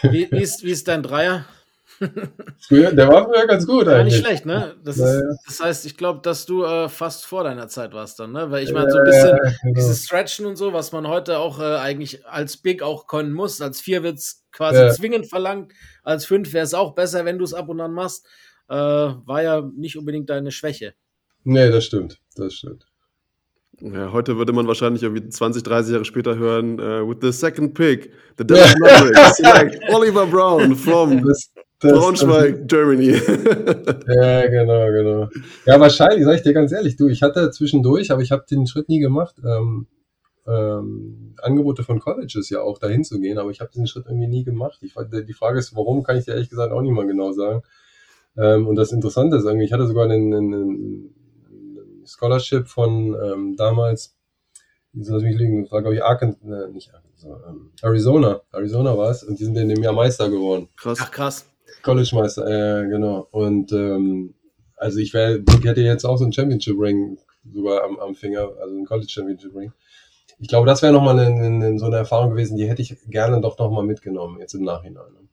wie, wie, ist, wie ist dein Dreier? Früher, der war früher ganz gut eigentlich. Ja, nicht schlecht, ne? Das, ist, das heißt, ich glaube, dass du äh, fast vor deiner Zeit warst dann, ne? Weil ich meine, so ein bisschen ja, genau. dieses Stretchen und so, was man heute auch äh, eigentlich als Big auch können muss. Als Vier wird es quasi ja. zwingend verlangt. Als Fünf wäre es auch besser, wenn du es ab und an machst. Äh, war ja nicht unbedingt deine Schwäche. Nee, das stimmt. Das stimmt. Ja, heute würde man wahrscheinlich irgendwie 20, 30 Jahre später hören, uh, with the second pick, the Dallas Mavericks select Oliver Brown from das, das, Braunschweig, Germany. ja, genau, genau. Ja, wahrscheinlich, sag ich dir ganz ehrlich, du, ich hatte zwischendurch, aber ich habe den Schritt nie gemacht, ähm, ähm, Angebote von Colleges ja auch dahin zu gehen, aber ich habe diesen Schritt irgendwie nie gemacht. Ich, die Frage ist, warum, kann ich dir ehrlich gesagt auch nicht mal genau sagen. Ähm, und das Interessante ist irgendwie, ich hatte sogar einen, einen, einen Scholarship von ähm, damals, so lass mich liegen, das war glaube ich Arkansas, äh, nicht Arkansas, ähm, Arizona, Arizona war es und die sind in dem Jahr Meister geworden. Krass. Ach krass. College-Meister, äh, genau. Und ähm, also ich wäre, hätte jetzt auch so ein Championship Ring sogar am, am Finger, also ein College Championship Ring. Ich glaube, das wäre nochmal eine, eine, so eine Erfahrung gewesen, die hätte ich gerne doch nochmal mitgenommen, jetzt im Nachhinein. Ne?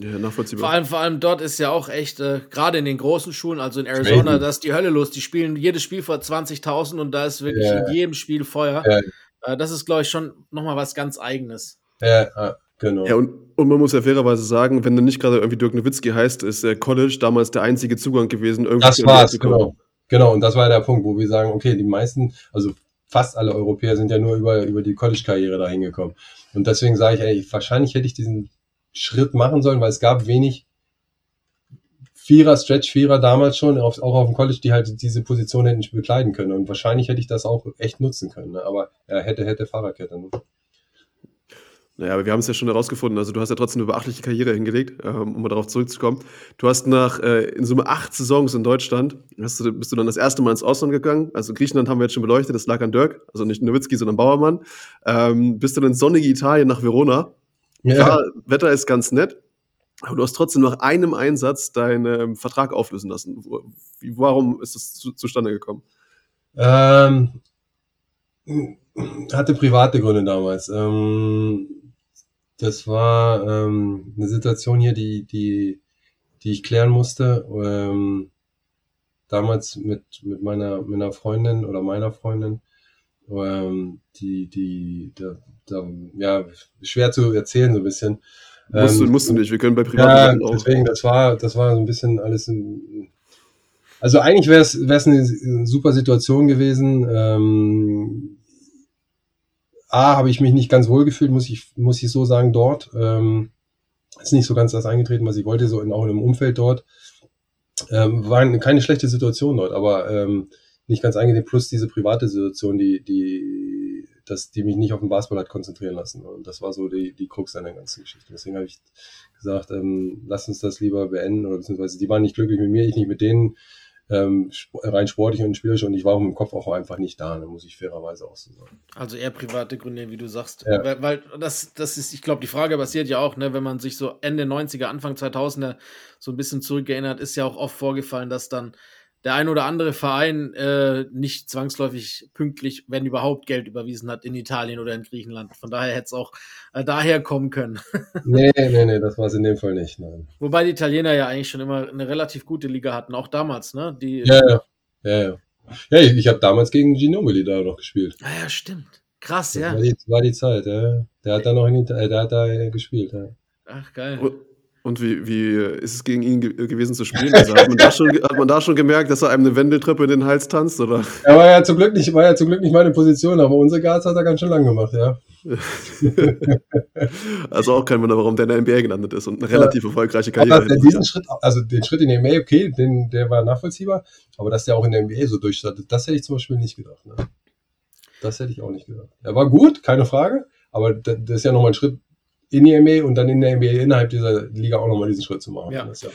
Ja, nachvollziehbar. Vor allem, vor allem dort ist ja auch echt, äh, gerade in den großen Schulen, also in Arizona, da ist die Hölle los. Die spielen jedes Spiel vor 20.000 und da ist wirklich ja. in jedem Spiel Feuer. Ja. Äh, das ist, glaube ich, schon nochmal was ganz Eigenes. Ja, genau. Ja, und, und man muss ja fairerweise sagen, wenn du nicht gerade irgendwie Dirk Nowitzki heißt, ist der College damals der einzige Zugang gewesen. Irgendwie das war's, genau. Genau, und das war der Punkt, wo wir sagen, okay, die meisten, also fast alle Europäer sind ja nur über, über die College-Karriere da hingekommen. Und deswegen sage ich, ey, wahrscheinlich hätte ich diesen Schritt machen sollen, weil es gab wenig Vierer, Stretch-Vierer damals schon, auch auf dem College, die halt diese Position hätten bekleiden können. Und wahrscheinlich hätte ich das auch echt nutzen können. Ne? Aber ja, hätte, hätte Fahrradkette. Ne? Naja, aber wir haben es ja schon herausgefunden. Also, du hast ja trotzdem eine beachtliche Karriere hingelegt, ähm, um mal darauf zurückzukommen. Du hast nach äh, in Summe acht Saisons in Deutschland, hast du, bist du dann das erste Mal ins Ausland gegangen. Also, Griechenland haben wir jetzt schon beleuchtet, das lag an Dirk, also nicht Nowitzki, sondern Bauermann. Ähm, bist du dann ins sonnige Italien nach Verona. Ja. Klar, Wetter ist ganz nett, aber du hast trotzdem nach einem Einsatz deinen ähm, Vertrag auflösen lassen. Warum ist das zu, zustande gekommen? Ähm, hatte private Gründe damals. Ähm, das war ähm, eine Situation hier, die, die, die ich klären musste. Ähm, damals mit, mit meiner, mit einer Freundin oder meiner Freundin, ähm, die, die, da, da, ja, schwer zu erzählen so ein bisschen. Musst, du, Ähm, musst du nicht, wir können bei privaten ja, auch. deswegen, das war, das war so ein bisschen alles in, also eigentlich wäre es wäre es eine super Situation gewesen. Ähm, A, habe ich mich nicht ganz wohl gefühlt, muss ich, muss ich so sagen, dort. Ähm, ist nicht so ganz das eingetreten, was ich wollte, so in, auch im Umfeld dort. Ähm, war eine- keine schlechte Situation dort, aber ähm, nicht ganz eingetreten, plus diese private Situation, die, die, das, die mich nicht auf den Basketball hat konzentrieren lassen. Und das war so die, die Krux an der ganzen Geschichte. Deswegen habe ich gesagt, ähm, lass uns das lieber beenden, oder beziehungsweise die waren nicht glücklich mit mir, ich nicht mit denen, ähm, rein sportlich und spielerisch und ich war auch im Kopf auch einfach nicht da, ne, muss ich fairerweise auch so sagen. Also eher private Gründe, wie du sagst. Ja. Weil, weil das, das ist, ich glaube, die Frage basiert ja auch, ne, wenn man sich so Ende 90er, Anfang 2000er so ein bisschen zurückerinnert, ist ja auch oft vorgefallen, dass dann der ein oder andere Verein äh, nicht zwangsläufig pünktlich, wenn überhaupt, Geld überwiesen hat in Italien oder in Griechenland. Von daher hätte es auch äh, daher kommen können. Nee, nee, nee, das war es in dem Fall nicht, nein. Wobei die Italiener ja eigentlich schon immer eine relativ gute Liga hatten, auch damals, ne? Die, Ja, ja, ja, ja. Ja, ich, ich habe damals gegen Ginobili da noch gespielt. Ah ja, stimmt. Krass, Das ja. war, die, war die Zeit, ja. Der hat da noch in Ita- äh, der hat da äh, gespielt, ja. Ach, geil. Und- Und wie, wie ist es gegen ihn ge gewesen zu spielen? Also hat, man da schon, hat man da schon gemerkt, dass er einem eine Wendeltreppe in den Hals tanzt? Oder? Er war ja zum Glück nicht, war ja zum Glück nicht meine Position, aber unsere Guards hat er ganz schön lang gemacht, ja. Also auch kein Wunder, warum der in der NBA gelandet ist und eine relativ erfolgreiche Karriere sich diesen hat. Schritt, also den Schritt in die NBA, okay, den, der war nachvollziehbar, aber dass der auch in der NBA so durchstartet, das hätte ich zum Beispiel nicht gedacht. Ne? Das hätte ich auch nicht gedacht. Er war gut, keine Frage, aber da- das ist ja nochmal ein Schritt in die NBA und dann in der NBA innerhalb dieser Liga auch nochmal diesen Schritt zu machen. Ja. Das ja,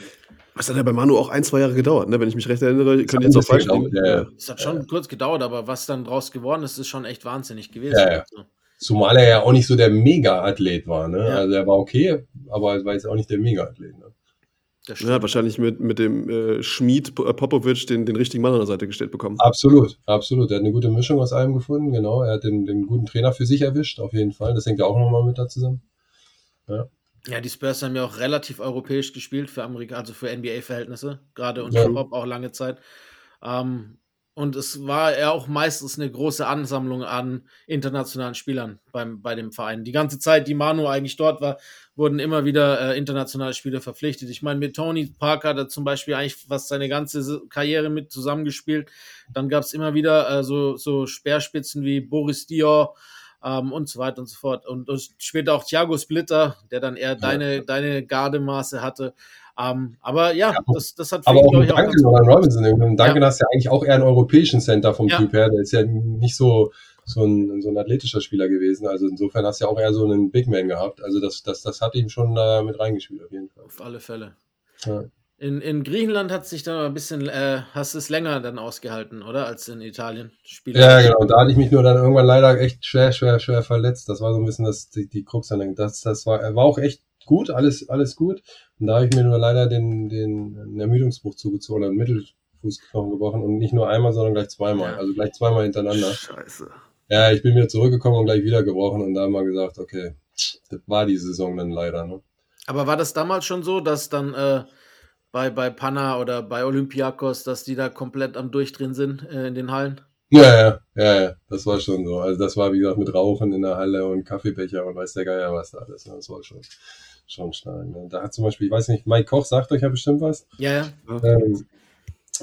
Das hat ja bei Manu auch ein, zwei Jahre gedauert, ne? wenn ich mich recht erinnere. Könnte jetzt auch falsch liegen. Ja, ja. Es hat schon kurz gedauert, aber was dann draus geworden ist, ist schon echt wahnsinnig gewesen. Ja, ja. Also, Zumal er ja auch nicht so der Mega-Athlet war. Ne? Ja. Also er war okay, aber er war jetzt auch nicht der Mega-Athlet. Ne? Ja, wahrscheinlich mit, mit dem äh, Schmied P- Popovic den, den richtigen Mann an der Seite gestellt bekommen. Absolut, absolut. Er hat eine gute Mischung aus allem gefunden, genau. Er hat den, den guten Trainer für sich erwischt, auf jeden Fall. Das hängt ja auch nochmal mit da zusammen. Ja, die Spurs haben ja auch relativ europäisch gespielt für Amerika, also für NBA-Verhältnisse, gerade unter Ja. Pop auch lange Zeit. Ähm, und es war ja auch meistens eine große Ansammlung an internationalen Spielern beim, bei dem Verein. Die ganze Zeit, die Manu eigentlich dort war, wurden immer wieder äh, internationale Spieler verpflichtet. Ich meine, mit Tony Parker hat er zum Beispiel eigentlich fast seine ganze Karriere mit zusammengespielt. Dann gab es immer wieder äh, so, so Speerspitzen wie Boris Dior, ähm, und so weiter und so fort. Und, und später auch Thiago Splitter, der dann eher deine, deine Gardemaße hatte. Ähm, aber ja, das, das hat Aber auch glaub mit ich, Duncan gut oder Robinson. Duncan Ja. hast ja eigentlich auch eher einen europäischen Center vom Ja. Typ her. Der ist ja nicht so, so, ein, so ein athletischer Spieler gewesen. Also insofern hast du ja auch eher so einen Big Man gehabt. Also das, das, das hat ihm schon da mit reingespielt, auf jeden Fall. Auf alle Fälle. Ja. In, in Griechenland hat sich dann ein bisschen, äh, hast du es länger dann ausgehalten, oder? Als in Italien. Spieler. Ja, genau. Und da hatte ich mich nur dann irgendwann leider echt schwer, schwer, schwer verletzt. Das war so ein bisschen das, die, die Krux an dem. Das, das war, war auch echt gut, alles, alles gut. Und da habe ich mir nur leider den, den, Ermüdungsbruch zugezogen, einen Mittelfußknochen gebrochen und nicht nur einmal, sondern gleich zweimal. Ja. Also gleich zweimal hintereinander. Scheiße. Ja, ich bin wieder zurückgekommen und gleich wieder gebrochen und da haben wir gesagt, okay, das war die Saison dann leider. Ne? Aber war das damals schon so, dass dann äh, bei, bei Panna oder bei Olympiakos, dass die da komplett am Durchdrehen sind äh, in den Hallen? Ja, ja, ja, ja, das war schon so. Also das war, wie gesagt, mit Rauchen in der Halle und Kaffeebecher und weiß der Geier was da alles. ne? Das war schon, schon stark. Ne? Da hat zum Beispiel, ich weiß nicht, Mike Koch sagt euch ja bestimmt was. Ja, ja. Ähm,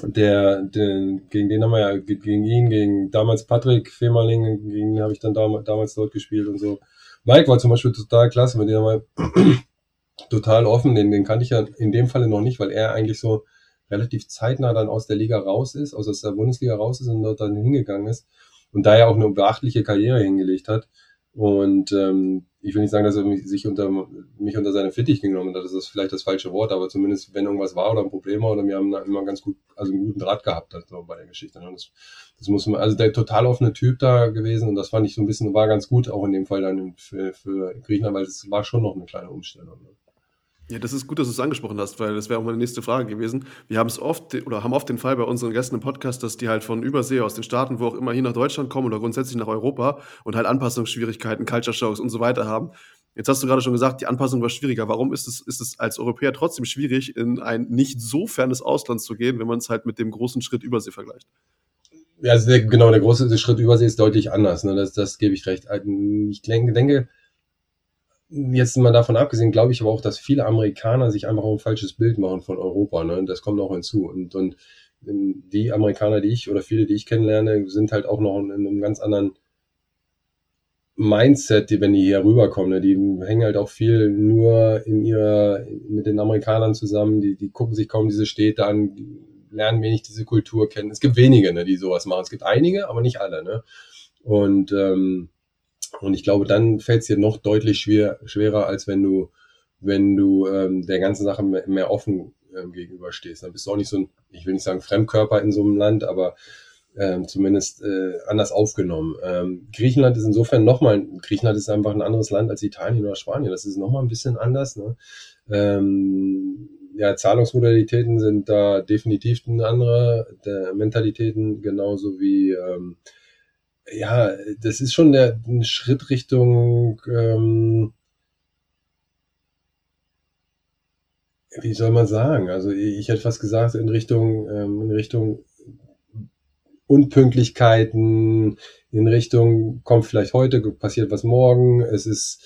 der, den, gegen den haben wir ja, ge- gegen ihn, gegen damals Patrick Femerling, gegen den habe ich dann dam damals dort gespielt und so. Mike war zum Beispiel total klasse, mit dem haben wir total offen, den, den kannte ich ja in dem Falle noch nicht, weil er eigentlich so relativ zeitnah dann aus der Liga raus ist, also aus der Bundesliga raus ist und dort dann hingegangen ist und da ja auch eine beachtliche Karriere hingelegt hat. Und ähm, ich will nicht sagen, dass er mich, sich unter, mich unter seine Fittich genommen hat, das ist vielleicht das falsche Wort, aber zumindest, wenn irgendwas war oder ein Problem war, oder wir haben immer ganz gut, also einen guten Draht gehabt also bei der Geschichte. Ne? Das, das muss man, also der total offene Typ da gewesen und das fand ich so ein bisschen, war ganz gut, auch in dem Fall dann für, für Griechenland, weil es war schon noch eine kleine Umstellung. Ne? Ja, das ist gut, dass du es angesprochen hast, weil das wäre auch meine nächste Frage gewesen. Wir haben es oft oder haben oft den Fall bei unseren Gästen im Podcast, dass die halt von Übersee aus den Staaten, wo auch immer hier nach Deutschland kommen oder grundsätzlich nach Europa und halt Anpassungsschwierigkeiten, Culture Shocks und so weiter haben. Jetzt hast du gerade schon gesagt, die Anpassung war schwieriger. Warum ist es, ist es als Europäer trotzdem schwierig, in ein nicht so fernes Ausland zu gehen, wenn man es halt mit dem großen Schritt Übersee vergleicht? Ja, also der, genau, der große Schritt Übersee ist deutlich anders. Ne? Das, das gebe ich recht. Ich denke, denke jetzt mal davon abgesehen, glaube ich aber auch, dass viele Amerikaner sich einfach ein falsches Bild machen von Europa. Ne? Das kommt auch hinzu. Und, und die Amerikaner, die ich oder viele, die ich kennenlerne, sind halt auch noch in einem ganz anderen Mindset, die, wenn die hier rüberkommen. Ne? Die hängen halt auch viel nur in ihrer, mit den Amerikanern zusammen. Die, die gucken sich kaum diese Städte an, lernen wenig diese Kultur kennen. Es gibt wenige, ne, die sowas machen. Es gibt einige, aber nicht alle. Ne? Und ähm, und ich glaube, dann fällt es dir noch deutlich schwer, schwerer, als wenn du, wenn du ähm, der ganzen Sache mehr, mehr offen ähm, gegenüberstehst. Dann bist du auch nicht so ein, ich will nicht sagen Fremdkörper in so einem Land, aber ähm, zumindest äh, anders aufgenommen. Ähm, Griechenland ist insofern nochmal, Griechenland ist einfach ein anderes Land als Italien oder Spanien. Das ist nochmal ein bisschen anders. Ne? Ähm, ja, Zahlungsmodalitäten sind da definitiv eine andere, der Mentalitäten genauso wie ähm, ja, das ist schon der, ein Schritt Richtung, ähm, wie soll man sagen? Also ich hätte fast gesagt in Richtung, ähm, in Richtung Unpünktlichkeiten, in Richtung kommt vielleicht heute, passiert was morgen. Es ist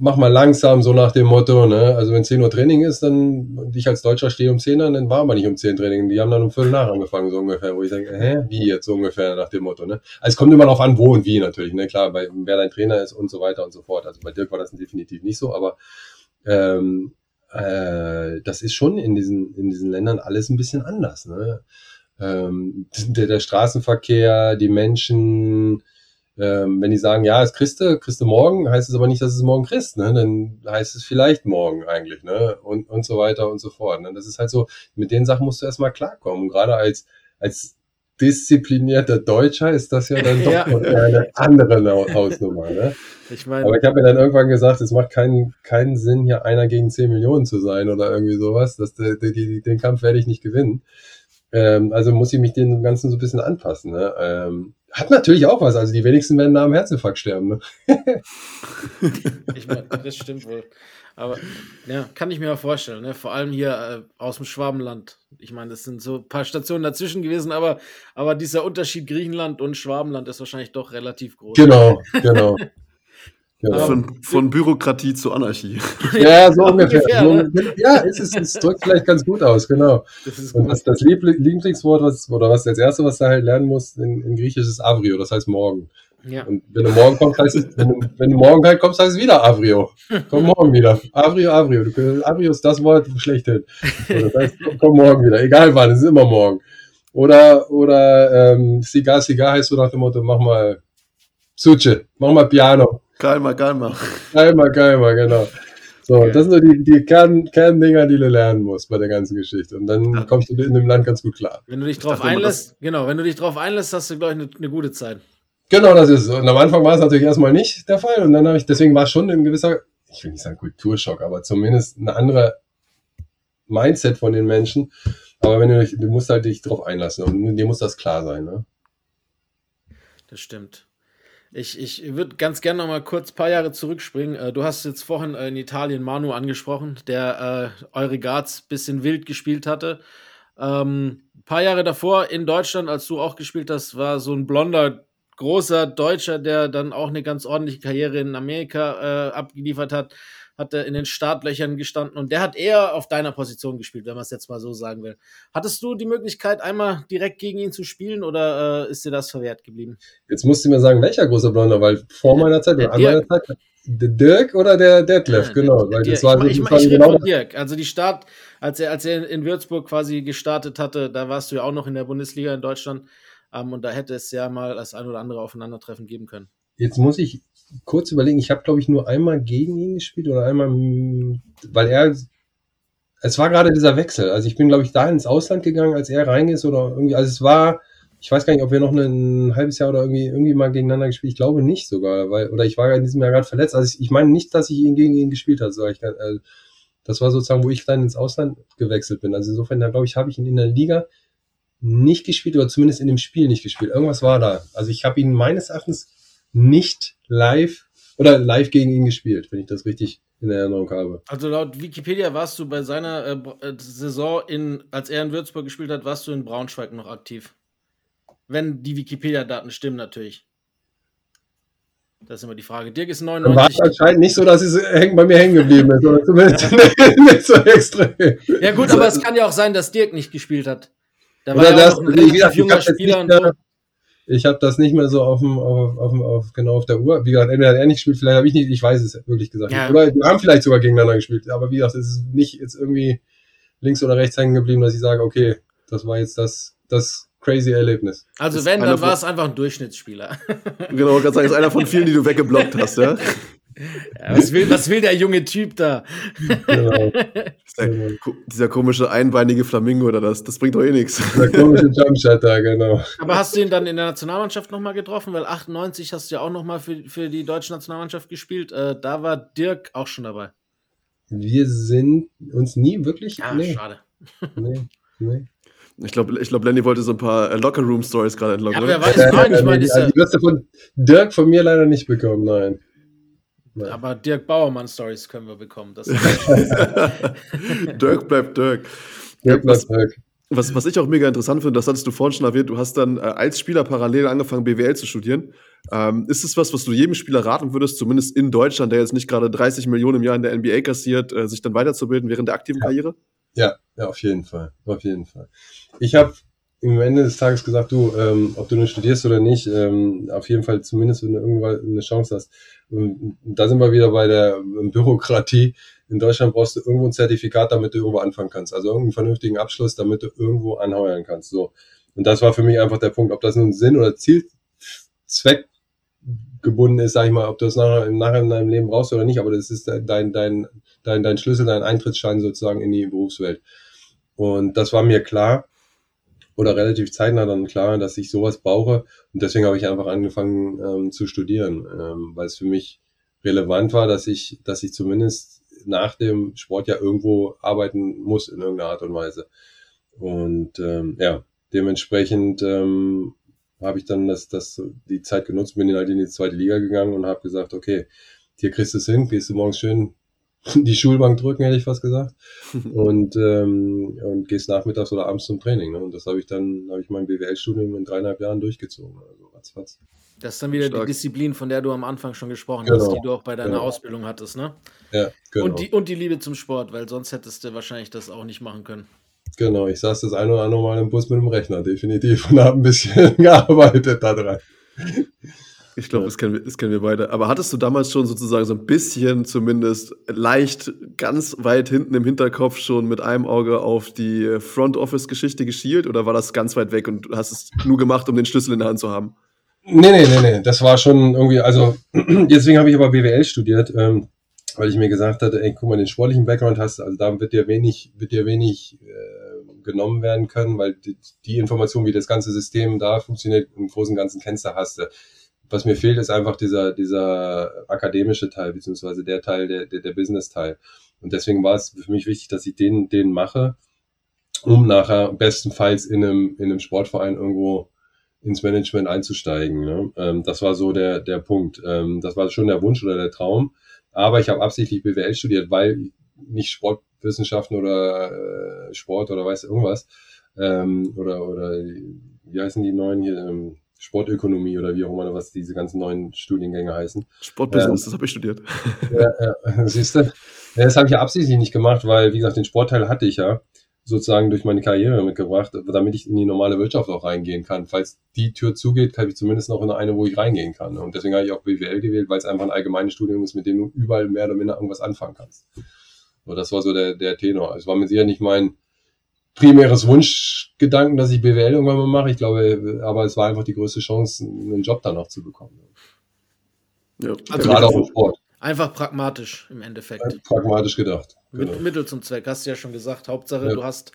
mach mal langsam, so nach dem Motto, ne? Also wenn 10 Uhr Training ist, dann, und ich als Deutscher stehe um 10 Uhr, dann war man nicht um 10 Training. Die haben dann um Viertel nach angefangen, so ungefähr, wo ich denke, hä, wie jetzt so ungefähr nach dem Motto, ne? Also es kommt immer darauf an, wo und wie natürlich, ne? Klar, bei, wer dein Trainer ist und so weiter und so fort. Also bei Dirk war das definitiv nicht so, aber ähm, äh, das ist schon in diesen, in diesen Ländern alles ein bisschen anders, ne? Ähm, der, der Straßenverkehr, die Menschen, ähm, wenn die sagen, ja, es kriegst du, kriegst du morgen, heißt es aber nicht, dass es morgen kriegst, ne? Dann heißt es vielleicht morgen eigentlich, ne? Und, und so weiter und so fort. Ne? Das ist halt so, mit den Sachen musst du erstmal klarkommen. Gerade als, als disziplinierter Deutscher ist das ja dann doch ja. eine andere Hausnummer. Ne? Ich mein, Aber ich habe mir dann irgendwann gesagt, es macht keinen, keinen Sinn, hier einer gegen zehn Millionen zu sein oder irgendwie sowas. Das, die, die, den Kampf werde ich nicht gewinnen. Ähm, also muss ich mich dem Ganzen so ein bisschen anpassen. Ne? Ähm, hat natürlich auch was. Also die wenigsten werden da am Herzinfarkt sterben. Ne? ich meine, das stimmt wohl. Aber ja, kann ich mir auch vorstellen. Ne? Vor allem hier äh, aus dem Schwabenland. Ich meine, das sind so ein paar Stationen dazwischen gewesen, aber, aber dieser Unterschied Griechenland und Schwabenland ist wahrscheinlich doch relativ groß. Genau, genau. Genau. Von, von, Bürokratie zu Anarchie. Ja, so ungefähr. ungefähr ne? Ja, es, ist, es drückt vielleicht ganz gut aus, genau. Das und das, das Lieblingswort, was, oder was das erste, was du halt lernen musst in, in Griechisch, ist Avrio, das heißt morgen. Ja. Und wenn du morgen kommst, heißt es, wenn du, wenn du morgen halt kommst, heißt es wieder Avrio. Komm morgen wieder. Avrio, Avrio. Du, Avrio ist das Wort schlechthin. das heißt, komm, komm morgen wieder. Egal wann, es ist immer morgen. Oder, oder ähm, Cigar, Cigar heißt so nach dem Motto, mach mal Suche, mach mal Piano. Kalmer, Kalmer. Kalmer, Kalmer, genau. So, okay. das sind so die, die Kern, Kerndinger, die du lernen musst bei der ganzen Geschichte. Und dann ja. kommst du in dem Land ganz gut klar. Wenn du dich drauf einlässt, genau, wenn du dich drauf einlässt, hast du, glaube ich, eine, eine gute Zeit. Genau, das ist so. Und am Anfang war es natürlich erstmal nicht der Fall. Und dann habe ich, deswegen war es schon ein gewisser, ich will nicht sagen Kulturschock, aber zumindest eine andere Mindset von den Menschen. Aber wenn du, du musst halt dich drauf einlassen und dir muss das klar sein, ne? Das stimmt. Ich, ich würde ganz gerne noch mal kurz ein paar Jahre zurückspringen. Äh, du hast jetzt vorhin äh, in Italien Manu angesprochen, der äh, Euregaz bisschen wild gespielt hatte. Ähm, ein paar Jahre davor in Deutschland, als du auch gespielt hast, war so ein blonder, großer Deutscher, der dann auch eine ganz ordentliche Karriere in Amerika äh, abgeliefert hat hat er in den Startlöchern gestanden und der hat eher auf deiner Position gespielt, wenn man es jetzt mal so sagen will. Hattest du die Möglichkeit, einmal direkt gegen ihn zu spielen oder äh, ist dir das verwehrt geblieben? Jetzt musst du mir sagen, welcher große Blonder, weil vor meiner Zeit oder an meiner Zeit der Dirk oder der Detlef, ja, genau. Der, der, das war, ich, ich, ich, ich genau von Dirk. Also die Start, als er, als er in Würzburg quasi gestartet hatte, da warst du ja auch noch in der Bundesliga in Deutschland. Um, ähm, und da hätte es ja mal das ein oder andere Aufeinandertreffen geben können. jetzt muss ich kurz überlegen, ich habe, glaube ich, nur einmal gegen ihn gespielt oder einmal, weil er, es war gerade dieser Wechsel. Also ich bin, glaube ich, da ins Ausland gegangen, als er rein ist oder irgendwie, also es war, ich weiß gar nicht, ob wir noch ein halbes Jahr oder irgendwie, irgendwie mal gegeneinander gespielt. Ich glaube nicht sogar, weil, oder ich war in diesem Jahr gerade verletzt. Also ich, ich meine nicht, dass ich ihn gegen ihn gespielt habe, sage ich. Äh, das war sozusagen, wo ich dann ins Ausland gewechselt bin. Also insofern, da glaube ich, habe ich ihn in der Liga nicht gespielt oder zumindest in dem Spiel nicht gespielt. Irgendwas war da. Also ich habe ihn meines Erachtens nicht live oder live gegen ihn gespielt, wenn ich das richtig in Erinnerung habe. Also laut Wikipedia warst du bei seiner äh, äh Saison in, als er in Würzburg gespielt hat, warst du in Braunschweig noch aktiv. Wenn die Wikipedia-Daten stimmen, natürlich. Das ist immer die Frage. Dirk ist 99. War es anscheinend nicht so, dass es bei mir hängen geblieben ist. Oder zumindest nicht so extrem. Ja, gut, aber es kann ja auch sein, dass Dirk nicht gespielt hat. Da war ja das, auch ein relativ junger Spieler. Mehr, ich habe das nicht mehr so auf dem, auf, auf, auf, genau auf der Uhr. Wie gesagt, entweder hat er nicht gespielt, vielleicht habe ich nicht, ich weiß es wirklich gesagt. Ja. Oder wir haben vielleicht sogar gegeneinander gespielt. Aber wie gesagt, es ist nicht jetzt irgendwie links oder rechts hängen geblieben, dass ich sage, okay, das war jetzt das, das crazy Erlebnis. Also wenn, dann war es einfach ein Durchschnittsspieler. Genau, ich kann sagen, ist einer von vielen, die du weggeblockt hast, ja? ja was, will, was will der junge Typ da? Genau. Der, dieser komische einbeinige Flamingo oder das, das bringt doch eh nichts. Der komische Jumpshot da, genau. Aber hast du ihn dann in der Nationalmannschaft nochmal getroffen? Weil 98 hast du ja auch nochmal für, für die deutsche Nationalmannschaft gespielt. Äh, da war Dirk auch schon dabei. Wir sind uns nie wirklich. Ja, nee. schade. Nee, nee. Ich glaube, ich glaub, Lenny wollte so ein paar äh, Locker-Room-Stories gerade entlocken. Ja, wer weiß, nein, ich meine, die wirst du von Dirk von mir leider nicht bekommen, nein. Nein. Aber Dirk Bauermann-Stories können wir bekommen. Dirk bleibt Dirk. Dirk bleibt Dirk. Was, was ich auch mega interessant finde, das hattest du vorhin schon erwähnt, du hast dann äh, als Spieler parallel angefangen, BWL zu studieren. Ähm, ist es was, was du jedem Spieler raten würdest, zumindest in Deutschland, der jetzt nicht gerade 30 Millionen im Jahr in der NBA kassiert, äh, sich dann weiterzubilden während der aktiven ja. Karriere? Ja, ja, auf jeden Fall. Auf jeden Fall. Ich habe im Ende des Tages gesagt, du, ähm, ob du nur studierst oder nicht, ähm, auf jeden Fall zumindest, wenn du irgendwann eine Chance hast. Und da sind wir wieder bei der ähm, Bürokratie. In Deutschland brauchst du irgendwo ein Zertifikat, damit du irgendwo anfangen kannst. Also irgendeinen vernünftigen Abschluss, damit du irgendwo anheuern kannst. So. Und das war für mich einfach der Punkt, ob das nun Sinn oder Zielzweck gebunden ist, sag ich mal, ob du das nachher, im Nachhinein in deinem Leben brauchst oder nicht, aber das ist dein, dein, dein, dein Schlüssel, dein Eintrittsschein sozusagen in die Berufswelt. Und das war mir klar oder relativ zeitnah dann klar, dass ich sowas brauche. Und deswegen habe ich einfach angefangen ähm, zu studieren, ähm, weil es für mich relevant war, dass ich, dass ich zumindest nach dem Sport ja irgendwo arbeiten muss in irgendeiner Art und Weise. Und ähm, ja, dementsprechend ähm, habe ich dann das, das, die Zeit genutzt, bin halt in die zweite Liga gegangen und habe gesagt, okay, hier kriegst du es hin, gehst du morgens schön die Schulbank drücken, hätte ich fast gesagt. und, ähm, und gehst nachmittags oder abends zum Training. Ne? Und das habe ich dann, habe ich mein BWL-Studium in dreieinhalb Jahren durchgezogen. Also ratzfatz. Das ist dann wieder Stark. die Disziplin, von der du am Anfang schon gesprochen genau. hast, die du auch bei deiner genau. Ausbildung hattest, ne? Ja, genau. Und die, und die Liebe zum Sport, weil sonst hättest du wahrscheinlich das auch nicht machen können. Genau, ich saß das ein oder andere Mal im Bus mit dem Rechner, definitiv, und habe ein bisschen gearbeitet daran. Ich glaube, das, kennen wir, das kennen wir beide. Aber hattest du damals schon sozusagen so ein bisschen zumindest leicht ganz weit hinten im Hinterkopf schon mit einem Auge auf die Front Office Geschichte geschielt oder war das ganz weit weg und hast es nur gemacht, um den Schlüssel in der Hand zu haben? Nee, nee, nee, nee. Das war schon irgendwie, also deswegen habe ich aber BWL studiert, ähm, weil ich mir gesagt hatte, ey, guck mal, den sportlichen Background hast, also da wird dir wenig, wird dir wenig äh, genommen werden können, weil die, die Information, wie das ganze System da funktioniert, im Großen und Ganzen kennst du, hast du was mir fehlt, ist einfach dieser, dieser akademische Teil, beziehungsweise der Teil, der, der, der Business-Teil. Und deswegen war es für mich wichtig, dass ich den, den mache, um nachher bestenfalls in einem, in einem Sportverein irgendwo ins Management einzusteigen. Ne? Ähm, das war so der, der Punkt. Ähm, das war schon der Wunsch oder der Traum. Aber ich habe absichtlich BWL studiert, weil nicht Sportwissenschaften oder äh, Sport oder weiß irgendwas ähm, oder oder wie heißen die neuen hier ähm, Sportökonomie oder wie auch immer, was diese ganzen neuen Studiengänge heißen. Sportbusiness, ähm, das habe ich studiert. Ja, ja siehst du? Das habe ich ja absichtlich nicht gemacht, weil, wie gesagt, den Sportteil hatte ich ja sozusagen durch meine Karriere mitgebracht, damit ich in die normale Wirtschaft auch reingehen kann. Falls die Tür zugeht, kann ich zumindest noch in eine, wo ich reingehen kann. Und deswegen habe ich auch BWL gewählt, weil es einfach ein allgemeines Studium ist, mit dem du überall mehr oder minder irgendwas anfangen kannst. Und das war so der, der Tenor. Es war mir sicher nicht mein, primäres Wunschgedanken, dass ich BWL irgendwann mal mache. Ich glaube, aber es war einfach die größte Chance, einen Job danach zu bekommen. Ja, Also Gerade auch im Sport. Einfach pragmatisch im Endeffekt. Pragmatisch gedacht. Genau. Mit, Mittel zum Zweck, hast du ja schon gesagt. Hauptsache, Ja. du hast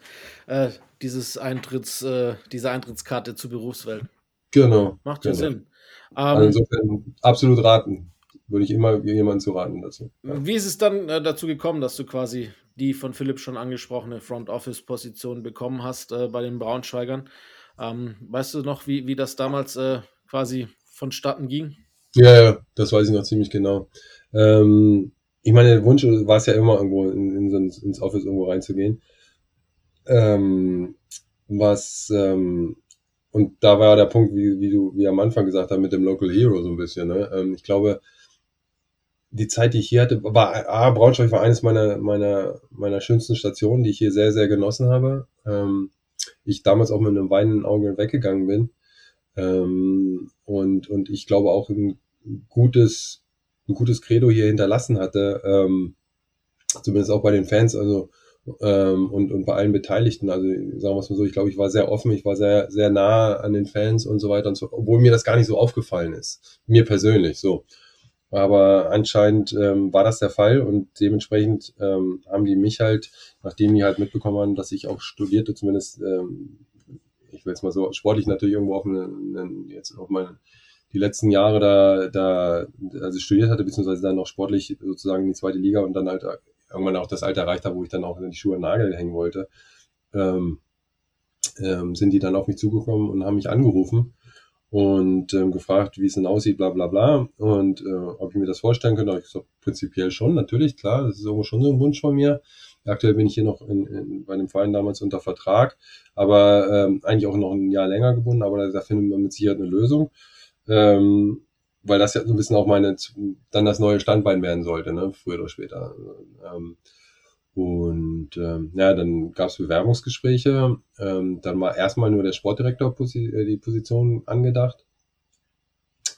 äh, dieses Eintritts, äh, diese Eintrittskarte zur Berufswelt. Genau. Macht ja genau. Sinn. Also Ähm, insofern absolut raten. Würde ich immer jemanden zu raten dazu. Wie ist es dann äh, dazu gekommen, dass du quasi die von Philipp schon angesprochene Front Office Position bekommen hast äh, bei den Braunschweigern? Ähm, weißt du noch, wie, wie das damals äh, quasi vonstatten ging? Ja, ja, das weiß ich noch ziemlich genau. Ähm, ich meine, der Wunsch war es ja immer irgendwo in, in, ins Office irgendwo reinzugehen. Ähm, was ähm, und da war der Punkt, wie, wie du wie am Anfang gesagt hast, mit dem Local Hero so ein bisschen. Ne? Ähm, ich glaube, die Zeit, die ich hier hatte, war A, Braunschweig war eines meiner meiner meiner schönsten Stationen, die ich hier sehr sehr genossen habe. Ähm, ich damals auch mit einem weinenden Auge weggegangen bin. Ähm, und, und ich glaube auch ein gutes, ein gutes Credo hier hinterlassen hatte, ähm, zumindest auch bei den Fans, also ähm, und, und bei allen Beteiligten. Also sagen wir es mal so, ich glaube, ich war sehr offen, ich war sehr, sehr nah an den Fans und so weiter und so, obwohl mir das gar nicht so aufgefallen ist. Mir persönlich so. Aber anscheinend ähm, war das der Fall und dementsprechend ähm, haben die mich halt, nachdem die halt mitbekommen haben, dass ich auch studierte, zumindest ähm, ich will jetzt mal so sportlich natürlich irgendwo auf einen, jetzt auf meine, die letzten Jahre da, da, also studiert hatte, beziehungsweise dann noch sportlich sozusagen in die zweite Liga und dann halt irgendwann auch das Alter erreicht habe, wo ich dann auch in die Schuhe Nagel hängen wollte, ähm, ähm, sind die dann auf mich zugekommen und haben mich angerufen und ähm, gefragt, wie es denn aussieht, bla bla bla. Und äh, ob ich mir das vorstellen könnte, habe ich gesagt, prinzipiell schon, natürlich, klar, das ist irgendwo schon so ein Wunsch von mir. Aktuell bin ich hier noch in, in, bei dem Verein damals unter Vertrag, aber ähm, eigentlich auch noch ein Jahr länger gebunden, aber da, da findet man mit Sicherheit eine Lösung. Ähm, weil das ja so ein bisschen auch meine, dann das neue Standbein werden sollte, ne, früher oder später. Ähm, und ähm, ja, dann gab es Bewerbungsgespräche. Ähm, dann war erstmal nur der Sportdirektor posi äh, die Position angedacht,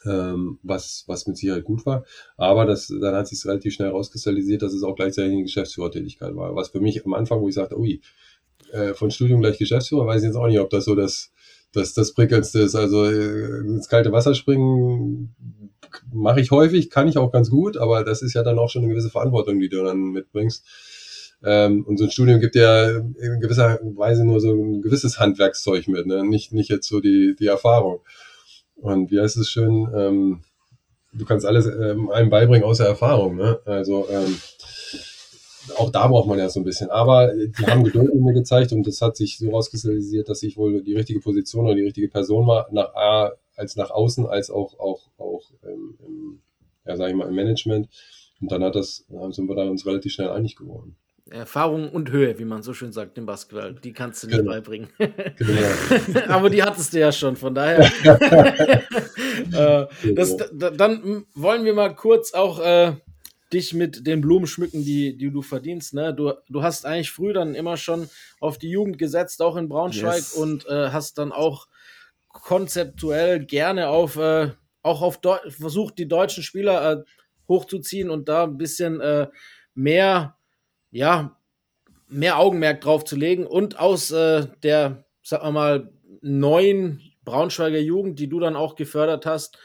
ähm, was, was mit Sicherheit gut war. Aber das, dann hat sich relativ schnell rauskristallisiert, dass es auch gleichzeitig eine Geschäftsführertätigkeit war. Was für mich am Anfang, wo ich sagte, ui, äh, von Studium gleich Geschäftsführer, weiß ich jetzt auch nicht, ob das so das, das, das prickelndste ist. Also äh, ins kalte Wasser springen mache ich häufig, kann ich auch ganz gut, aber das ist ja dann auch schon eine gewisse Verantwortung, die du dann mitbringst. Ähm, und so ein Studium gibt ja in gewisser Weise nur so ein gewisses Handwerkszeug mit, ne? nicht, nicht jetzt so die, die Erfahrung. Und wie heißt es schön, ähm, du kannst alles ähm, einem beibringen außer Erfahrung. Ne? Also ähm, auch da braucht man ja so ein bisschen. Aber die haben Geduld in mir gezeigt und das hat sich so rauskristallisiert, dass ich wohl die richtige Position oder die richtige Person war, nach A, als nach außen, als auch, auch, auch im, im, ja, sag ich mal, im Management. Und dann hat das, dann sind wir da uns relativ schnell einig geworden. Erfahrung und Höhe, wie man so schön sagt im Basketball, die kannst du nicht Genau. beibringen. Genau. Aber die hattest du ja schon, von daher. äh, das, da, dann wollen wir mal kurz auch äh, dich mit den Blumen schmücken, die, die du verdienst. Ne? Du, du hast eigentlich früh dann immer schon auf die Jugend gesetzt, auch in Braunschweig, Yes. und äh, hast dann auch konzeptuell gerne auf, äh, auch auf Deu versucht, die deutschen Spieler äh, hochzuziehen und da ein bisschen mehr, ja, mehr Augenmerk drauf zu legen und aus äh, der, sag mal mal, neuen Braunschweiger Jugend, die du dann auch gefördert hast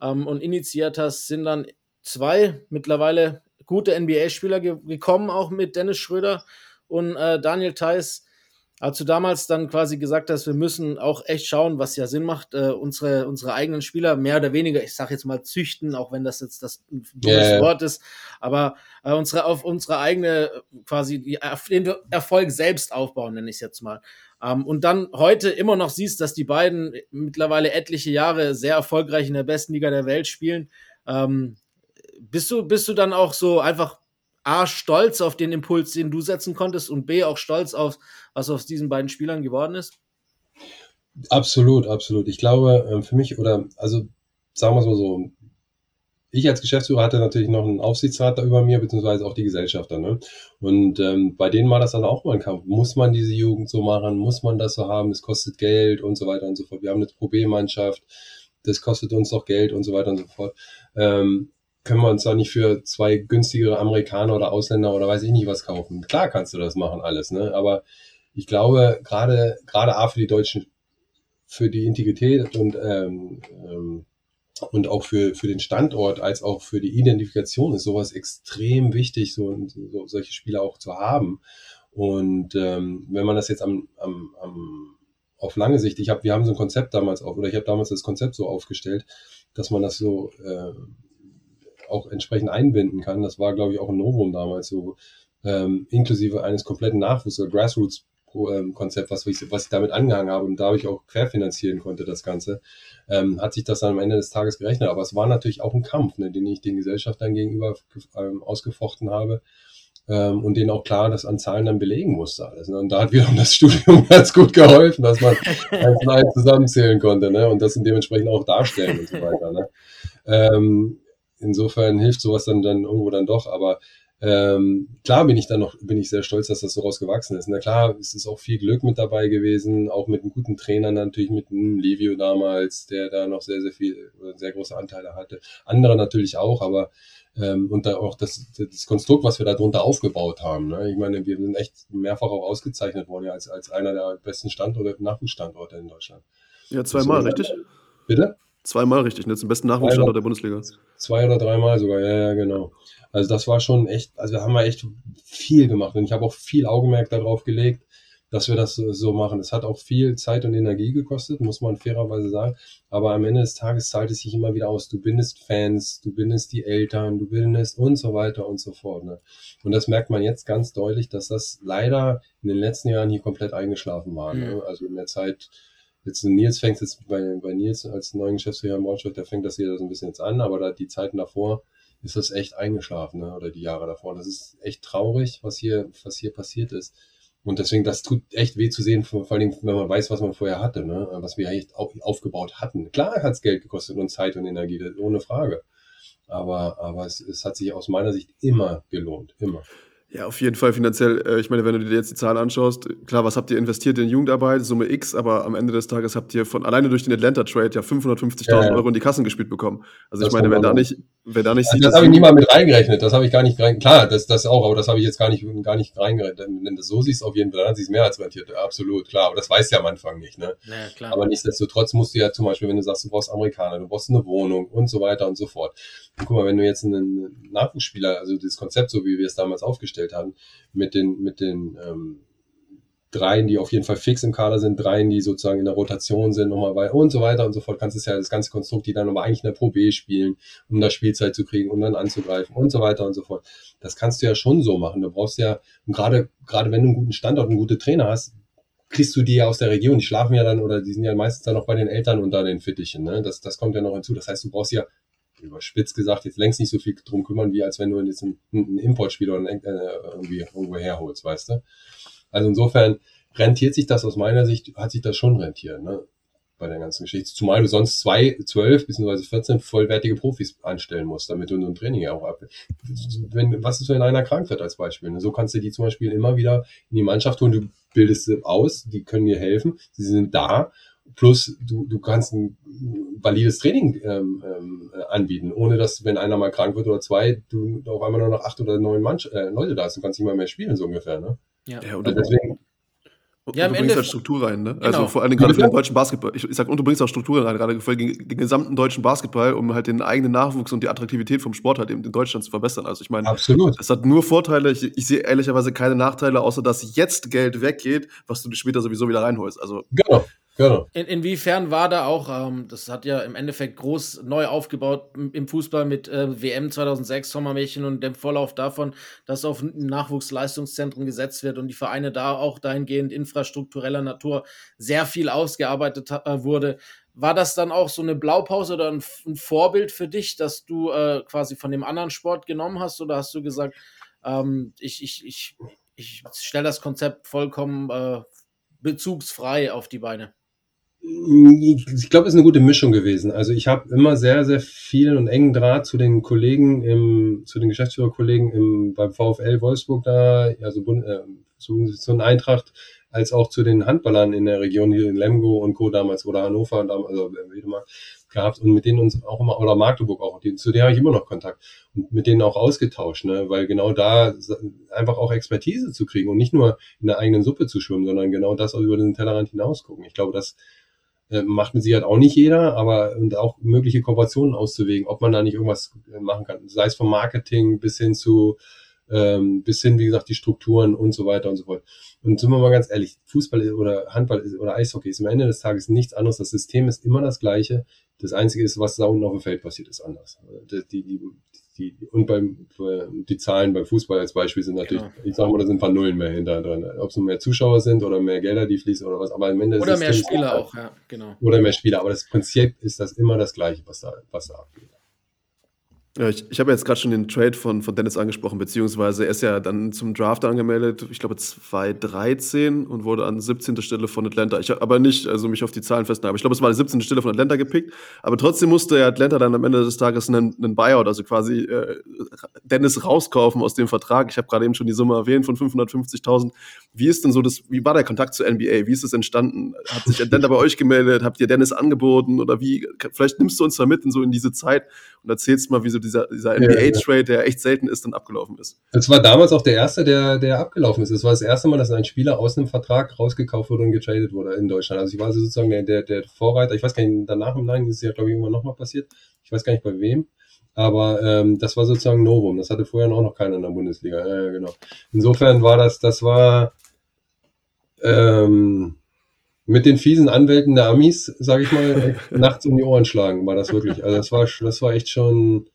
ähm, und initiiert hast, sind dann zwei mittlerweile gute NBA-Spieler ge gekommen, auch mit Dennis Schröder und äh, Daniel Theiss. Als du damals dann quasi gesagt hast, wir müssen auch echt schauen, was ja Sinn macht, äh, unsere, unsere eigenen Spieler mehr oder weniger, ich sage jetzt mal züchten, auch wenn das jetzt das ja. Wort ist, aber äh, unsere, auf unsere eigene quasi den Erfolg selbst aufbauen, nenne ich es jetzt mal. Ähm, und dann heute immer noch siehst, dass die beiden mittlerweile etliche Jahre sehr erfolgreich in der besten Liga der Welt spielen. Ähm, bist du, bist du dann auch so einfach A, stolz auf den Impuls, den du setzen konntest und B, auch stolz auf, was aus diesen beiden Spielern geworden ist? Absolut, absolut. Ich glaube, ähm, für mich, oder also sagen wir es mal so, ich als Geschäftsführer hatte natürlich noch einen Aufsichtsrat da über mir, beziehungsweise auch die Gesellschafter. Ne? Und ähm, bei denen war das dann auch mal ein Kampf. Muss man diese Jugend so machen? Muss man das so haben? Es kostet Geld und so weiter und so fort. Wir haben eine Pro B-Mannschaft, das kostet uns doch Geld und so weiter und so fort. Ähm, können wir uns da nicht für zwei günstigere Amerikaner oder Ausländer oder weiß ich nicht was kaufen? Klar kannst du das machen alles, ne? Aber ich glaube, gerade gerade A für die Deutschen, für die Integrität und ähm, ähm, und auch für, für den Standort als auch für die Identifikation ist sowas extrem wichtig, so, so solche Spiele auch zu haben. Und ähm, wenn man das jetzt am, am, am auf lange Sicht, ich habe, wir haben so ein Konzept damals auf, oder ich habe damals das Konzept so aufgestellt, dass man das so äh, auch entsprechend einbinden kann. Das war, glaube ich, auch ein Novum damals so, ähm, inklusive eines kompletten Nachwuchs- oder Grassroots-Konzept, was ich, was ich damit angehangen habe und dadurch auch querfinanzieren konnte, das Ganze, ähm, hat sich das dann am Ende des Tages gerechnet. Aber es war natürlich auch ein Kampf, ne, den ich den Gesellschaftern gegenüber ähm, ausgefochten habe ähm, und denen auch klar das an Zahlen dann belegen musste alles. Ne? Und da hat wiederum das Studium ganz gut geholfen, dass man eins und eins zusammenzählen konnte ne? und das dementsprechend auch darstellen und so weiter. Ne? Ähm, insofern hilft sowas dann, dann irgendwo dann doch, aber ähm, klar bin ich dann noch, bin ich sehr stolz, dass das so rausgewachsen ist. Na klar, es ist auch viel Glück mit dabei gewesen, auch mit einem guten Trainer natürlich, mit einem Levio damals, der da noch sehr, sehr viel, sehr große Anteile hatte. Andere natürlich auch, aber ähm, und da auch das, das Konstrukt, was wir da drunter aufgebaut haben. Ne? Ich meine, wir sind echt mehrfach auch ausgezeichnet worden, ja, als, als einer der besten Standorte, Nachwuchsstandorte in Deutschland. Ja, zweimal, richtig? Bitte? Zweimal richtig, ne? Zum besten Nachwuchsstandort der Bundesliga. Zwei oder dreimal sogar, ja, ja, genau. Also das war schon echt, also da haben wir echt viel gemacht und ich habe auch viel Augenmerk darauf gelegt, dass wir das so machen. Es hat auch viel Zeit und Energie gekostet, muss man fairerweise sagen. Aber am Ende des Tages zahlt es sich immer wieder aus. Du bindest Fans, du bindest die Eltern, du bindest und so weiter und so fort. Ne? Und das merkt man jetzt ganz deutlich, dass das leider in den letzten Jahren hier komplett eingeschlafen war. Ne? Mhm. Also in der Zeit, jetzt Nils fängt jetzt bei, bei Nils als neuen Geschäftsführer im Wortschrift, der fängt das hier so ein bisschen jetzt an, aber da die Zeiten davor, ist das echt eingeschlafen, ne? oder die Jahre davor. Das ist echt traurig, was hier, was hier passiert ist. Und deswegen, das tut echt weh zu sehen, vor allen Dingen, wenn man weiß, was man vorher hatte, ne? was wir echt aufgebaut hatten. Klar hat es Geld gekostet und Zeit und Energie, ohne Frage. Aber, aber es, es hat sich aus meiner Sicht immer gelohnt, immer. Ja, auf jeden Fall finanziell. Äh, ich meine, wenn du dir jetzt die Zahlen anschaust, klar, was habt ihr investiert in Jugendarbeit, Summe X, aber am Ende des Tages habt ihr von alleine durch den Atlanta-Trade ja 550.000 ja, ja. Euro in die Kassen gespielt bekommen. Also das ich meine, wer da nicht, wer da nicht also sieht, das habe ich nie mal mit reingerechnet. Das habe ich gar nicht reingerechnet. Klar, das, das auch, aber das habe ich jetzt gar nicht, gar nicht reingerechnet. Wenn du so siehst, auf jeden Fall, dann hat sich mehr als rentiert. Absolut, klar. Aber das weiß ja am Anfang nicht, ne? Ja, klar. Aber nichtsdestotrotz musst du ja zum Beispiel, wenn du sagst, du brauchst Amerikaner, du brauchst eine Wohnung und so weiter und so fort. Und guck mal, wenn du jetzt einen Nachwuchsspieler, also das Konzept, so wie wir es damals aufgestellt haben, mit den, mit den ähm, dreien, die auf jeden Fall fix im Kader sind, dreien, die sozusagen in der Rotation sind, nochmal bei und so weiter und so fort, kannst du ja das ganze Konstrukt, die dann aber eigentlich in der Pro B spielen, um da Spielzeit zu kriegen, um dann anzugreifen und so weiter und so fort. Das kannst du ja schon so machen. Du brauchst ja, gerade, gerade wenn du einen guten Standort, einen guten Trainer hast, kriegst du die ja aus der Region. Die schlafen ja dann oder die sind ja meistens dann noch bei den Eltern unter den Fittichen. Ne? Das, das kommt ja noch hinzu. Das heißt, du brauchst ja überspitzt gesagt, jetzt längst nicht so viel drum kümmern, wie als wenn du jetzt einen, einen Importspieler irgendwie irgendwo herholst, weißt du? Also insofern rentiert sich das aus meiner Sicht, hat sich das schon rentiert, ne? Bei der ganzen Geschichte. Zumal du sonst zwei, zwölf bzw. 14 vollwertige Profis anstellen musst, damit du ein Training auch ab. Wenn, was ist, wenn einer krank wird als Beispiel? Ne? So kannst du die zum Beispiel immer wieder in die Mannschaft holen, du bildest sie aus, die können dir helfen, sie sind da Plus du, du kannst ein valides Training ähm, ähm, anbieten, ohne dass, wenn einer mal krank wird oder zwei, du auf einmal nur noch acht oder neun Manch äh, Leute da hast. Du kannst nicht mal mehr spielen, so ungefähr. Ne? Ja, ja und also deswegen, und ja, du bringst halt Struktur rein, ne? Also genau. Also vor allem gerade für den deutschen Basketball. Ich, ich sag, und du bringst auch Struktur rein, gerade für den, den, gesamten deutschen Basketball, um halt den eigenen Nachwuchs und die Attraktivität vom Sport halt eben in Deutschland zu verbessern. Also ich meine, Absolut. es hat nur Vorteile. Ich, ich sehe ehrlicherweise keine Nachteile, außer dass jetzt Geld weggeht, was du später sowieso wieder reinholst. Also genau. Genau. In, inwiefern war da auch, ähm, das hat ja im Endeffekt groß neu aufgebaut im Fußball mit äh, WM 2006, Sommermärchen und dem Vorlauf davon, dass auf Nachwuchsleistungszentren gesetzt wird und die Vereine da auch dahingehend infrastruktureller Natur sehr viel ausgearbeitet äh, wurde. War das dann auch so eine Blaupause oder ein, ein Vorbild für dich, dass du äh, quasi von dem anderen Sport genommen hast oder hast du gesagt, ähm, ich, ich, ich, ich stelle das Konzept vollkommen äh, bezugsfrei auf die Beine? Ich glaube, es ist eine gute Mischung gewesen. Also ich habe immer sehr, sehr viel und engen Draht zu den Kollegen im, zu den Geschäftsführerkollegen im, beim VfL Wolfsburg da, also äh, zu, zu Eintracht, als auch zu den Handballern in der Region hier in Lemgo und Co. damals oder Hannover und also Wedemark gehabt und mit denen uns auch immer, oder Magdeburg auch, die, zu denen habe ich immer noch Kontakt und mit denen auch ausgetauscht, ne? weil genau da einfach auch Expertise zu kriegen und nicht nur in der eigenen Suppe zu schwimmen, sondern genau das auch über den Tellerrand hinaus gucken. Ich glaube, das Äh, macht mit Sicherheit auch nicht jeder, aber und auch mögliche Kooperationen auszuwägen, ob man da nicht irgendwas äh, machen kann. Sei es vom Marketing bis hin zu, ähm, bis hin, wie gesagt, die Strukturen und so weiter und so fort. Und sind wir mal ganz ehrlich, Fußball oder Handball oder Eishockey ist am Ende des Tages nichts anderes. Das System ist immer das gleiche. Das Einzige ist, was da unten auf dem Feld passiert, ist anders. Die, die, die, die, und beim, die Zahlen beim Fußball als Beispiel sind natürlich, genau. ich sage mal, da sind ein paar Nullen mehr hinter drin. Ob es nur mehr Zuschauer sind oder mehr Gelder, die fließen oder was. Aber am Ende Oder mehr Spieler auch, ja, genau. Oder mehr Spieler. Aber das Prinzip ist das immer das Gleiche, was da, was da abgeht. Ja, ich, ich habe jetzt gerade schon den Trade von, von Dennis angesprochen, beziehungsweise er ist ja dann zum Draft angemeldet, ich glaube 2013 und wurde an 17. Stelle von Atlanta. Ich habe aber nicht, also mich auf die Zahlen aber ich glaube, es war die 17. Stelle von Atlanta gepickt. Aber trotzdem musste ja Atlanta dann am Ende des Tages einen, einen Buyout, also quasi äh, Dennis rauskaufen aus dem Vertrag. Ich habe gerade eben schon die Summe erwähnt von 550.000. Wie ist denn so das, wie war der Kontakt zur NBA? Wie ist es entstanden? Hat sich Atlanta bei euch gemeldet? Habt ihr Dennis angeboten? Oder wie? Vielleicht nimmst du uns da mit in so in diese Zeit und erzählst mal, wie so dieser, dieser NBA-Trade, der echt selten ist, dann abgelaufen ist. Es war damals auch der erste, der, der abgelaufen ist. Es war das erste Mal, dass ein Spieler aus einem Vertrag rausgekauft wurde und getradet wurde in Deutschland. Also ich war sozusagen der, der, der Vorreiter. Ich weiß gar nicht, danach im Nein ist es ja, glaube ich, irgendwann nochmal passiert. Ich weiß gar nicht bei wem. Aber ähm, das war sozusagen Novum. Das hatte vorher auch noch keiner in der Bundesliga. Ja, genau. Insofern war das, das war ähm, mit den fiesen Anwälten der Amis, sage ich mal, nachts um die Ohren schlagen, war das wirklich. Also das war, das war echt schon,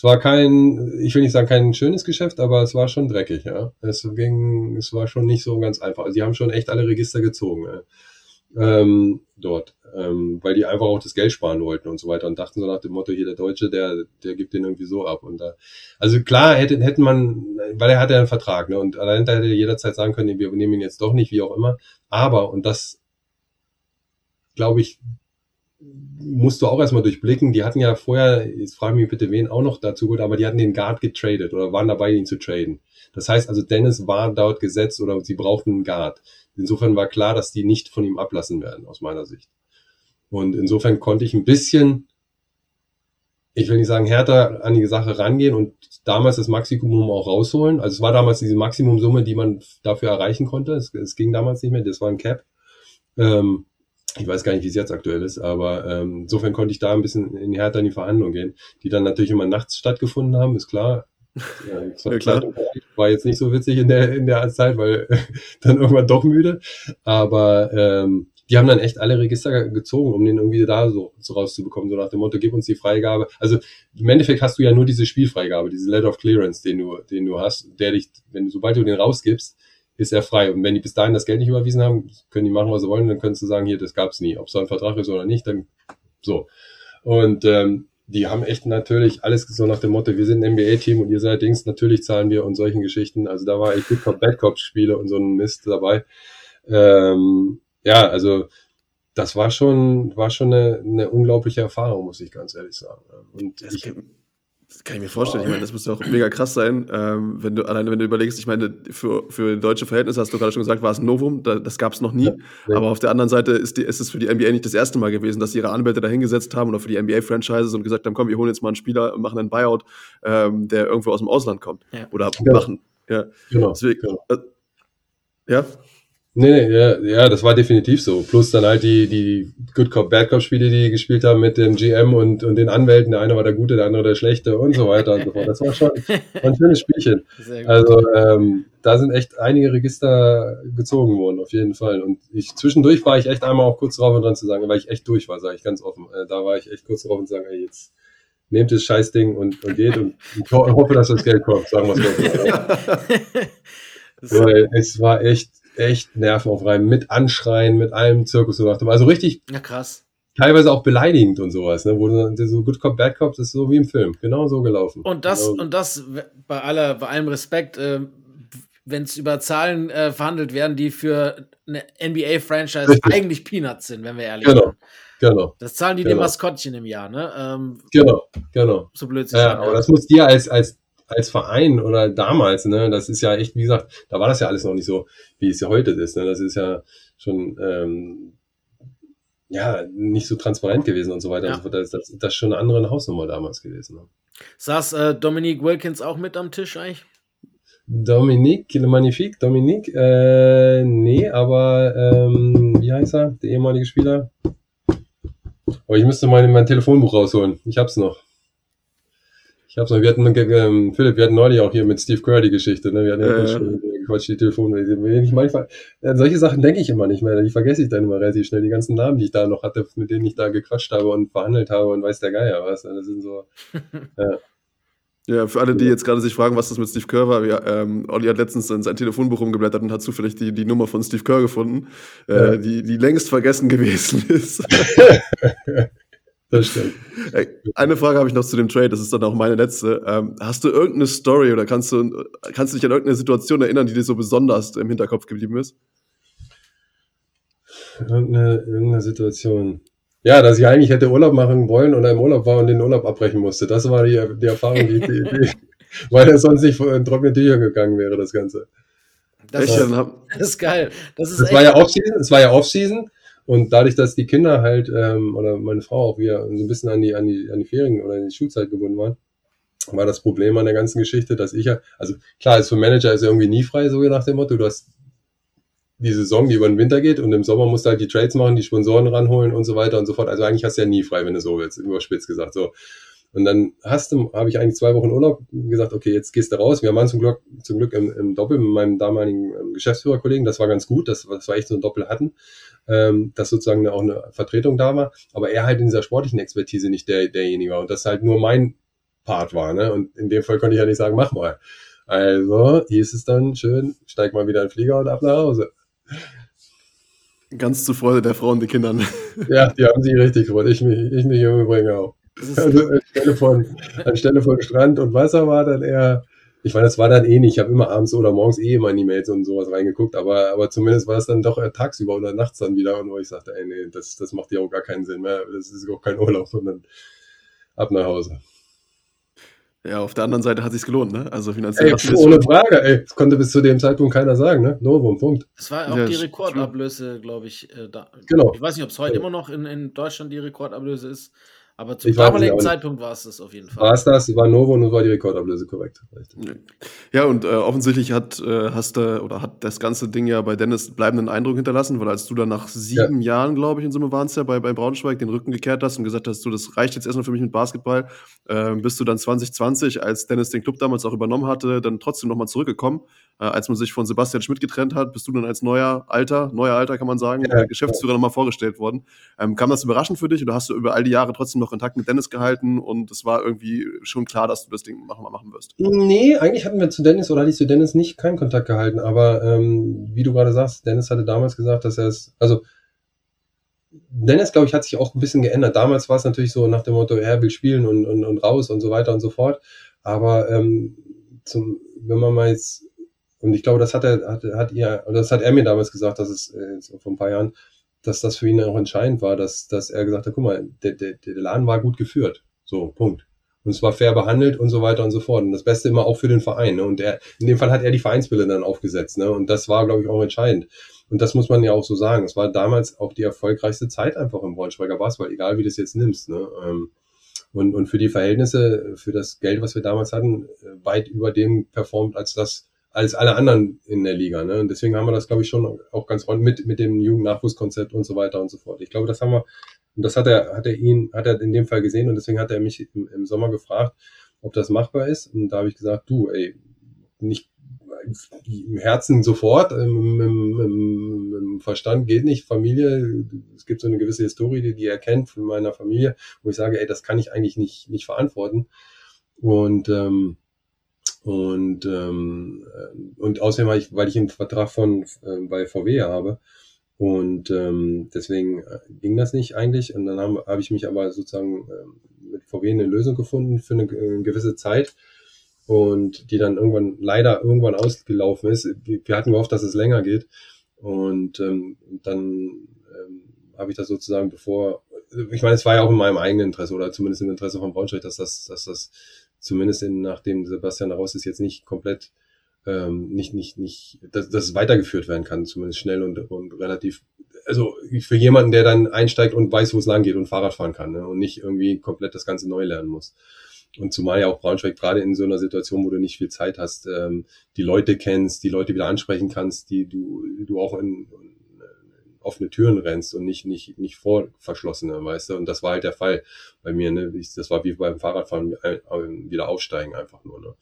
es war kein, ich will nicht sagen kein schönes Geschäft, aber es war schon dreckig, ja. Es ging, es war schon nicht so ganz einfach. Also die haben schon echt alle Register gezogen, ja. ähm, dort, ähm, weil die einfach auch das Geld sparen wollten und so weiter und dachten so nach dem Motto, hier der Deutsche, der, der gibt den irgendwie so ab. Und da, also klar hätte, hätte man, weil er hatte ja einen Vertrag, ne, und allein da hätte jederzeit sagen können, wir nehmen ihn jetzt doch nicht, wie auch immer. Aber, und das, glaube ich, musst du auch erstmal durchblicken. Die hatten ja vorher, jetzt frage mich bitte wen auch noch dazu gut, aber die hatten den Guard getradet oder waren dabei, ihn zu traden. Das heißt also, Dennis war dort gesetzt oder sie brauchten einen Guard. Insofern war klar, dass die nicht von ihm ablassen werden, aus meiner Sicht. Und insofern konnte ich ein bisschen, ich will nicht sagen, härter an die Sache rangehen und damals das Maximum auch rausholen. Also es war damals diese Maximumsumme, die man dafür erreichen konnte. Es, es ging damals nicht mehr, das war ein Cap. Ähm, ich weiß gar nicht, wie es jetzt aktuell ist, aber ähm, insofern konnte ich da ein bisschen in härter in die Verhandlungen gehen, die dann natürlich immer nachts stattgefunden haben, ist klar. Ja, ja, klar. War jetzt nicht so witzig in der, in der Zeit, weil dann irgendwann doch müde. Aber ähm, die haben dann echt alle Register gezogen, um den irgendwie da so, so rauszubekommen, so nach dem Motto, gib uns die Freigabe. Also im Endeffekt hast du ja nur diese Spielfreigabe, diese Letter of Clearance, den du, den du hast, der dich, wenn du, sobald du den rausgibst, ist er frei. Und wenn die bis dahin das Geld nicht überwiesen haben, können die machen, was sie wollen, dann können sie sagen, hier, das gab's nie. Ob es ein Vertrag ist oder nicht, dann so. Und ähm, die haben echt natürlich alles so nach dem Motto, wir sind ein NBA-Team und ihr seid Dings, natürlich zahlen wir und solchen Geschichten. Also da war echt Good Cop, Bad Cop Spiele und so ein Mist dabei. Ähm, ja, also das war schon, war schon eine, eine unglaubliche Erfahrung, muss ich ganz ehrlich sagen. Und das ich, das kann ich mir vorstellen. Ich meine, das muss auch mega krass sein, ähm, wenn du alleine, wenn du überlegst, ich meine, für, für deutsche Verhältnisse hast du gerade schon gesagt, war es ein Novum, da, das gab es noch nie. Ja, ja. Aber auf der anderen Seite ist, die, ist es für die NBA nicht das erste Mal gewesen, dass sie ihre Anwälte da hingesetzt haben oder für die NBA-Franchises und gesagt haben, komm, wir holen jetzt mal einen Spieler und machen einen Buyout, ähm, der irgendwo aus dem Ausland kommt. Ja. Oder machen. Ja, genau. Deswegen, genau. Äh, ja. Nee, nee, ja, ja, das war definitiv so. Plus dann halt die, die Good Cop, Bad Cop Spiele, die, die gespielt haben mit dem GM und, und den Anwälten. Der eine war der Gute, der andere der Schlechte und so weiter und so fort. Das war schon ein schönes Spielchen. Also, ähm, da sind echt einige Register gezogen worden, auf jeden Fall. Und ich, zwischendurch war ich echt einmal auch kurz drauf und dran zu sagen, weil ich echt durch war, sage ich ganz offen. Äh, da war ich echt kurz drauf und sagen, ey, jetzt nehmt das Scheißding und, und geht und ich hoffe, dass das Geld kommt, sagen wir es mal. Weil es war echt, echt nervenaufreibend, mit Anschreien, mit allem Zirkus gemacht Also richtig. Ja, krass. Teilweise auch beleidigend und sowas, ne? Wo du so Good Cop, Bad Cop, das ist so wie im Film. Genau so gelaufen. Und das, genau. und das bei aller, bei allem Respekt, äh, wenn es über Zahlen äh, verhandelt werden, die für eine NBA-Franchise eigentlich Peanuts sind, wenn wir ehrlich sind. Genau. Genau. Das zahlen die genau. dem Maskottchen im Jahr, ne? Ähm, genau, genau. So blöd ja, aber das muss dir als, als als Verein oder damals, ne, das ist ja echt, wie gesagt, da war das ja alles noch nicht so, wie es ja heute ist. Ne? Das ist ja schon ähm, ja nicht so transparent gewesen und so weiter. Ja. Und so Das, das, das ist schon eine andere Hausnummer damals gewesen. Ne? Saß äh, Dominique Wilkins auch mit am Tisch eigentlich? Dominique, Le Magnifique, Dominique, äh, nee, aber ähm, wie heißt er, der ehemalige Spieler? Aber ich müsste mal mein Telefonbuch rausholen. Ich hab's noch. Ich hab's noch. Wir hatten, ähm, Philipp, wir hatten neulich auch hier mit Steve Kerr die Geschichte. Ne? Wir hatten ja Äh. schon Quatsch, die Telefone. Wenn ich manchmal, an solche Sachen denke ich immer nicht mehr. Die vergesse ich dann immer relativ schnell. Die ganzen Namen, die ich da noch hatte, mit denen ich da gequatscht habe und verhandelt habe und weiß der Geier was. Das sind so. Ja. Ja, für alle, die jetzt gerade sich fragen, was das mit Steve Kerr war, wir, ähm, Olli hat letztens in sein Telefonbuch rumgeblättert und hat zufällig die, die Nummer von Steve Kerr gefunden, Ja. äh, die, die längst vergessen gewesen ist. Das stimmt. Eine Frage habe ich noch zu dem Trade, das ist dann auch meine letzte. Ähm, hast du irgendeine Story oder kannst du, kannst du dich an irgendeine Situation erinnern, die dir so besonders im Hinterkopf geblieben ist? Irgendeine, irgendeine Situation. Ja, dass ich eigentlich hätte Urlaub machen wollen oder im Urlaub war und den Urlaub abbrechen musste. Das war die, die Erfahrung, die, die, die weil er sonst nicht in trockene Tücher gegangen wäre, das Ganze. Das, Echt? ist, das ist geil. Das ist echt. war ja Off-Season, es war ja Off-Season und dadurch, dass die Kinder halt, ähm, oder meine Frau auch wieder so ein bisschen an die, an die, an die Ferien oder an die Schulzeit gebunden waren, war das Problem an der ganzen Geschichte, dass ich ja, also klar, als für Manager ist er irgendwie nie frei, so nach dem Motto, du hast die Saison, die über den Winter geht und im Sommer musst du halt die Trades machen, die Sponsoren ranholen und so weiter und so fort. Also eigentlich hast du ja nie frei, wenn du so willst, überspitzt gesagt, so. Und dann hast du, habe ich eigentlich zwei Wochen Urlaub gesagt, okay, jetzt gehst du raus. Wir waren zum Glück, zum Glück im, im Doppel mit meinem damaligen ähm, Geschäftsführerkollegen. Das war ganz gut, dass, dass wir echt so ein Doppel hatten, ähm, dass sozusagen auch eine Vertretung da war. Aber er halt in dieser sportlichen Expertise nicht der, derjenige war und das halt nur mein Part war. Ne? Und in dem Fall konnte ich ja nicht sagen, mach mal. Also hieß es dann schön, steig mal wieder in den Flieger und ab nach Hause. ganz zur Freude der Frau und den Kindern. Ja, die haben sich richtig gefreut. Ich mich, ich mich im Übrigen auch. Also anstelle von, anstelle von Strand und Wasser war dann eher, ich meine, das war dann eh nicht, ich habe immer abends oder morgens eh immer in die Mails und sowas reingeguckt, aber, aber zumindest war es dann doch eher tagsüber oder nachts dann wieder und wo ich sagte, ey, nee, das, das macht ja auch gar keinen Sinn mehr, das ist auch kein Urlaub, sondern ab nach Hause. Ja, auf der anderen Seite hat sich's gelohnt, ne? Also finanziell. Ey, sich's ohne Frage, ey, das konnte bis zu dem Zeitpunkt keiner sagen, ne? Novum, Punkt. das war auch Ja, die Rekordablöse, glaube ich. Äh, da. Genau. Ich weiß nicht, ob es heute Ja. immer noch in, in Deutschland die Rekordablöse ist, aber zum Ich damaligen. Zeitpunkt war es das auf jeden Fall. War es das, war Novum und war die Rekordablöse korrekt. Ja, und äh, offensichtlich hat, äh, hast du oder hat das ganze Ding ja bei Dennis bleibenden Eindruck hinterlassen, weil als du dann nach sieben Jahren, glaube ich, in Summe waren es ja, bei, bei Braunschweig den Rücken gekehrt hast und gesagt hast, du, das reicht jetzt erstmal für mich mit Basketball, äh, bist du dann 2020, als Dennis den Club damals auch übernommen hatte, dann trotzdem nochmal zurückgekommen. Äh, als man sich von Sebastian Schmidt getrennt hat, bist du dann als neuer Alter, neuer Alter kann man sagen, Ja, äh, Geschäftsführer nochmal vorgestellt worden. Ähm, kam das überraschend für dich oder hast du über all die Jahre trotzdem noch Kontakt mit Dennis gehalten und es war irgendwie schon klar, dass du das Ding machen, machen wirst? Nee, eigentlich hatten wir zu Dennis oder hatte ich zu Dennis nicht keinen Kontakt gehalten, aber ähm, wie du gerade sagst, Dennis hatte damals gesagt, dass er es, also Dennis, glaube ich, hat sich auch ein bisschen geändert. Damals war es natürlich so nach dem Motto, er will spielen und, und, und raus und so weiter und so fort. Aber ähm, zum, wenn man mal jetzt, und ich glaube, das hat er, hat, hat ihr, oder das hat er mir damals gesagt, dass es äh, vor ein paar Jahren, dass das für ihn auch entscheidend war, dass, dass er gesagt hat, guck mal, der, der, der Laden war gut geführt. So, Punkt. Und es war fair behandelt und so weiter und so fort. Und das Beste immer auch für den Verein. Ne? Und er, in dem Fall hat er die Vereinsbilder dann aufgesetzt. Ne? Und das war, glaube ich, auch entscheidend. Und das muss man ja auch so sagen. Es war damals auch die erfolgreichste Zeit einfach im Braunschweiger Basketball, egal wie du es jetzt nimmst. Ne? Ähm, Und, und für die Verhältnisse, für das Geld, was wir damals hatten, äh, weit über dem performt als das, als alle anderen in der Liga. Ne? Und deswegen haben wir das, glaube ich, schon auch ganz ordentlich mit, mit dem Jugendnachwuchskonzept und so weiter und so fort. Ich glaube, das haben wir, und das hat er, hat er ihn, hat er in dem Fall gesehen und deswegen hat er mich im, im Sommer gefragt, ob das machbar ist. Und da habe ich gesagt, du, ey, nicht im Herzen sofort, im, im, im, im Verstand geht nicht. Familie, es gibt so eine gewisse Historie, die, die er kennt von meiner Familie, wo ich sage, ey, das kann ich eigentlich nicht, nicht verantworten. Und ähm, und ähm, und außerdem, weil ich, weil ich einen Vertrag von äh, bei VW habe und ähm, deswegen äh, ging das nicht eigentlich. Und dann habe hab ich mich aber sozusagen äh, mit VW eine Lösung gefunden für eine, äh, gewisse Zeit und die dann irgendwann leider irgendwann ausgelaufen ist. Wir, wir hatten gehofft, dass es länger geht und ähm, dann ähm, habe ich das sozusagen bevor, ich meine, es war ja auch in meinem eigenen Interesse oder zumindest im Interesse von Braunschweig, dass das, dass das zumindest in, nachdem Sebastian raus ist, jetzt nicht komplett ähm, nicht, nicht, nicht, dass, dass es weitergeführt werden kann, zumindest schnell und, und relativ, also für jemanden, der dann einsteigt und weiß, wo es lang geht und Fahrrad fahren kann ne, und nicht irgendwie komplett das Ganze neu lernen muss. Und zumal ja auch Braunschweig gerade in so einer Situation, wo du nicht viel Zeit hast, ähm, die Leute kennst, die Leute wieder ansprechen kannst, die du, du auch in, offene Türen rennst und nicht, nicht, nicht vor verschlossene, weißt du? Und das war halt der Fall bei mir, ne? Das war wie beim Fahrradfahren wieder aufsteigen einfach nur, ne?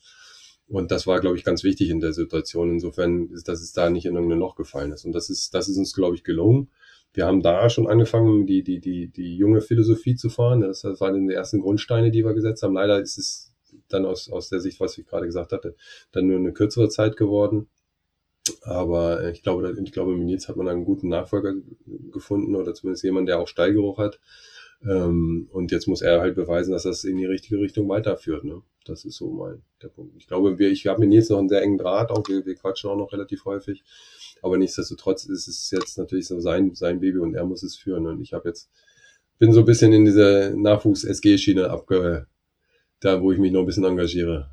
Und das war, glaube ich, ganz wichtig in der Situation. Insofern, dass es da nicht in irgendein Loch gefallen ist. Und das ist, das ist uns, glaube ich, gelungen. Wir haben da schon angefangen, die, die, die, die junge Philosophie zu fahren. Das waren die ersten Grundsteine, die wir gesetzt haben. Leider ist es dann aus, aus der Sicht, was ich gerade gesagt hatte, dann nur eine kürzere Zeit geworden. Aber ich glaube, ich glaube, mit Nils hat man einen guten Nachfolger gefunden oder zumindest jemand, der auch Steigeruch hat. Ähm, und jetzt muss er halt beweisen, dass das in die richtige Richtung weiterführt. Ne? Das ist so mein der Punkt. Ich glaube, wir, ich habe mit Nils noch einen sehr engen Draht, auch wir, wir quatschen auch noch relativ häufig. Aber nichtsdestotrotz ist es jetzt natürlich so sein, sein Baby und er muss es führen. Und ich habe jetzt, bin so ein bisschen in diese Nachwuchs-SG-Schiene abge, da wo ich mich noch ein bisschen engagiere.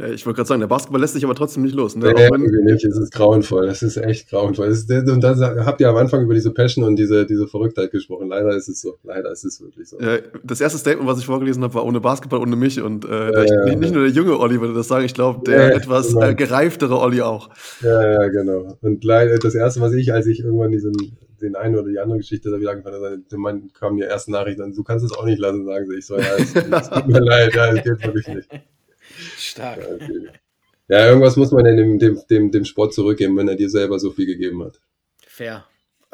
Ja, ich wollte gerade sagen, der Basketball lässt sich aber trotzdem nicht los. Ne? Nee, irgendwie nicht. Es ist grauenvoll. Es ist echt grauenvoll. Ist, und da habt ihr am Anfang über diese Passion und diese, diese Verrücktheit gesprochen. Leider ist es so. Leider ist es wirklich so. Ja, das erste Statement, was ich vorgelesen habe, war ohne Basketball, ohne mich. Und äh, der, ja, nicht, nur der junge Olli würde das sagen, ich glaube, der etwas genau. äh, gereiftere Olli auch. Ja, ja, genau. Und leider, das erste, was ich, als ich irgendwann diesen, den einen oder die andere Geschichte da wieder angefangen habe, dann kam die erste Nachricht, dann, du kannst es auch nicht lassen, sagen sie. Ich so, ja, es, es tut mir leid, ja, es geht wirklich nicht. Stark. Ja, okay. Ja, irgendwas muss man dem, dem, dem, dem Sport zurückgeben, wenn er dir selber so viel gegeben hat. Fair.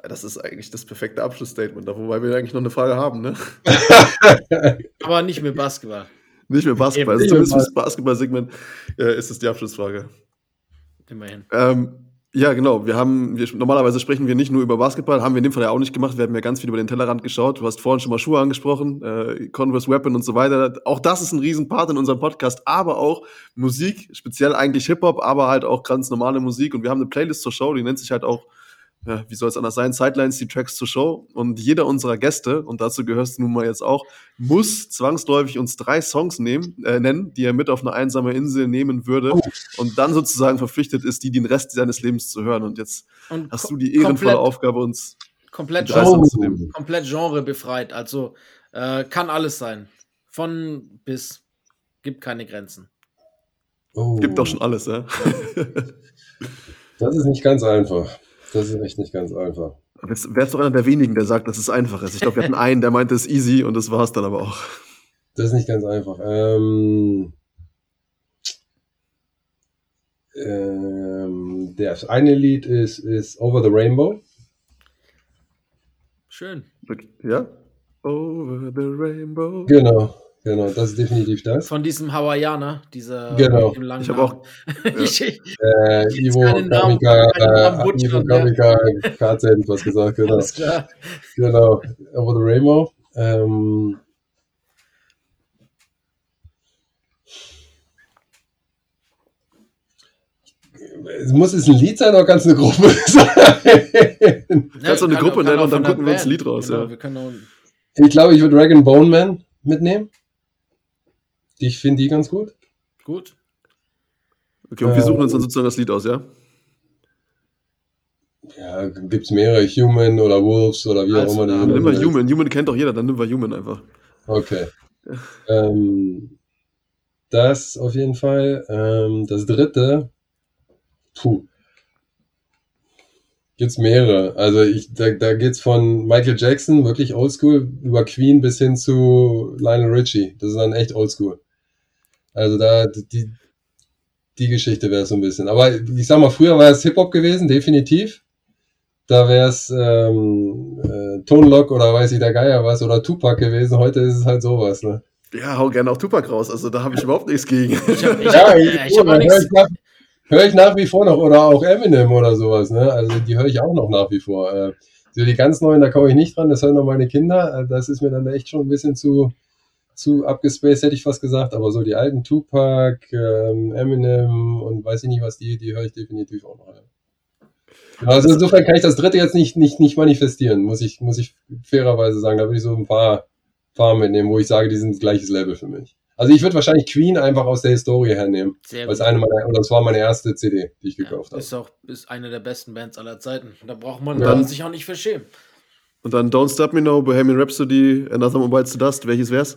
Das ist eigentlich das perfekte Abschlussstatement, wobei wir eigentlich noch eine Frage haben, ne? Aber nicht mit Basketball. Nicht mit Basketball. Also zumindest fürs Basketball-Segment äh, ist es die Abschlussfrage. Immerhin. Ähm, ja, genau. Wir haben, wir, normalerweise sprechen wir nicht nur über Basketball, haben wir in dem Fall ja auch nicht gemacht. Wir haben ja ganz viel über den Tellerrand geschaut. Du hast vorhin schon mal Schuhe angesprochen, äh, Converse Weapon und so weiter. Auch das ist ein Riesenpart in unserem Podcast, aber auch Musik, speziell eigentlich Hip-Hop, aber halt auch ganz normale Musik. Und wir haben eine Playlist zur Show, die nennt sich halt auch ja, wie soll es anders sein, Sidelines, die Tracks zur Show. Und jeder unserer Gäste, und dazu gehörst du nun mal jetzt auch, muss zwangsläufig uns drei Songs nehmen, äh, nennen, die er mit auf eine einsame Insel nehmen würde oh. und dann sozusagen verpflichtet ist, die den Rest seines Lebens zu hören. Und jetzt und hast du die ehrenvolle Aufgabe, uns komplett Genre, zu nehmen. komplett Genre befreit. Also äh, kann alles sein. Von bis. Gibt keine Grenzen. Oh. Gibt doch schon alles, ja. das ist nicht ganz einfach. Das ist echt nicht ganz einfach. Wärst du einer der wenigen, der sagt, dass es einfach ist. Ich glaube, wir hatten einen, der meinte, es ist easy und das war es dann aber auch. Das ist nicht ganz einfach. Ähm, ähm, das eine Lied ist, ist Over the Rainbow. Schön. Ja? Over the Rainbow. Genau. Genau, das ist definitiv das. Von diesem Hawaiianer, dieser genau. Ich habe auch ich, äh, Ivo Kamika, äh, Ivo Kamika, KZ was gesagt, genau. Alles klar. Genau, Over the Rainbow. Ähm, muss es ein Lied sein oder kann es eine Gruppe sein? Kannst du eine Gruppe nennen und dann gucken wir uns ein Lied raus. Genau, ja. ich glaube, ich würde Dragon Bone Man mitnehmen. Ich finde die ganz gut. Gut. Okay, und wir suchen uns dann sozusagen das Lied aus, ja? Ja, gibt es mehrere, Human oder Wolves oder wie auch immer. Dann nimm mal Human. Human kennt doch jeder, dann nimm mal Human einfach. Okay. ähm, das auf jeden Fall. Ähm, das dritte, puh. Gibt's mehrere. Also ich, da, da geht's von Michael Jackson, wirklich oldschool, über Queen bis hin zu Lionel Richie. Das ist dann echt oldschool. Also da, die, die Geschichte wäre so ein bisschen. Aber ich sag mal, früher war es Hip-Hop gewesen, definitiv. Da wäre es ähm, äh, Tonlock oder weiß ich der Geier was oder Tupac gewesen. Heute ist es halt sowas, ne? Ja, hau gerne auch Tupac raus. Also da habe ich überhaupt nichts gegen. Ich hab, ich ja, ich, ich hab höre ich, nach, hör ich nach wie vor noch. Oder auch Eminem oder sowas, ne? Also die höre ich auch noch nach wie vor. Äh, die ganz neuen, da komme ich nicht dran. Das hören noch meine Kinder. Äh, das ist mir dann echt schon ein bisschen zu zu abgespaced, hätte ich fast gesagt, aber so die alten Tupac, ähm, Eminem und weiß ich nicht was, die, die höre ich definitiv auch noch. Ja. Also insofern kann ich das dritte jetzt nicht, nicht, nicht manifestieren, muss ich, muss ich fairerweise sagen. Da würde ich so ein paar, paar mitnehmen, wo ich sage, die sind gleiches Level für mich. Also ich würde wahrscheinlich Queen einfach aus der Historie hernehmen. Sehr weil eine meiner, oder das war meine erste CD, die ich gekauft ja, ist habe. Ist auch ist eine der besten Bands aller Zeiten. Da braucht man ja. sich auch nicht verschämen. Und dann Don't Stop Me Now, Bohemian Rhapsody, Another Mobile to Dust, welches wär's?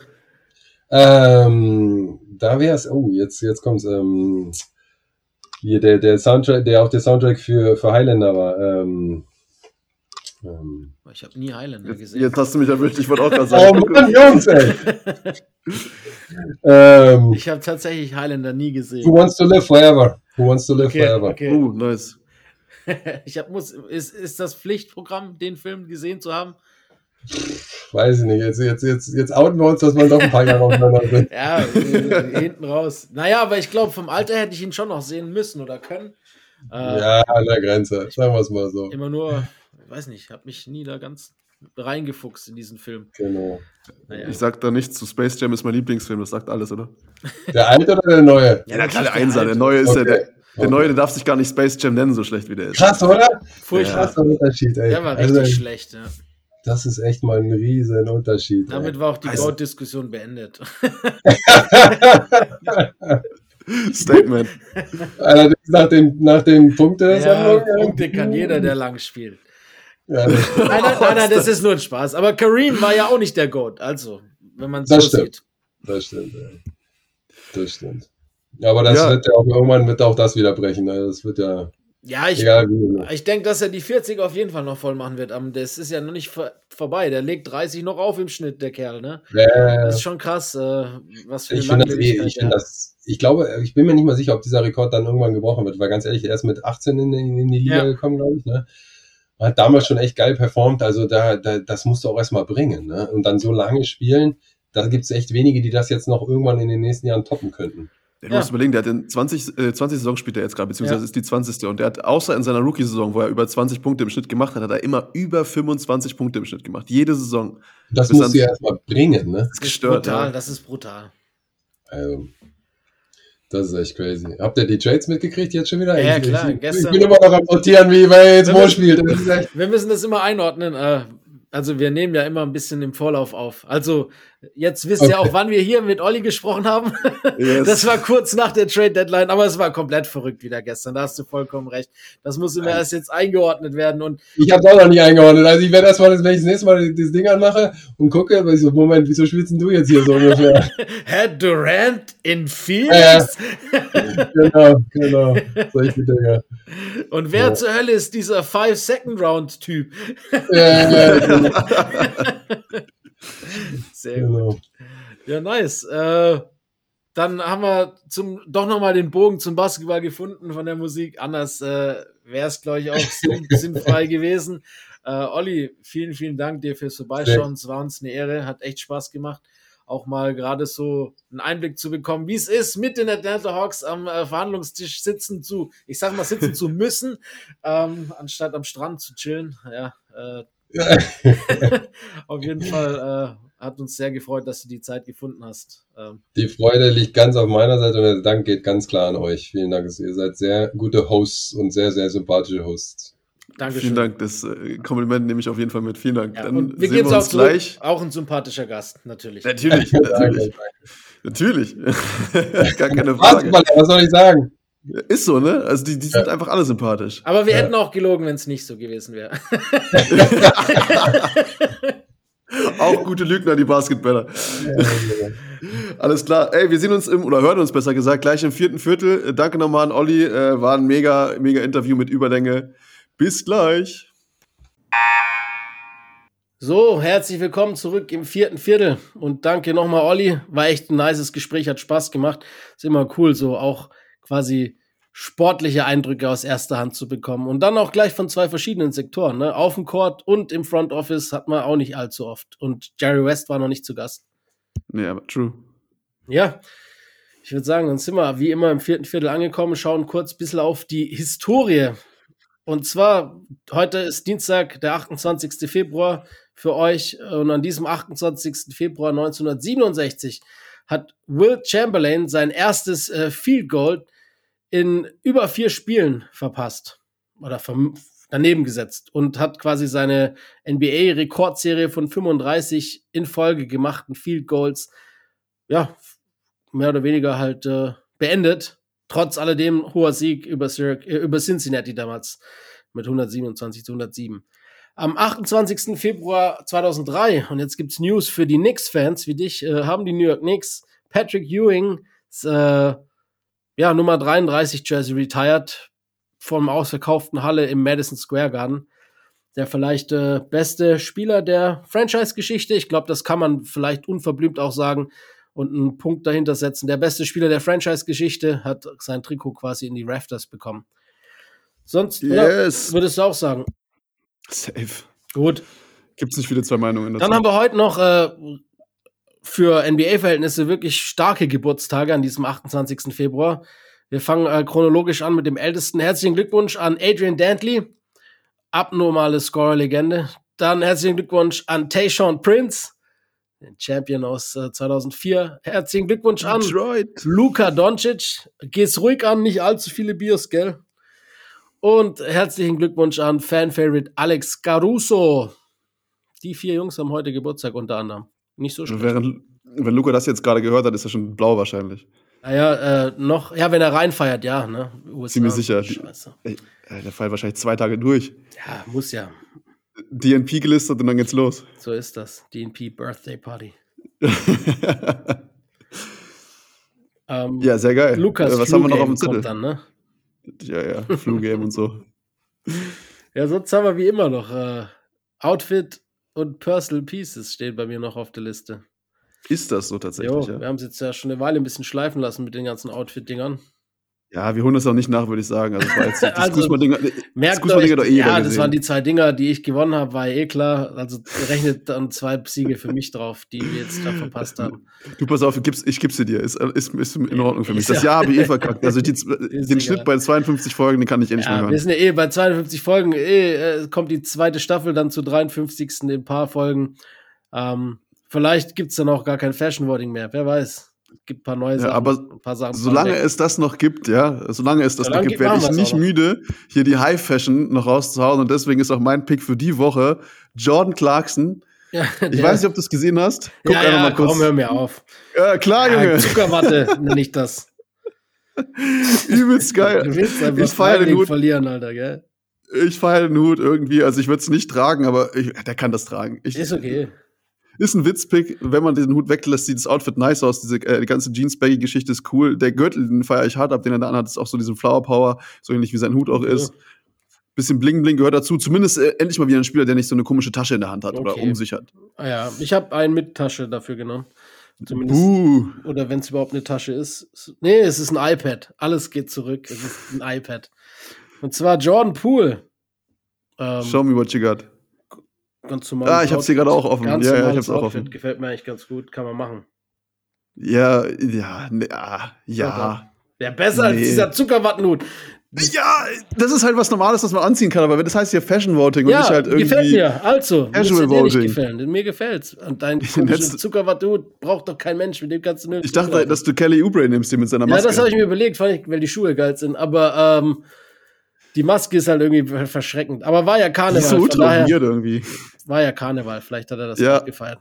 Ähm, da wäre es, oh, jetzt, jetzt kommt's, ähm, hier der, der Soundtrack, der auch der Soundtrack für, für Highlander war. Ähm, Ähm, Ich habe nie Highlander Jetzt, gesehen. jetzt hast du mich erwischt, ich wollte auch gerade oh sagen. Mann, Jungs, ey! ähm, Ich habe tatsächlich Highlander nie gesehen. who wants to live forever? Who wants to live Okay, forever? okay. Uh, nice. Ich hab, muss, ist, ist das Pflichtprogramm, den Film gesehen zu haben? Weiß ich nicht. Jetzt, jetzt, jetzt, jetzt outen wir uns, dass wir noch ein paar Jahre aufeinander sind. Ja, äh, hinten raus. Naja, aber ich glaube, vom Alter hätte ich ihn schon noch sehen müssen oder können. Äh, Ja, an der Grenze. Sagen wir es mal so. Immer nur, ich weiß nicht, habe mich nie da ganz reingefuchst in diesen Film. Genau. Naja. Ich sag da nichts zu Space Jam ist mein Lieblingsfilm, das sagt alles, oder? Der alte oder der neue? Ja, der der Einser, der neue ist ja, Okay. der, der Okay. neue, der darf sich gar nicht Space Jam nennen, so schlecht wie der ist. Krass, oder? Furchtbar. Krasser Unterschied, ey. Der war richtig Also, schlecht. Ja. Das ist echt mal ein riesen Unterschied. Damit war auch die Also- Goat-Diskussion beendet. Statement. Allerdings nach den, nach den ja, Punkte. Punkte kann jeder, der lang spielt. Ja, Nein, nein, nein, nein, das ist nur ein Spaß. Aber Kareem war ja auch nicht der Goat. Also, wenn man so stimmt. sieht. Das stimmt, ey. Das stimmt. Ja, aber das Ja. wird ja auch irgendwann wird auch das wieder brechen. Ne? Das wird ja Ja, ich, egal ich denke, dass er die 40 auf jeden Fall noch voll machen wird. Das ist ja noch nicht vor, vorbei. Der legt 30 noch auf im Schnitt, der Kerl, ne? Äh, Das ist schon krass, äh, was für eine ich das, eh, ich das, ich glaube, ich bin mir nicht mal sicher, ob dieser Rekord dann irgendwann gebrochen wird, weil ganz ehrlich, er ist mit 18 in, in die Liga Ja. gekommen, glaube ich, ne? Hat damals schon echt geil performt, also da, da das musst du auch erstmal bringen, ne? Und dann so lange spielen, da gibt es echt wenige, die das jetzt noch irgendwann in den nächsten Jahren toppen könnten. Du Ja. musst überlegen, der hat in 20, äh, 20 Saison spielt er jetzt gerade, beziehungsweise Ja. ist die 20. Und der hat außer in seiner Rookie-Saison, wo er über 20 Punkte im Schnitt gemacht hat, hat er immer über 25 Punkte im Schnitt gemacht. Jede Saison. Das du ja erstmal bringen, ne? Das ist Das ist gestört. brutal, Ja. das ist brutal. Also, das ist echt crazy. Habt ihr die Trades mitgekriegt jetzt schon wieder? Ja, ich, klar, ich, gestern- ich bin immer noch am notieren, wie wer jetzt wo spielt. Wir müssen das immer einordnen. Äh, also wir nehmen ja immer ein bisschen im Vorlauf auf. Also jetzt wisst ihr Okay. auch, wann wir hier mit Olli gesprochen haben. Yes. Das war kurz nach der Trade Deadline, aber es war komplett verrückt wieder gestern. Da hast du vollkommen recht. Das muss immer erst jetzt eingeordnet werden. Und ich habe auch noch nicht eingeordnet. Also ich werde erstmal, wenn ich das nächste Mal dieses Ding anmache und gucke, weil ich so, Moment, wieso denn du jetzt hier so ungefähr? Herr Durant in Ja, Phoenix. genau, genau. Solche Dinger. Und wer zur Hölle ist dieser Five-Second-Round-Typ? Ja, ja, genau. Sehr gut. genau. Ja, nice. Äh, dann haben wir zum, doch nochmal den Bogen zum Basketball gefunden von der Musik. Anders äh, wäre es, glaube ich, auch sinn, sinnfrei gewesen. Äh, Olli, vielen, vielen Dank dir fürs Vorbeischauen. Es war uns eine Ehre, hat echt Spaß gemacht. Auch mal gerade so einen Einblick zu bekommen, wie es ist, mit den Atlanta Hawks am äh, Verhandlungstisch sitzen zu, ich sag mal, sitzen zu müssen, ähm, anstatt am Strand zu chillen. Ja, äh, auf jeden Fall äh, hat uns sehr gefreut, dass du die Zeit gefunden hast. Ähm, Die Freude liegt ganz auf meiner Seite und der Dank geht ganz klar an euch. Vielen Dank. Ihr seid sehr gute Hosts und sehr, sehr sympathische Hosts. Dankeschön. Vielen Dank, das äh, Kompliment nehme ich auf jeden Fall mit. Vielen Dank. Ja, Dann und wir sehen wir es auch uns zurück. gleich. Auch ein sympathischer Gast, natürlich. Natürlich, natürlich. Natürlich. Gar keine Frage. Basketballer, was soll ich sagen? Ist so, ne? Also die, die sind einfach alle sympathisch. Aber wir Ja. hätten auch gelogen, wenn es nicht so gewesen wäre. Auch gute Lügner, die Basketballer. Alles klar. Ey, wir sehen uns im, oder hören uns besser gesagt, gleich im vierten Viertel. Äh, Danke nochmal an Olli. Äh, war ein mega, mega Interview mit Überlänge. Bis gleich. So, herzlich willkommen zurück im vierten Viertel. Und danke nochmal, Olli. War echt ein nices Gespräch, hat Spaß gemacht. Ist immer cool, so auch quasi sportliche Eindrücke aus erster Hand zu bekommen. Und dann auch gleich von zwei verschiedenen Sektoren. Ne? Auf dem Court und im Front Office hat man auch nicht allzu oft. Und Jerry West war noch nicht zu Gast. Nee, aber true. Ja, ich würde sagen, dann sind wir wie immer im vierten Viertel angekommen, schauen kurz ein bisschen auf die Historie. Und zwar, heute ist Dienstag, der 28. Februar für euch. Und an diesem 28. Februar 1967 hat Will Chamberlain sein erstes äh, Field Goal in über vier Spielen verpasst oder daneben gesetzt und hat quasi seine NBA-Rekordserie von 35 in Folge gemachten Field Goals ja, mehr oder weniger halt äh, beendet. Trotz alledem hoher Sieg über, Syrac äh, über Cincinnati damals mit 127 zu 107. Am 28. Februar 2003, und jetzt gibt's News für die Knicks-Fans wie dich, äh, haben die New York Knicks Patrick Ewing, äh, ja, Nummer 33 Jersey retired vom ausverkauften Halle im Madison Square Garden. der vielleicht äh, beste Spieler der Franchise-Geschichte. Ich glaube, das kann man vielleicht unverblümt auch sagen und einen Punkt dahinter setzen. Der beste Spieler der Franchise-Geschichte hat sein Trikot quasi in die Rafters bekommen. Sonst Yes. ja, würdest du auch sagen. Safe. Gut. Gibt es nicht viele zwei Meinungen. Dann haben wir heute noch äh, für NBA-Verhältnisse wirklich starke Geburtstage an diesem 28. Februar. Wir fangen äh, chronologisch an mit dem ältesten. Herzlichen Glückwunsch an Adrian Dantley, abnormale Scorer-Legende. Dann herzlichen Glückwunsch an Tayshaun Prince, den Champion aus äh, 2004. Herzlichen Glückwunsch an Detroit. Luka Doncic. Geht's ruhig an, nicht allzu viele Biers, gell? Und herzlichen Glückwunsch an Fan-Favorite Alex Caruso. Die vier Jungs haben heute Geburtstag unter anderem. Nicht so schlecht. Während, wenn Luca das jetzt gerade gehört hat, ist er schon blau wahrscheinlich. Naja, äh, noch, ja, wenn er reinfeiert, ja, ne? USA. Ziemlich sicher. Scheiße. Ey, äh, der feiert wahrscheinlich zwei Tage durch. Ja, muss ja. DNP gelistet und dann geht's los. So ist das. DNP Birthday Party. Ähm, ja, sehr geil. Lukas Äh, was haben wir noch auf Flu-Game dem Zettel? dann, ne? Ja, ja, Flu-Game und so. Ja, sonst haben wir wie immer noch äh, Outfit und Personal Pieces stehen bei mir noch auf der Liste. Ist das so Jo, tatsächlich? wir ja? haben es jetzt ja schon eine Weile ein bisschen schleifen lassen mit den ganzen Outfit-Dingern. Ja, wir holen das auch nicht nach, würde ich sagen. Also, das war jetzt das Also, Fußballdinger. Das Merkt euch, doch eh ja, das gesehen. waren die zwei Dinger, die ich gewonnen habe, war eh klar. Also rechnet dann zwei Siege für mich drauf, die wir jetzt da verpasst haben. Du pass auf, ich gib's, gib's dir. Ist, ist, ist in Ordnung für mich. Das ja- Jahr habe ich eh verkackt. Also die, den egal. Schnitt bei 52 Folgen, den kann ich eh nicht mehr Ja, hören. wir sind ja eh bei 52 Folgen, eh, äh, kommt die zweite Staffel dann zu 53. in ein paar Folgen. Ähm, vielleicht gibt's dann auch gar kein Fashion Voting mehr, wer weiß. Es gibt ein paar neue Ja, Sachen. aber ein paar Sachen Solange es das noch gibt, ja, solange es das Solange noch gibt, werde ich nicht müde, hier die High Fashion noch rauszuhauen. Und deswegen ist auch mein Pick für die Woche Jordan Clarkson. ja, Ich weiß nicht, ob du es gesehen hast. Guck ja, einfach ja, mal kurz. komm, hör mir auf. Ja, klar, Ja, Junge. Zuckerwatte nenne ich das. Übelst geil. Du willst einfach Ich feier den Hut. verlieren, Alter, gell? Ich feiere den Hut irgendwie. Also ich würde es nicht tragen, aber ich, der kann das tragen. Ich, Ist okay. Ist ein Witzpick. Wenn man diesen Hut weglässt, sieht das Outfit nice aus. Diese äh, die ganze Jeans-Baggy-Geschichte ist cool. Der Gürtel, den feiere ich hart ab, den er da anhat, ist auch so diesen Flower Power, so ähnlich wie sein Hut auch Ja. ist. Bisschen Bling Bling gehört dazu. Zumindest äh, endlich mal wieder ein Spieler, der nicht so eine komische Tasche in der Hand hat oder Okay. um sich hat. Ah ja, ich habe einen mit Tasche dafür genommen. Zumindest. Uh, Oder wenn es überhaupt eine Tasche ist. Nee, es ist ein iPad. Alles geht zurück. Es ist ein iPad. Und zwar Jordan Poole. Ähm, show me what you got. Ganz normal. Ah, ich hab's hier gerade auch offen. Ganz Ja, ja, ich hab's auch Outfit. offen. Gefällt mir eigentlich ganz gut. Kann man machen. Ja, ja, ne, ah, ja. Ja, besser als Nee. dieser Zuckerwattenhut. Ja, das ist halt was Normales, was man anziehen kann, aber wenn das heißt hier Fashion Voting und Ja, nicht halt irgendwie. gefällt mir. Also, Casual dir dir nicht Voting. gefallen. Mir gefällt's. Und dein Zuckerwattenhut braucht doch kein Mensch. Mit dem kannst du nirgends Ich dachte, dass du Kelly Oubre nimmst, hier mit seiner Ja, Maske. das habe ich mir überlegt, ich, weil die Schuhe geil sind. Aber ähm, die Maske ist halt irgendwie ver- verschreckend. Aber war ja Die Karneval. ist so ultra weird irgendwie. war ja Karneval. Vielleicht hat er das Ja. gefeiert.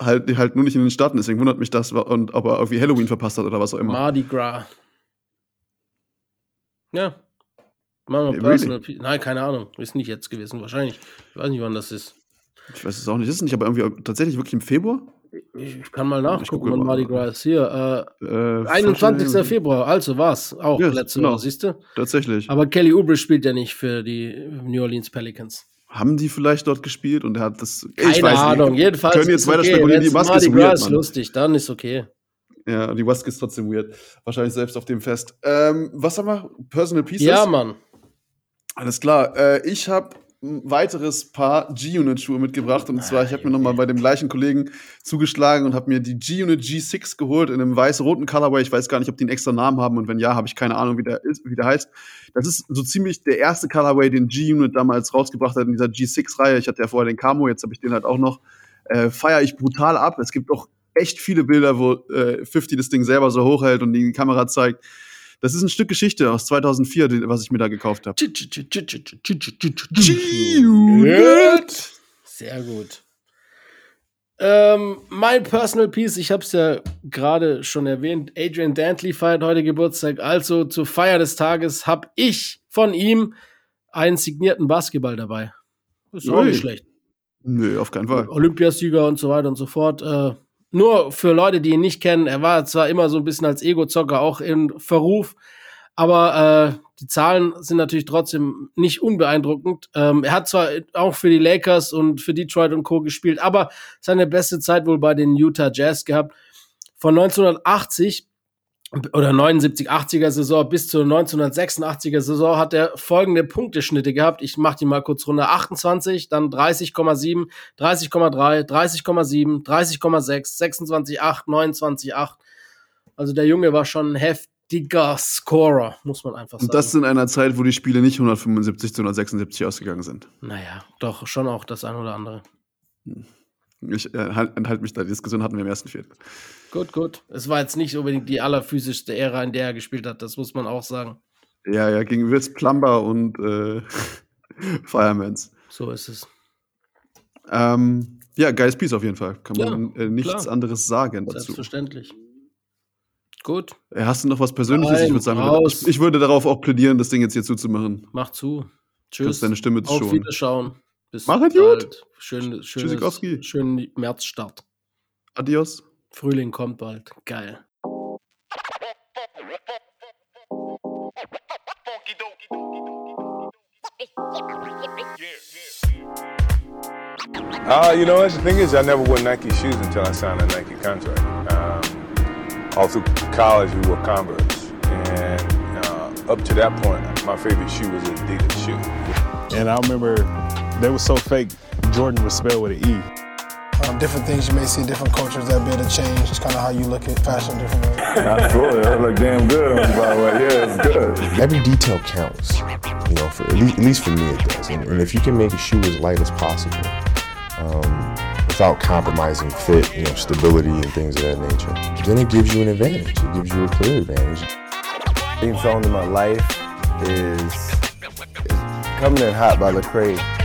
Halt, halt nur nicht in den Staaten, deswegen wundert mich das, und ob er irgendwie Halloween verpasst hat oder was auch immer. Mardi Gras. Ja. Machen wir Personal. Pe- Nein, keine Ahnung. Ist nicht jetzt gewesen. Wahrscheinlich. Ich weiß nicht, wann das ist. Ich weiß es auch nicht. Ist es nicht aber irgendwie tatsächlich wirklich im Februar? Ich, kann mal nachgucken, gucke wann. Mardi Gras. Hier, Äh, äh, 21. Fashion- Februar. Also war's. Auch Yes, letzte genau. Woche, siehst du? Tatsächlich. Aber Kelly Oubre spielt ja nicht für die New Orleans Pelicans. Haben die vielleicht dort gespielt und er hat das. Keine ich weiß Ahnung. Nicht. Jedenfalls. Können jetzt weiter okay. spekulieren. Die Maske Mardi ist Gras ist lustig, dann ist okay. Ja, die Maske ist trotzdem weird. Wahrscheinlich selbst auf dem Fest. Ähm, was haben wir? Personal Pieces? Ja, Mann. Alles klar. Äh, ich habe ein weiteres Paar G-Unit-Schuhe mitgebracht. Und zwar, ich habe mir nochmal bei dem gleichen Kollegen zugeschlagen und habe mir die G-Unit G6 geholt in einem weiß-roten Colorway. Ich weiß gar nicht, ob die einen extra Namen haben. Und wenn ja, habe ich keine Ahnung, wie der, ist, wie der heißt. Das ist so ziemlich der erste Colorway, den G-Unit damals rausgebracht hat in dieser G6-Reihe. Ich hatte ja vorher den Camo, jetzt habe ich den halt auch noch. Äh, Feiere ich brutal ab. Es gibt auch echt viele Bilder, wo äh, 50 das Ding selber so hochhält und die Kamera zeigt. Das ist ein Stück Geschichte aus 2004, die- was ich mir da gekauft habe. Sehr gut. Ähm, mein Personal Piece, ich habe es ja gerade schon erwähnt, Adrian Dantley feiert heute Geburtstag. Also zur Feier des Tages habe ich von ihm einen signierten Basketball dabei. Ist auch nicht schlecht. Nö, auf keinen Fall. Olympiasieger und so weiter und so fort. Äh, nur für Leute, die ihn nicht kennen, er war zwar immer so ein bisschen als Ego-Zocker auch in Verruf, aber äh, die Zahlen sind natürlich trotzdem nicht unbeeindruckend. Ähm, er hat zwar auch für die Lakers und für Detroit und Co. gespielt, aber seine beste Zeit wohl bei den Utah Jazz gehabt. Von 1980 oder 79, 80er Saison bis zur 1986er Saison hat er folgende Punkteschnitte gehabt. Ich mache die mal kurz runter. 28, dann 30,7, 30,3, 30,7, 30,6, 26,8, 29,8. Also der Junge war schon ein heftiger Scorer, muss man einfach sagen. Und das in einer Zeit, wo die Spiele nicht 175 zu 176 ausgegangen sind. Naja, doch schon auch das ein oder andere. Ich äh, halt- enthalte mich da. Die Diskussion hatten wir im ersten Viertel. Gut, gut. Es war jetzt nicht unbedingt die allerphysischste Ära, in der er gespielt hat, das muss man auch sagen. Ja, ja, gegen Wills Plumber und äh, Firemans. So ist es. Ähm, ja, geiles Piece auf jeden Fall. Kann Ja, man äh, nichts klar. anderes sagen dazu. Selbstverständlich. Gut, Äh, Hast du noch was Persönliches? ich Nein, würde sagen, ich, ich würde darauf auch plädieren, das Ding jetzt hier zuzumachen. mach zu. Tschüss. Kannst deine Stimme Auf schonen. Wiederschauen. Bis Mach es bald. gut. Schön, Tschüssikowski. schönes, schönen Märzstart. Adios. Frühling kommt bald. Geil. Uh, you know what? The thing is, I never wore Nike shoes until I signed a Nike contract. Um, all through college, we wore Converse. And uh, up to that point, my favorite shoe was an Adidas shoe. And I remember they were so fake, Jordan was spelled with an E. Um, different things you may see, different cultures that be able to change. It's kind of how you look at fashion differently. Absolutely. That look damn good on by the way. Yeah, it's good. Every detail counts, you know, for at least, at least for me it does. And, and if you can make a shoe as light as possible, um, without compromising fit, you know, stability and things of that nature, then it gives you an advantage. It gives you a clear advantage. Theme song in my life is, is Coming in Hot by Lecrae.